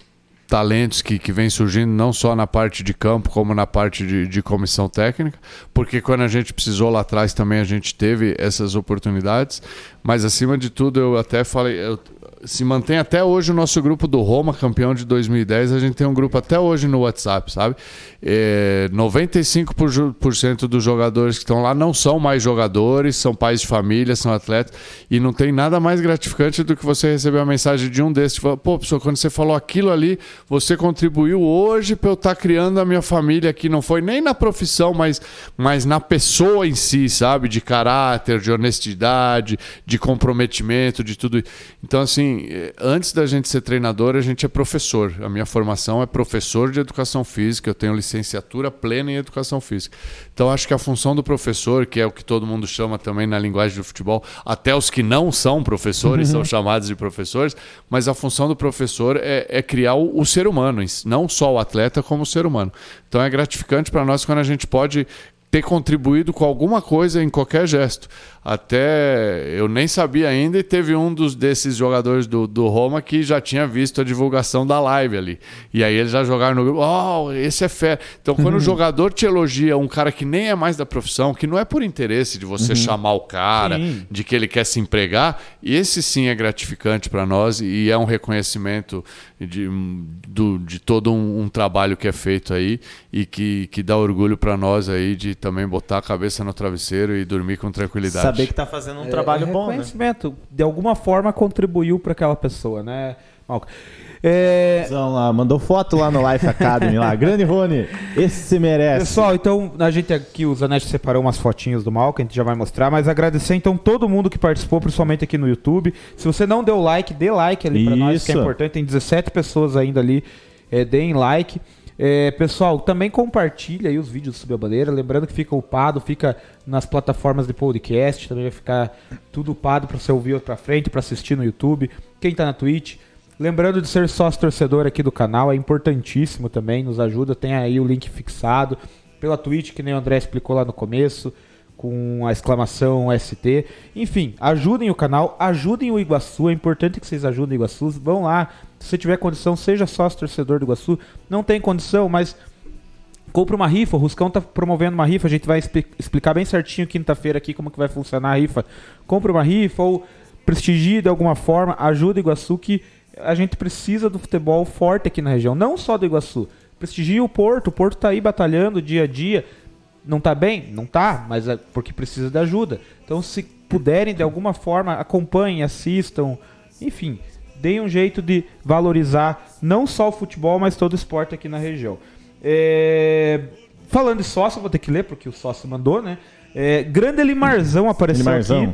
talentos que, que vêm surgindo não só na parte de campo, como na parte de, de comissão técnica, porque quando a gente precisou lá atrás também a gente teve essas oportunidades, mas acima de tudo eu até falei, eu, se mantém até hoje o nosso grupo do Roma, campeão de 2010. A gente tem um grupo até hoje no WhatsApp, sabe? É, 95% dos jogadores que estão lá não são mais jogadores, são pais de família, são atletas. E não tem nada mais gratificante do que você receber uma mensagem de um desses. Pô, professor, quando você falou aquilo ali, você contribuiu hoje para eu estar tá criando a minha família aqui. Não foi nem na profissão, mas, mas na pessoa em si, sabe? De caráter, de honestidade, de comprometimento, de tudo. Então, assim assim, antes da gente ser treinador, a gente é professor. A minha formação é professor de educação física, eu tenho licenciatura plena em educação física. Então, acho que a função do professor, que é o que todo mundo chama também na linguagem do futebol, até os que não são professores são chamados de professores, mas a função do professor é, é criar o, o ser humano, não só o atleta, como o ser humano. Então, é gratificante para nós quando a gente pode ter contribuído com alguma coisa em qualquer gesto. Até eu nem sabia ainda e teve um dos desses jogadores do, do Roma que já tinha visto a divulgação da live ali. E aí eles já jogaram no grupo, oh, esse é fé. Então quando uhum. o jogador te elogia um cara que nem é mais da profissão, que não é por interesse de você uhum. chamar o cara, sim. de que ele quer se empregar, esse sim é gratificante para nós e é um reconhecimento de, do, de todo um, um, trabalho que é feito aí e que, que dá orgulho para nós aí de também botar a cabeça no travesseiro e dormir com tranquilidade. Saber que está fazendo um é, trabalho é bom, né? De alguma forma contribuiu para aquela pessoa, né, Malca? É... Lá, mandou foto lá no Life Academy lá. Grande Rony, esse se merece. Pessoal, então a gente aqui, o Zanetti separou umas fotinhas do mal, que a gente já vai mostrar, mas agradecer então todo mundo que participou, principalmente aqui no YouTube. Se você não deu like, dê like ali para nós, que é importante. Tem 17 pessoas ainda ali, é, deem like. É, pessoal, também compartilha aí os vídeos do Subir a Bandeira. Lembrando que fica upado, fica nas plataformas de podcast. Também vai ficar tudo upado para você ouvir para frente, para assistir no YouTube. Quem está na Twitch. Lembrando de ser sócio torcedor aqui do canal, é importantíssimo também, nos ajuda. Tem aí o link fixado pela Twitch, que nem o André explicou lá no começo com a exclamação ST. Enfim, ajudem o canal, ajudem o Iguaçu. É importante que vocês ajudem o Iguaçu. Vão lá, se tiver condição, seja sócio torcedor do Iguaçu. Não tem condição, mas compra uma rifa, o Ruscão tá promovendo uma rifa, a gente vai expli- explicar bem certinho quinta-feira aqui como que vai funcionar a rifa. Compra uma rifa ou prestigie de alguma forma, ajuda o Iguaçu que a gente precisa do futebol forte aqui na região, não só do Iguaçu. Prestigie o Porto, o Porto tá aí batalhando dia a dia. Não tá bem? Não tá, mas é porque precisa de ajuda. Então, se puderem de alguma forma, acompanhem, assistam, enfim, deem um jeito de valorizar não só o futebol, mas todo o esporte aqui na região. É, Falando de sócio, vou ter que ler porque o sócio mandou, né? É, Grande Elimarzão apareceu Elimarzão. aqui.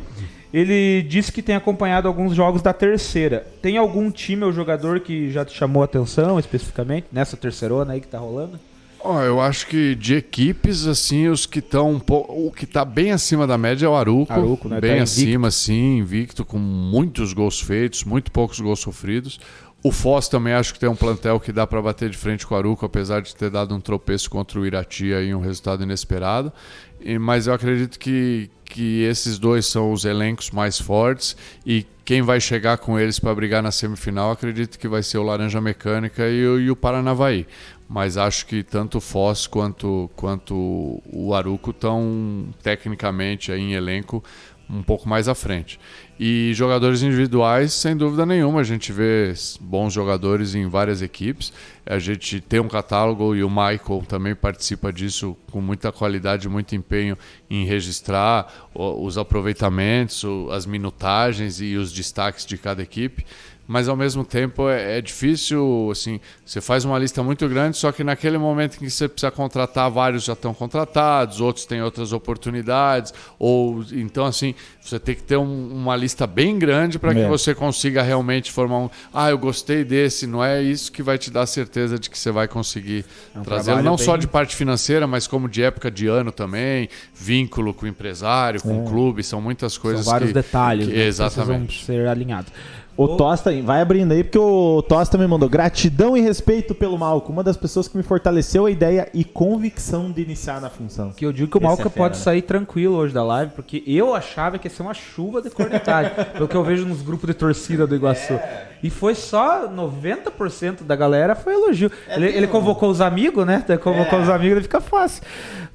Ele disse que tem acompanhado alguns jogos da terceira. Tem algum time ou jogador que já te chamou a atenção especificamente nessa terceirona aí que tá rolando? Ó, eu acho que de equipes, assim, os que estão um pouco. O que tá bem acima da média é o Aruco. Aruco, né? Bem Tá acima, sim, invicto, com muitos gols feitos, muito poucos gols sofridos. O Foz também acho que tem um plantel que dá para bater de frente com o Aruco, apesar de ter dado um tropeço contra o Irati aí, um resultado inesperado. E- mas eu acredito que, que esses dois são os elencos mais fortes e quem vai chegar com eles para brigar na semifinal, acredito que vai ser o Laranja Mecânica e e o Paranavaí. Mas acho que tanto o Foz quanto, quanto o Aruco estão tecnicamente aí em elenco um pouco mais à frente. E jogadores individuais, sem dúvida nenhuma, a gente vê bons jogadores em várias equipes. A gente tem um catálogo e o Michael também participa disso com muita qualidade, muito empenho em registrar os aproveitamentos, as minutagens e os destaques de cada equipe mas ao mesmo tempo é, é difícil, assim, você faz uma lista muito grande, só que naquele momento em que você precisa contratar, vários já estão contratados, outros têm outras oportunidades, ou então assim, você tem que ter um- uma lista bem grande para que É. você consiga realmente formar um, ah, eu gostei desse, não é isso que vai te dar certeza de que você vai conseguir trazê-lo, trabalho não só bem- de parte financeira, mas como de época de ano também, vínculo com o empresário, com o clube, são muitas coisas São vários que, detalhes que- né, que exatamente. precisam ser alinhados. O Tosta, vai abrindo aí, porque o Tosta me mandou gratidão e respeito pelo Malco, uma das pessoas que me fortaleceu a ideia e convicção de iniciar na função. Que eu digo que o Malca é fera, pode né? sair tranquilo hoje da live, porque eu achava que ia ser uma chuva de cornetagem, pelo que eu vejo nos grupos de torcida do Iguaçu. E foi só 90% da galera foi elogio. ele, ele convocou os amigos, né? Convocou os amigos, ele fica fácil.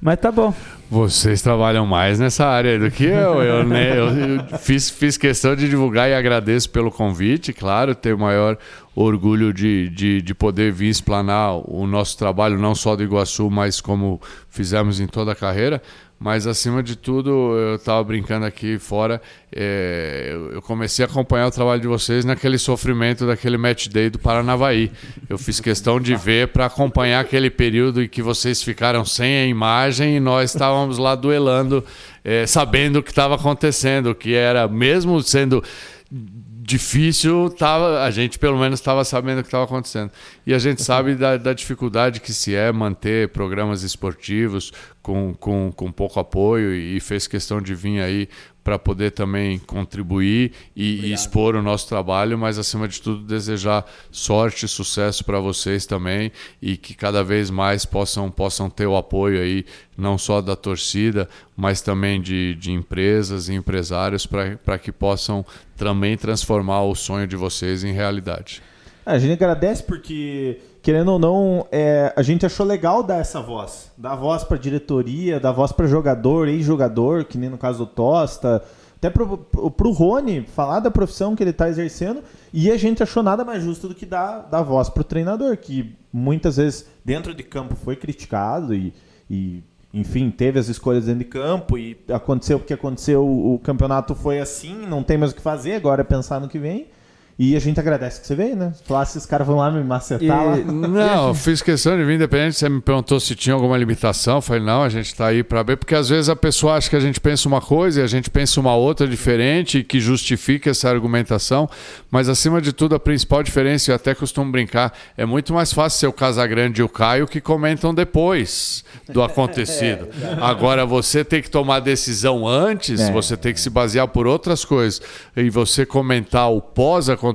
Mas tá bom. Vocês trabalham mais nessa área do que eu. Eu, né, eu- eu fiz, fiz questão de divulgar e agradeço pelo convite. Claro, tenho o maior orgulho de, de, de poder vir explanar o nosso trabalho, não só do Iguaçu, mas como fizemos em toda a carreira. Mas, acima de tudo, eu estava brincando aqui fora. é, eu- comecei a acompanhar o trabalho de vocês naquele sofrimento daquele match day do Paranavaí. Eu fiz questão de ver para acompanhar aquele período em que vocês ficaram sem a imagem e nós estávamos lá duelando, é, sabendo o que estava acontecendo, que era, mesmo sendo difícil, tava, a gente pelo menos estava sabendo o que estava acontecendo. E a gente sabe da, da dificuldade que se é manter programas esportivos com, com, com pouco apoio e fez questão de vir aí para poder também contribuir e, e expor o nosso trabalho, mas acima de tudo desejar sorte e sucesso para vocês também e que cada vez mais possam, possam ter o apoio aí, não só da torcida, mas também de, de empresas e empresários para que possam também transformar o sonho de vocês em realidade. A gente agradece porque, querendo ou não, é, a gente achou legal dar essa voz. Dar voz pra diretoria, dar voz pra jogador, ex-jogador, que nem no caso do Tosta. Até pro, pro Rony falar da profissão que ele tá exercendo. E a gente achou nada mais justo do que dar, dar voz pro treinador, que muitas vezes dentro de campo foi criticado e, e enfim, teve as escolhas dentro de campo e aconteceu o que aconteceu, o, o campeonato foi assim, não tem mais o que fazer, agora é pensar no que vem. E a gente agradece que você veio, né? Falar se os caras vão lá me macetar lá. Não, eu fiz questão de vir independente. Você me perguntou se tinha alguma limitação. Eu falei, não, a gente está aí para ver, porque às vezes a pessoa acha que a gente pensa uma coisa e a gente pensa uma outra diferente que justifica essa argumentação. Mas acima de tudo, a principal diferença, eu até costumo brincar, é muito mais fácil ser o Casagrande e o Caio que comentam depois do acontecido. Agora, você tem que tomar decisão antes, É. você tem que se basear por outras coisas. E você comentar o pós-acontecido,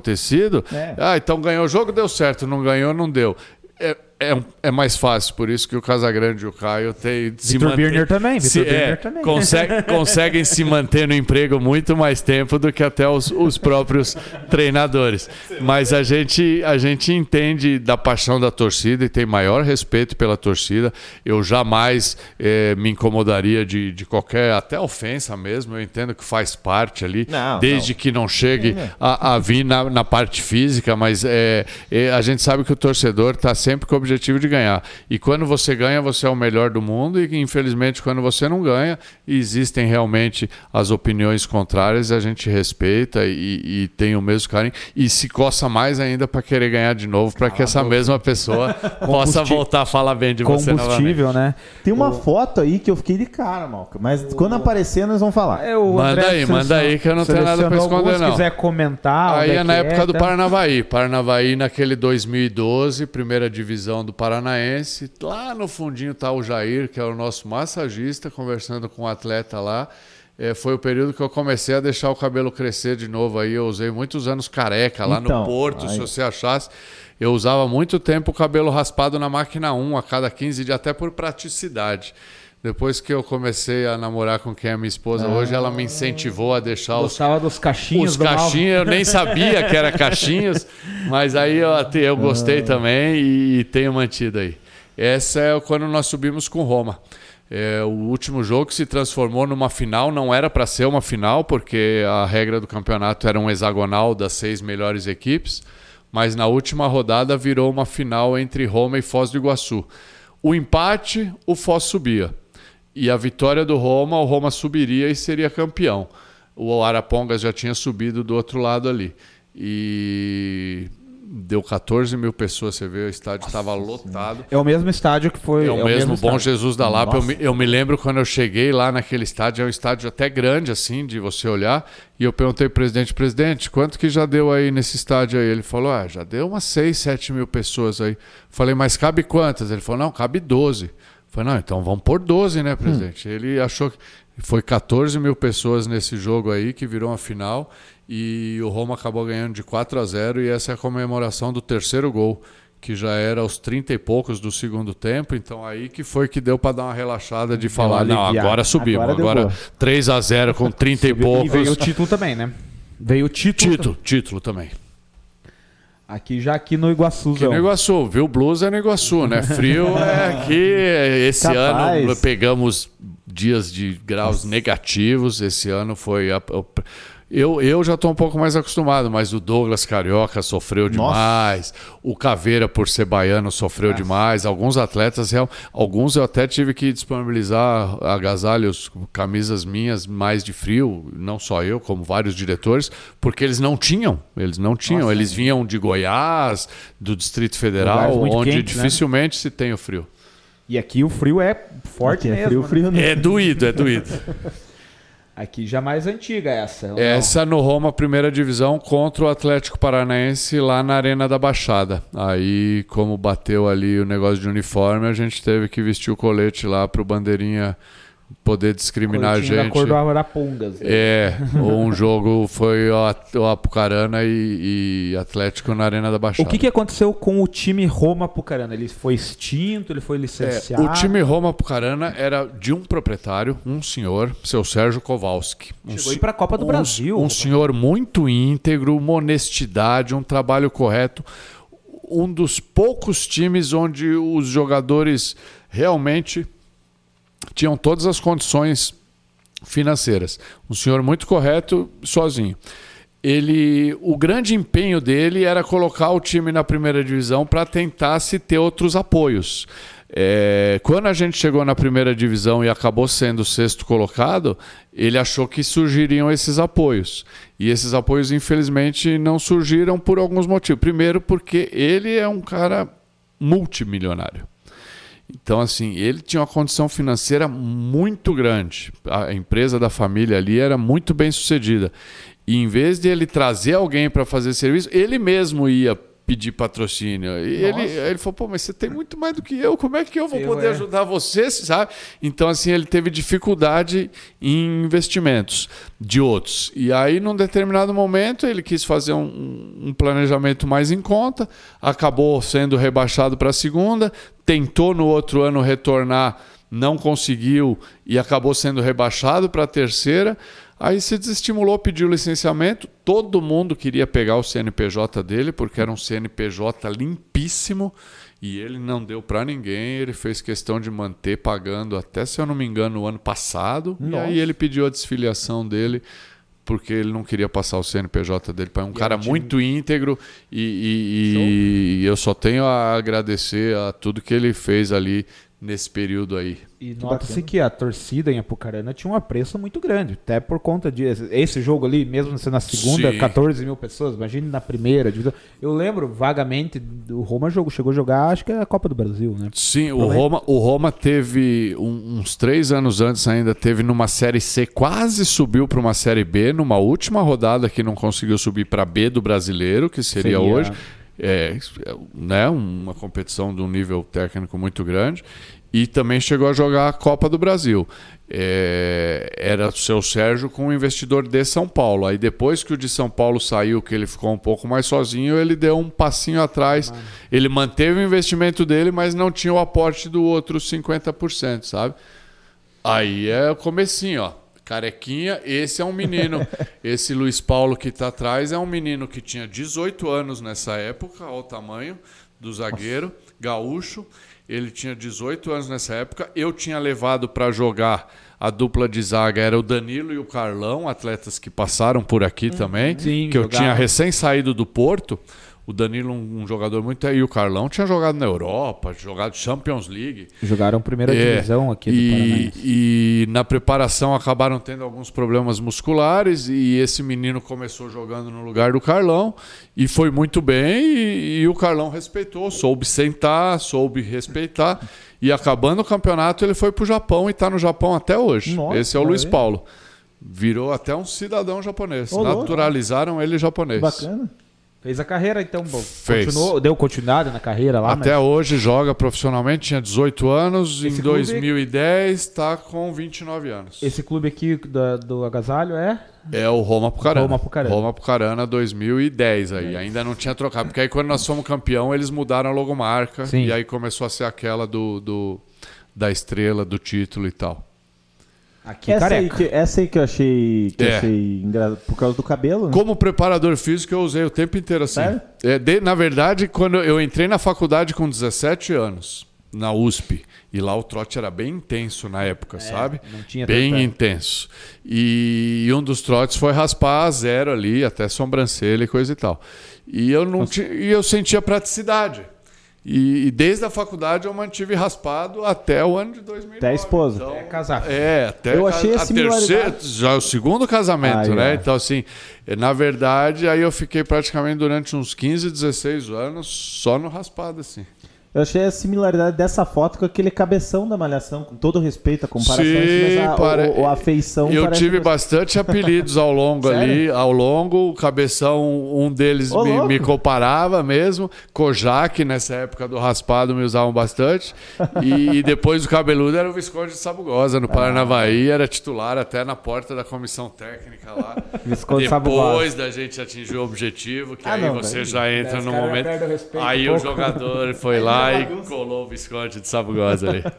É. ah, então ganhou o jogo, deu certo. Não ganhou, não deu. É, é, é mais fácil, por isso que o Casagrande e o Caio tem, se Birner também, se- Vitor é, Birner também. consegue- conseguem se manter no emprego muito mais tempo do que até os, os próprios treinadores. Mas a gente, a gente entende da paixão da torcida e tem maior respeito pela torcida. Eu jamais eh, me incomodaria de, de qualquer, até ofensa mesmo. Eu entendo que faz parte ali, Não, desde não. que não chegue a, a vir na, na parte física, mas é, é, a gente sabe que o torcedor está sempre com o objetivo de ganhar. E quando você ganha, você é o melhor do mundo, e infelizmente, quando você não ganha, existem realmente as opiniões contrárias, a gente respeita e, e tem o mesmo carinho, e se coça mais ainda para querer ganhar de novo, para que essa mesma pessoa possa voltar a falar bem de você novamente. Combustível, né? Tem uma foto aí que eu fiquei de cara, Malca. Mas quando aparecer, nós vamos falar. É, o Manda André aí, manda aí que eu não tenho nada pra selecionou esconder, alguns, não. Se quiser comentar. Aí onde é na época do tá? Paranavaí. Paranavaí naquele 2012, primeira divisão do Paranaense. Lá no fundinho tá o Jair, que é o nosso massagista, conversando com o atleta lá. É, foi o período que eu comecei a deixar o cabelo crescer de novo aí. Eu usei muitos anos careca lá Então, no Porto, se você achasse. Eu usava muito tempo o cabelo raspado na máquina 1 a cada 15 dias, até por praticidade. Depois que eu comecei a namorar com quem é minha esposa hoje, ela me incentivou a deixar os Gostava dos cachinhos os do caixinhos, eu nem sabia que era caixinhos, mas aí eu, até- eu gostei também e, tenho mantido aí. Essa é quando nós subimos com Roma. É, o último jogo que se transformou numa final, não era para ser uma final, porque a regra do campeonato era um hexagonal das seis melhores equipes, mas na última rodada virou uma final entre Roma e Foz do Iguaçu. O empate, o Foz subia. E a vitória do Roma, o Roma subiria e seria campeão. O Arapongas já tinha subido do outro lado ali. E deu 14 mil pessoas, você vê, o estádio estava lotado. É o mesmo estádio que foi. É o mesmo Bom estádio. Jesus da Lapa. Eu me, eu me lembro quando eu cheguei lá naquele estádio, é um estádio até grande, assim, de você olhar. E eu perguntei presidente, presidente, quanto que já deu aí nesse estádio aí? Ele falou, ah, já deu umas 6, 7 mil pessoas aí. Falei, mas cabe quantas? Ele falou, não, cabe 12. Falei, não, então vamos por 12, né, presidente? Ele achou que foi 14 mil pessoas nesse jogo aí, que virou uma final. E o Roma acabou ganhando de 4 a 0 e essa é a comemoração do terceiro gol que já era aos 30 e poucos do segundo tempo, então aí que foi que deu para dar uma relaxada de falar, não, agora subimos, Agora agora, boa. 3 a 0 com 30 e E veio o poucos. título também, né? Veio o título. Título, título também. Aqui já aqui no Iguaçuzão. Que no Iguaçu, viu? Blues é no Iguaçu, né? Frio é aqui. Esse Capaz. ano pegamos dias de graus negativos. Esse ano foi. a- o- eu, eu já estou um pouco mais acostumado, mas o Douglas Carioca sofreu demais. O Caveira, por ser baiano, sofreu demais. Alguns atletas, alguns eu até tive que disponibilizar agasalhos, camisas minhas mais de frio, não só eu, como vários diretores, porque eles não tinham. Eles não tinham. eles vinham de Goiás, do Distrito Federal, onde quentes, né? dificilmente se tem o frio. E aqui o frio é forte Aqui é mesmo. frio, né? frio, né? É doído, é doído. Aqui já mais antiga essa. ou não? Essa no Roma, primeira divisão, contra o Atlético Paranaense lá na Arena da Baixada. Aí, como bateu ali o negócio de uniforme, a gente teve que vestir o colete lá pro bandeirinha poder discriminar a gente. cor do Arapongas. É, um jogo foi o Apucarana e, e Atlético na Arena da Baixada. O que, que aconteceu com o time Roma Pucarana? Ele foi extinto? Ele foi É, licenciado? o time Roma Apucarana era de um proprietário, um senhor, seu Sérgio Kowalski. Um Chegou aí pra Copa do um- Brasil. Um senhor muito íntegro, uma honestidade, um trabalho correto. Um dos poucos times onde os jogadores realmente tinham todas as condições financeiras. Um senhor muito correto, sozinho. Ele, o grande empenho dele era colocar o time na primeira divisão para tentar se ter outros apoios. É, quando a gente chegou na primeira divisão e acabou sendo o sexto colocado, ele achou que surgiriam esses apoios. E esses apoios, infelizmente, não surgiram por alguns motivos. Primeiro, porque ele é um cara multimilionário. Então, assim, ele tinha uma condição financeira muito grande. A empresa da família ali era muito bem sucedida. E em vez de ele trazer alguém para fazer serviço, ele mesmo ia pedir patrocínio. E ele, ele falou, pô, mas você tem muito mais do que eu, como é que eu vou eu poder é. ajudar você, sabe? Então, assim, ele teve dificuldade em investimentos de outros. E aí, num determinado momento, ele quis fazer um, um planejamento mais em conta, acabou sendo rebaixado para a segunda, tentou no outro ano retornar, não conseguiu e acabou sendo rebaixado para a terceira. Aí se desestimulou, pediu licenciamento. Todo mundo queria pegar o CNPJ dele, porque era um CNPJ limpíssimo. E ele não deu para ninguém. Ele fez questão de manter pagando até, se eu não me engano, o ano passado. Nossa. E aí ele pediu a desfiliação dele porque ele não queria passar o CNPJ dele para um e cara muito íntegro e, e, e, eu só tenho a agradecer a tudo que ele fez ali nesse período aí. E nota-se que a torcida em Apucarana tinha um apreço muito grande, até por conta de esse jogo ali, mesmo sendo na segunda, Sim. 14 mil pessoas, imagine na primeira divisão. Eu lembro vagamente, o Roma jogo, chegou a jogar, acho que é a Copa do Brasil, né? Sim, o Roma, o Roma teve um, uns três anos antes ainda, teve numa Série C, quase subiu para uma Série B, numa última rodada que não conseguiu subir para B do brasileiro, que seria, seria... hoje. É, né, uma competição de um nível técnico muito grande e também chegou a jogar a Copa do Brasil. É, era o seu Sérgio com um investidor de São Paulo. Aí depois que o de São Paulo saiu, que ele ficou um pouco mais sozinho, ele deu um passinho atrás. Mano. Ele manteve o investimento dele, mas não tinha o aporte do outro 50%, sabe? Aí é o comecinho, ó. Carequinha, esse é um menino. esse Luiz Paulo que está atrás é um menino que tinha 18 anos nessa época, ao tamanho do zagueiro, gaúcho. Ele tinha 18 anos nessa época. Eu tinha levado para jogar a dupla de zaga era o Danilo e o Carlão, atletas que passaram por aqui uhum. também, Sim, que eu tinha recém saído do Porto. O Danilo, um, um, jogador muito. E o Carlão tinha jogado na Europa, jogado Champions League. Jogaram primeira é, divisão aqui do e, e na preparação acabaram tendo alguns problemas musculares. E esse menino começou jogando no lugar do Carlão. E foi muito bem. E, e o Carlão respeitou, soube sentar, soube respeitar. E acabando o campeonato, ele foi para o Japão e está no Japão até hoje. Nossa, esse é o Luiz Paulo. Virou até um cidadão japonês. Ô, Naturalizaram ele japonês. Bacana. Fez a carreira, então, Fez. Continuou, deu continuidade na carreira lá. Até mas... hoje joga profissionalmente, tinha 18 anos, Esse em 2010 está com 29 anos. Esse clube aqui do, do Agasalho é? É o Roma Pucarana. Roma Pucarana. Roma Pucarana 2010 aí. É. Ainda não tinha trocado, porque aí quando nós fomos campeão, eles mudaram a logomarca Sim. e aí começou a ser aquela do, do da estrela, do título e tal. Aqui essa, aí que, essa aí que eu achei, que é. achei engraçado por causa do cabelo. Né? Como preparador físico, eu usei o tempo inteiro assim. É, de, na verdade, quando eu entrei na faculdade com 17 anos, na USP, e lá o trote era bem intenso na época, é, sabe? bem tanta... intenso. E, e, um dos trotes foi raspar a zero ali, até sobrancelha e coisa e tal. E eu não tinha, e eu sentia praticidade. E, e, desde a faculdade eu mantive raspado até o ano de 2009. Até a esposa. Então, até casar. É, até eu achei a, a terceira, já é o segundo casamento, né? É. Então, assim, na verdade, aí eu fiquei praticamente durante uns 15, 16 anos só no raspado, assim. Eu achei a similaridade dessa foto com aquele cabeção da Malhação, com todo respeito à comparação, Sim, mas a, para... o, a feição Eu tive bastante apelidos ao longo ali, ao longo, o cabeção, um deles me, me, comparava mesmo, Kojak, nessa época do raspado, me usavam bastante, e, e depois o cabeludo era o Visconde de Sabugosa, no Paranavaí, era titular até na porta da comissão técnica lá. Visconde depois Sabugosa. da gente atingir o objetivo, que ah, aí não, você já entra no momento... Aí um o jogador foi lá, e colou o Visconde de Sabugosa ali.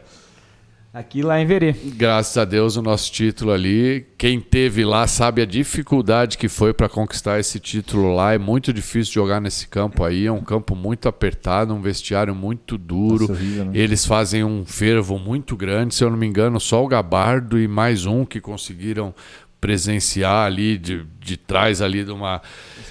Aqui lá em Verê. Graças a Deus o nosso título ali. Quem teve lá sabe a dificuldade que foi para conquistar esse título lá. É muito difícil jogar nesse campo aí. É um campo muito apertado, um vestiário muito duro. Nossa, né? Eles fazem um fervo muito grande. Se eu não me engano, só o Gabardo e mais um que conseguiram presenciar ali de, de trás ali de uma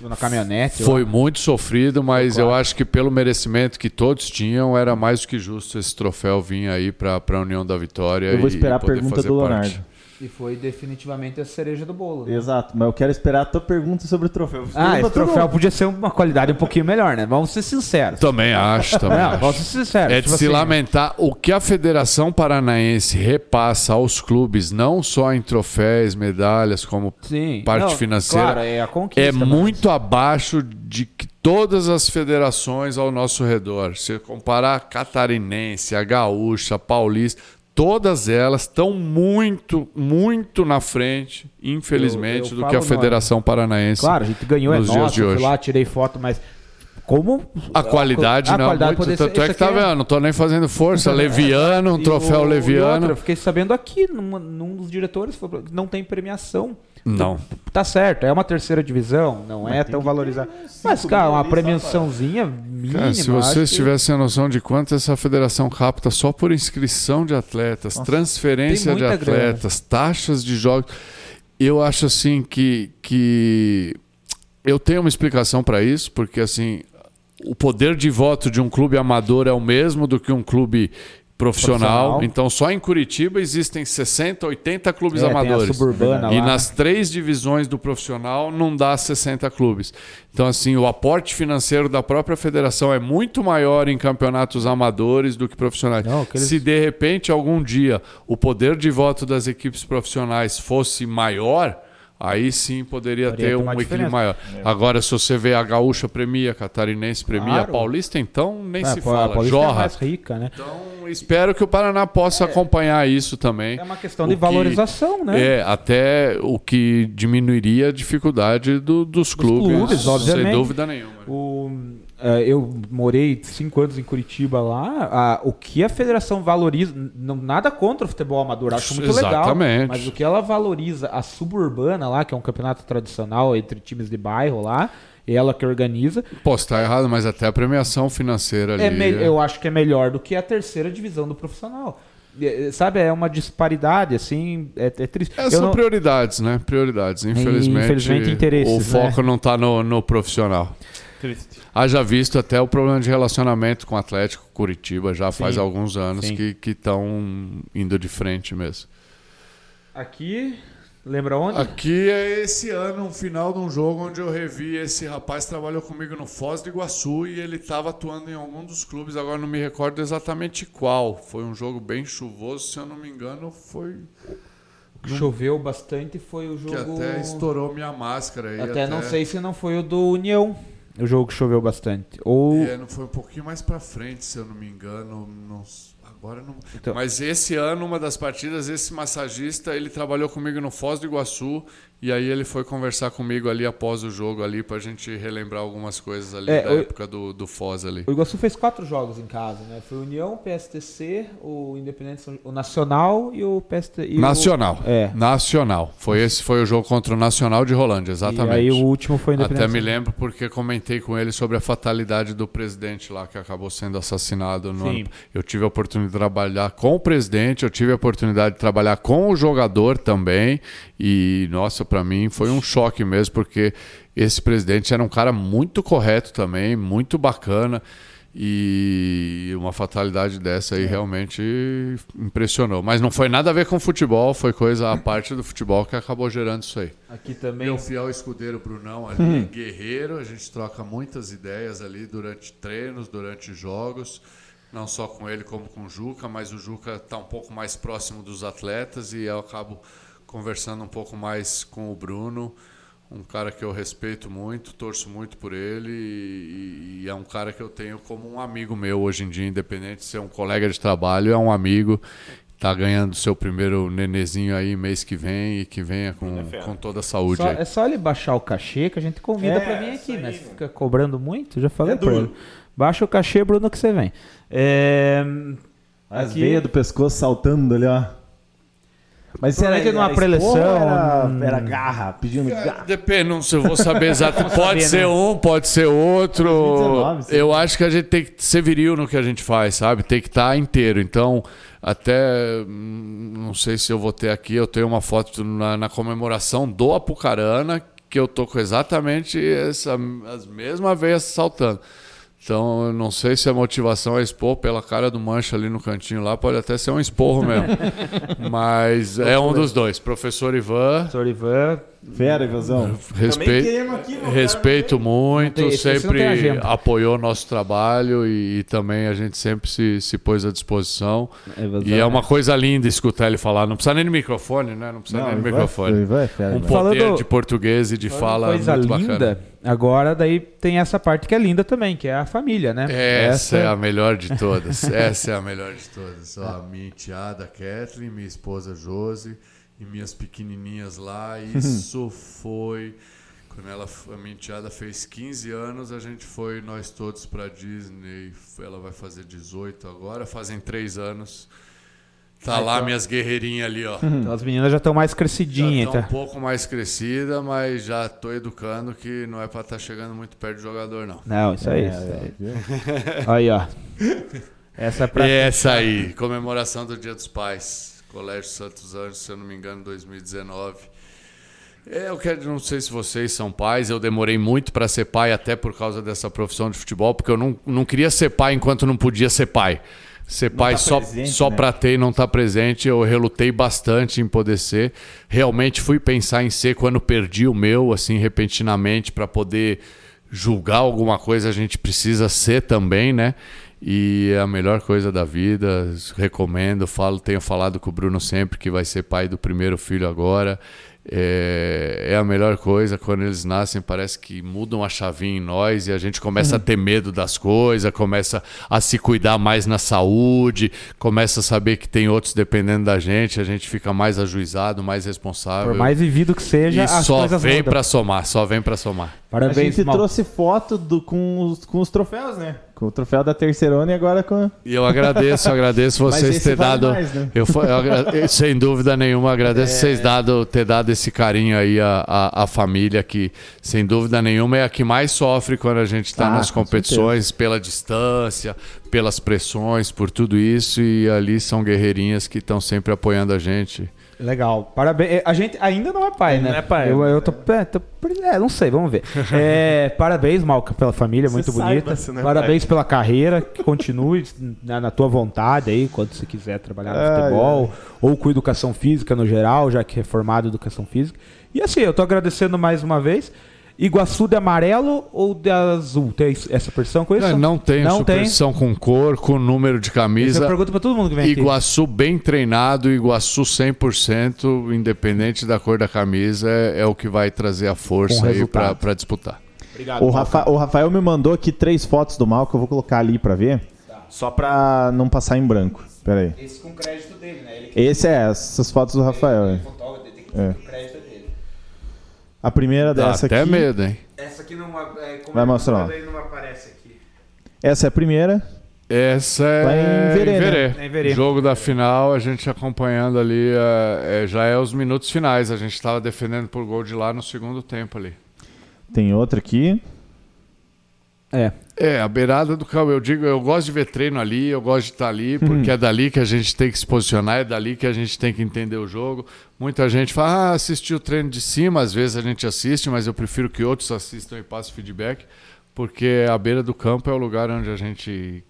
na caminhonete foi muito sofrido mas claro. eu acho que pelo merecimento que todos tinham era mais do que justo esse troféu vir aí para a União da Vitória eu vou esperar a pergunta do Leonardo E foi definitivamente a cereja do bolo. né? Exato, mas eu quero esperar a tua pergunta sobre o troféu. Ah, Pergunta esse troféu tudo. podia ser uma qualidade um pouquinho melhor, né? Vamos ser sinceros. Também acho, também Não, acho. vamos ser sinceros. É de Tipo se assim, lamentar o que a Federação Paranaense repassa aos clubes, não só em troféus, medalhas, como Sim. parte Não, financeira, Claro, é a conquista. é mas- muito abaixo de que todas as federações ao nosso redor. Se comparar a catarinense, a gaúcha, a paulista, todas elas estão muito, muito na frente, infelizmente, Eu- eu do que a no- Federação Paranaense. Claro, a gente ganhou, é nos dias nossa, de hoje. lá, tirei foto, mas como... A qualidade a não, qualidade muito, poderia ser- tanto é que tá é- vendo, não tô nem fazendo força, leviano, um troféu o- leviano. outra, eu fiquei sabendo aqui, numa- num dos diretores, falou não tem premiação. Não. Tá certo, é uma terceira divisão, não é tão valorizado. Mas, cara, uma premiaçãozinha mínima. Cara, se vocês que- tivessem a noção de quanto essa federação capta só por inscrição de atletas, transferência tem de muita grana. atletas, taxas de jogos, eu acho assim que, que eu tenho uma explicação para isso, porque assim o poder de voto de um clube amador é o mesmo do que um clube profissional. Profissional. Então só em Curitiba existem 60, 80 clubes É, amadores. E lá. nas três divisões do profissional não dá 60 clubes. Então, assim, o aporte financeiro da própria federação é muito maior em campeonatos amadores do que profissionais. Não, aqueles- Se de repente, algum dia, o poder de voto das equipes profissionais fosse maior. Aí sim poderia Poderia ter um equilíbrio diferença. maior. Agora, se você vê a gaúcha premia, a catarinense premia, Claro. a paulista, então nem É, se pô, a fala. Paulista é Jorra. mais rica, né? Então, espero que o Paraná possa acompanhar isso também. É uma questão de que- valorização, né? É, até o que diminuiria a dificuldade do- dos clubes, clubes, sem obviamente. dúvida nenhuma. O, é, eu morei cinco anos em Curitiba lá. a- o que a federação valoriza, não, nada contra o futebol amador, acho muito Exatamente. legal. Mas o que ela valoriza, a suburbana lá, que é um campeonato tradicional entre times de bairro lá, ela que organiza, Posso estar errado, mas até a premiação financeira ali. é me- eu acho que é melhor do que a terceira divisão do profissional. É, Sabe, é uma disparidade, assim, é, é triste. É, são não- prioridades, né? Prioridades. Infelizmente, infelizmente, o né? foco não está no, no profissional. Triste. Haja visto até o problema de relacionamento com o Atlético Curitiba já faz Sim. alguns anos Sim. que estão indo de frente mesmo. Aqui, lembra onde? Aqui é esse ano, um final de um jogo onde eu revi esse rapaz trabalhou comigo no Foz do Iguaçu e ele estava atuando em algum dos clubes, agora não me recordo exatamente qual. Foi um jogo bem chuvoso, se eu não me engano, foi Choveu bastante, foi o jogo... que até estourou minha máscara aí. Até, não sei se não foi o do União. O jogo que choveu bastante. Ou. É, não foi um pouquinho mais pra frente, se eu não me engano. Não- agora não. Então- Mas esse ano, uma das partidas, esse massagista, ele trabalhou comigo no Foz do Iguaçu e aí ele foi conversar comigo ali após o jogo ali pra gente relembrar algumas coisas ali É, da o- época do, do Foz ali. O Iguaçu fez quatro jogos em casa, né? Foi o União, o PSTC, o Independente, o Nacional e o PST. e o- Nacional. É. Nacional. Foi esse foi o jogo contra o Nacional de Rolândia, E exatamente. aí o último foi o Independente. Até me lembro porque comentei com ele sobre a fatalidade do presidente lá que acabou sendo assassinado. No Sim. ano. Eu tive a oportunidade de trabalhar com o presidente, eu tive a oportunidade de trabalhar com o jogador também. E, nossa, para mim foi um choque mesmo, porque esse presidente era um cara muito correto também, muito bacana. E uma fatalidade dessa aí É. realmente impressionou. Mas não foi nada a ver com futebol, foi coisa à parte do futebol que acabou gerando isso aí. Aqui também. Meu fiel escudeiro Brunão ali, guerreiro, a gente troca muitas ideias ali durante treinos, durante jogos, não só com ele como com o Juca, mas o Juca está um pouco mais próximo dos atletas e eu acabo conversando um pouco mais com o Bruno, um cara que eu respeito muito, torço muito por ele e, e é um cara que eu tenho como um amigo meu hoje em dia, independente de ser um colega de trabalho, é um amigo. Tá ganhando seu primeiro nenezinho aí mês que vem e que venha com, com toda a saúde Só- aí. é só ele baixar o cachê que a gente convida É, pra vir aqui, né? aí, Se mano. fica cobrando muito, já falei É pra ele. Baixa o cachê, Bruno, que você vem. É... As Aqui- veias do pescoço saltando ali, ó. Mas isso Provavelmente numa preleção, ou Era, hum. era garra, pedindo Cara, garra. Depende, não sei, eu vou saber exatamente. pode saber, ser né? um, pode ser outro. 2019, sim. eu acho que a gente tem que ser viril no que a gente faz, sabe? Tem que estar inteiro. Então, até hum, não sei se eu vou ter aqui, eu tenho uma foto na, na comemoração do Apucarana, que eu tô com exatamente essa, as mesmas veias saltando. Então, não sei se a motivação é expor pela cara do Mancha ali no cantinho lá, pode até ser um esporro mesmo. Mas é um dos dois. Professor Ivan, Professor Ivan, Fera, Ivanzão. respeito, aqui, meu respeito muito, Não tem- não sempre apoiou o nosso trabalho e, e também a gente sempre se, se pôs à disposição. E é uma coisa linda escutar ele falar. Não precisa nem no microfone, né? Não precisa nem no microfone. Ivan é fera. Um Ivan. Falando- poder de português e de fala coisa muito linda. bacana. Agora daí tem essa parte que é linda também, que é a família, né? Essa é a melhor de todas. Essa é a melhor de todas. Ó, minha enteada Kathleen, minha esposa Josi e minhas pequenininhas lá. Isso foi. Quando ela, a minha enteada fez 15 anos, a gente foi nós todos pra Disney. Ela vai fazer 18 agora, fazem 3 anos. Tá lá minhas guerreirinhas ali, ó. Então as meninas já estão mais Já crescidinhas. tá um Tá? pouco mais crescida, mas já tô educando que não é pra estar chegando muito perto do jogador, não. Não, isso aí. É, isso é, aí. viu? Aí, ó. Essa é pra. Essa aí, comemoração do Dia dos Pais, Colégio Santos Anjos, se eu não me engano, 2019. É, eu quero, não sei se vocês são pais, eu demorei muito para ser pai, até por causa dessa profissão de futebol, porque eu não, não queria ser pai enquanto não podia ser pai. Ser pai tá só, presente, só né? pra ter e não estar presente, eu relutei bastante em poder ser. Realmente fui pensar em ser quando perdi o meu, assim, repentinamente, para poder julgar alguma coisa, a gente precisa ser também, né? E é a melhor coisa da vida, recomendo, falo, tenho falado com o Bruno sempre que vai ser pai do primeiro filho agora. É, é a melhor coisa quando eles nascem, parece que mudam a chavinha em nós e a gente começa a ter medo das coisas, começa a se cuidar mais na saúde, começa a saber que tem outros dependendo da gente, a gente fica mais ajuizado, mais responsável. Por mais vivido que seja, e as só vem pra somar, só vem pra somar. A Parabéns, gente Mal. trouxe foto do, com, os, com os troféus, né? Com o troféu da Terceirona e agora com. E eu agradeço, agradeço vocês esse ter vale dado. mais, né? eu, fo- eu agra- sem dúvida nenhuma, agradeço É. vocês dado, ter dado esse carinho aí à, à, à família, que sem dúvida nenhuma é a que mais sofre quando a gente está Ah, nas com competições, pela distância, pelas pressões, por tudo isso. E ali são guerreirinhas que estão sempre apoiando a gente. Legal. Parabéns. A gente ainda não é pai, né? Não é pai. Eu, eu tô, é, tô- é, não sei, vamos ver. É, parabéns, Malca, pela família, muito saiba bonita. é parabéns pela carreira, que continue na, na tua vontade aí, quando você quiser trabalhar no Ai, futebol ou com educação física no geral, já que é formado em educação física. E assim, eu tô agradecendo mais uma vez. Iguaçu de amarelo ou de azul? Tem essa versão com isso? Não, não tem Não tem. superstição com cor, com número de camisa. pergunto pra todo mundo que vem aqui. Iguaçu bem treinado, Iguaçu 100%, independente da cor da camisa, é, é o que vai trazer a força Com aí para disputar. Obrigado, O. Rafa- o Rafael me mandou aqui três fotos do mal que eu vou colocar ali pra ver. Só pra não passar em branco. Pera aí. Esse com crédito dele, né? Ele Esse é essas fotos do Rafael. é. fotógrafo, tem que É. A primeira Dá dessa até aqui. medo, hein? Essa aqui não é, como Vai mostrar, ó. ele não aparece aqui. Essa é a primeira. Essa é em Verê, né? Verê. É em Verê. Jogo da final, a gente acompanhando ali, é, é, já é os minutos finais. A gente estava defendendo por gol de lá no segundo tempo ali. Tem outra aqui. É. É, a beirada do campo. Eu digo, eu gosto de ver treino ali, eu gosto de estar ali, porque é dali que a gente tem que se posicionar, é dali que a gente tem que entender o jogo. Muita gente fala, ah, assisti o treino de cima, às vezes a gente assiste, mas eu prefiro que outros assistam e passem feedback, porque a beira do campo é o lugar onde a gente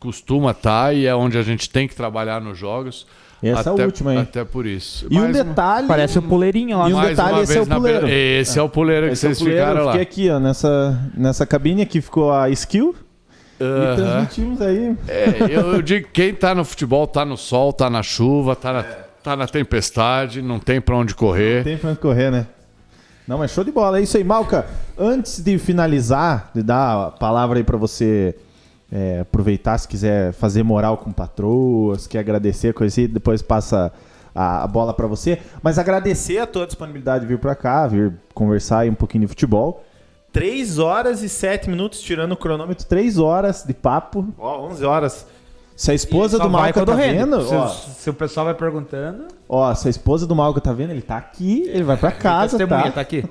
costuma estar e é onde a gente tem que trabalhar nos jogos. Essa é até, a última, hein? Até por isso. E um Mais uma- detalhe. Parece o puleirinho lá. E um mais detalhe, uma esse é vez o na beira- puleiro. Esse é o puleiro que Esse é o vocês puleiro, ficaram eu lá. fiquei aqui, ó, nessa, nessa cabine aqui ficou a skill e Aham. transmitimos aí. É, eu, eu digo que quem tá no futebol tá no sol, tá na chuva, tá na, tá na tempestade, não tem pra onde correr. Tem pra onde correr, né? Não, mas show de bola. É isso aí, Malca. Antes de finalizar, de dar a palavra aí pra você é, aproveitar, se quiser fazer moral com patroas, quer agradecer, coisa assim, depois passa a, a bola pra você. Mas agradecer a tua disponibilidade de vir pra cá, vir conversar aí um pouquinho de futebol. 3 horas e 7 minutos, tirando o cronômetro, 3 horas de papo. Ó, 11 horas. Se a esposa do Malca tá vendo, Se, ó, se o pessoal vai perguntando. ó, se a esposa do Malca tá vendo, ele tá aqui, ele vai pra casa, tá? tá aqui.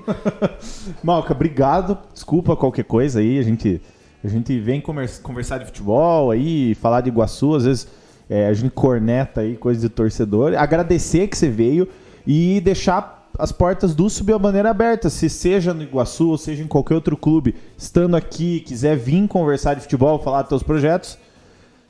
Malca, obrigado. Desculpa qualquer coisa aí. A gente, a gente vem conver- conversar de futebol aí, falar de Iguaçu. Às vezes é, a gente corneta aí, coisa de torcedor. Agradecer que você veio e deixar as portas do Subiu a Bandeira abertas, se seja no Iguaçu ou seja em qualquer outro clube, estando aqui, quiser vir conversar de futebol, falar dos teus projetos,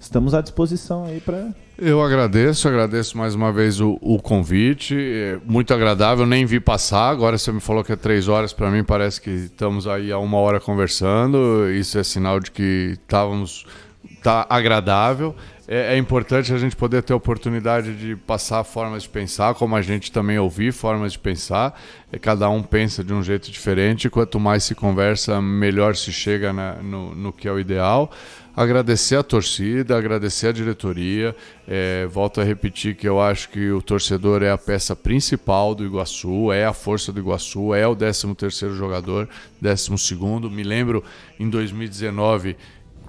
estamos à disposição aí para eu agradeço, agradeço mais uma vez o, o, convite. É muito agradável, nem vi passar. Agora você me falou que é três horas, para mim parece que estamos aí há uma hora conversando. Isso é sinal de que estávamos tá agradável. É, é, importante a gente poder ter a oportunidade de passar formas de pensar, como a gente também ouvir formas de pensar. É, cada um pensa de um jeito diferente. Quanto mais se conversa, melhor se chega na, no, no que é o ideal agradecer a torcida, agradecer a diretoria. É, volto a repetir que eu acho que o torcedor é a peça principal do Iguaçu, é a força do Iguaçu, é o 13 terceiro jogador, 12 segundo. Me lembro em 2019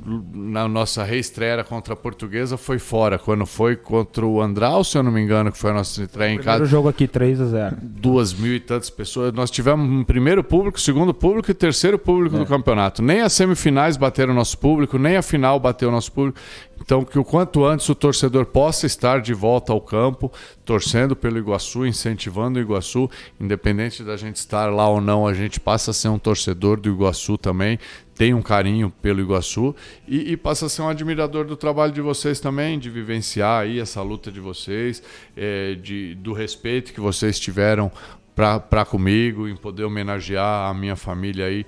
na nossa reestreia contra a Portuguesa foi fora. Quando foi contra o Andral, se eu não me engano, que foi a nossa estreia em casa. Primeiro jogo aqui, 3 a 0 Duas mil e tantas pessoas. Nós tivemos um primeiro público, segundo público e terceiro público é. do campeonato. Nem as semifinais bateram o nosso público, nem a final bateu o nosso público. Então, que o quanto antes o torcedor possa estar de volta ao campo, torcendo pelo Iguaçu, incentivando o Iguaçu, independente da gente estar lá ou não, a gente passa a ser um torcedor do Iguaçu também, tem um carinho pelo Iguaçu e, e, passa a ser um admirador do trabalho de vocês também, de vivenciar aí essa luta de vocês, é, de, do respeito que vocês tiveram para comigo, em poder homenagear a minha família aí.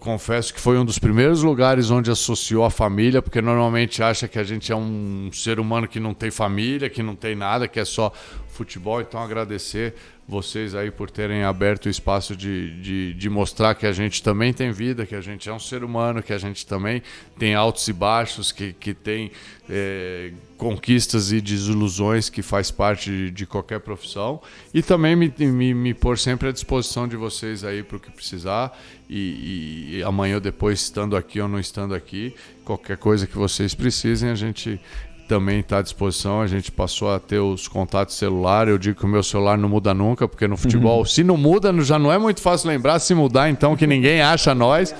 Confesso que foi um dos primeiros lugares onde associou a família, porque normalmente acha que a gente é um ser humano que não tem família, que não tem nada, que é só futebol. Então agradecer vocês aí por terem aberto o espaço de, de, de, mostrar que a gente também tem vida, que a gente é um ser humano, que a gente também tem altos e baixos, que, que tem é, conquistas e desilusões que faz parte de, de qualquer profissão. E também me, me, me pôr sempre à disposição de vocês aí para o que precisar. E, e amanhã ou depois, estando aqui ou não estando aqui, qualquer coisa que vocês precisem, a gente também está à disposição. A gente passou a ter os contatos celular. Eu digo que o meu celular não muda nunca, porque no futebol, uhum. se não muda, já não é muito fácil lembrar. Se mudar, então, que ninguém acha nós.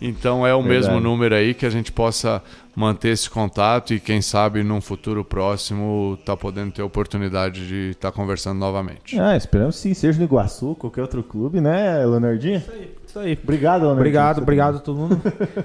Então é o Verdade. mesmo número aí que a gente possa manter esse contato e quem sabe num futuro próximo tá podendo ter a oportunidade de estar tá conversando novamente. Ah, esperamos sim, seja no Iguaçu, qualquer outro clube, né, Leonardinho? Isso aí. Isso aí. Obrigado, Leonardinho. Obrigado, obrigado a todo mundo.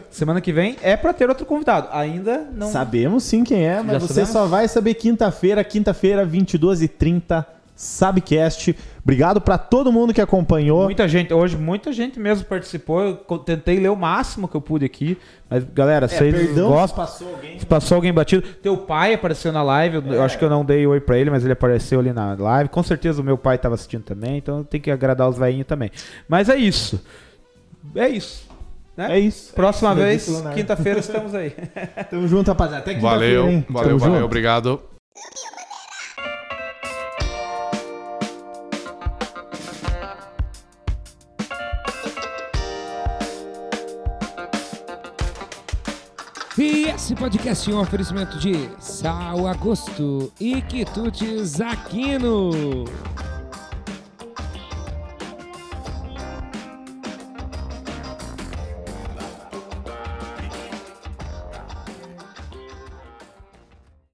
Semana que vem é para ter outro convidado. Ainda não. Sabemos sim quem é, mas Já você sabemos? só vai saber quinta-feira, quinta-feira, 22h30 Sabcast. Obrigado para todo mundo que acompanhou. Muita gente, hoje muita gente mesmo participou. Eu tentei ler o máximo que eu pude aqui. Mas, galera, é, vocês perdão, gostam. Se passou alguém. Se passou alguém batido. Teu pai apareceu na live. Eu, é. acho que eu não dei oi para ele, mas ele apareceu ali na live. Com certeza o meu pai estava assistindo também. Então tem que agradar os velhinhos também. Mas é isso. É isso. Né? É isso. Próxima é vez, quinta-feira, estamos aí. Tamo junto, rapaziada. Até quinta-feira. Valeu, valeu, valeu. Junto. Obrigado. E esse podcast é um oferecimento de Sal Agosto e Quitutes Aquino.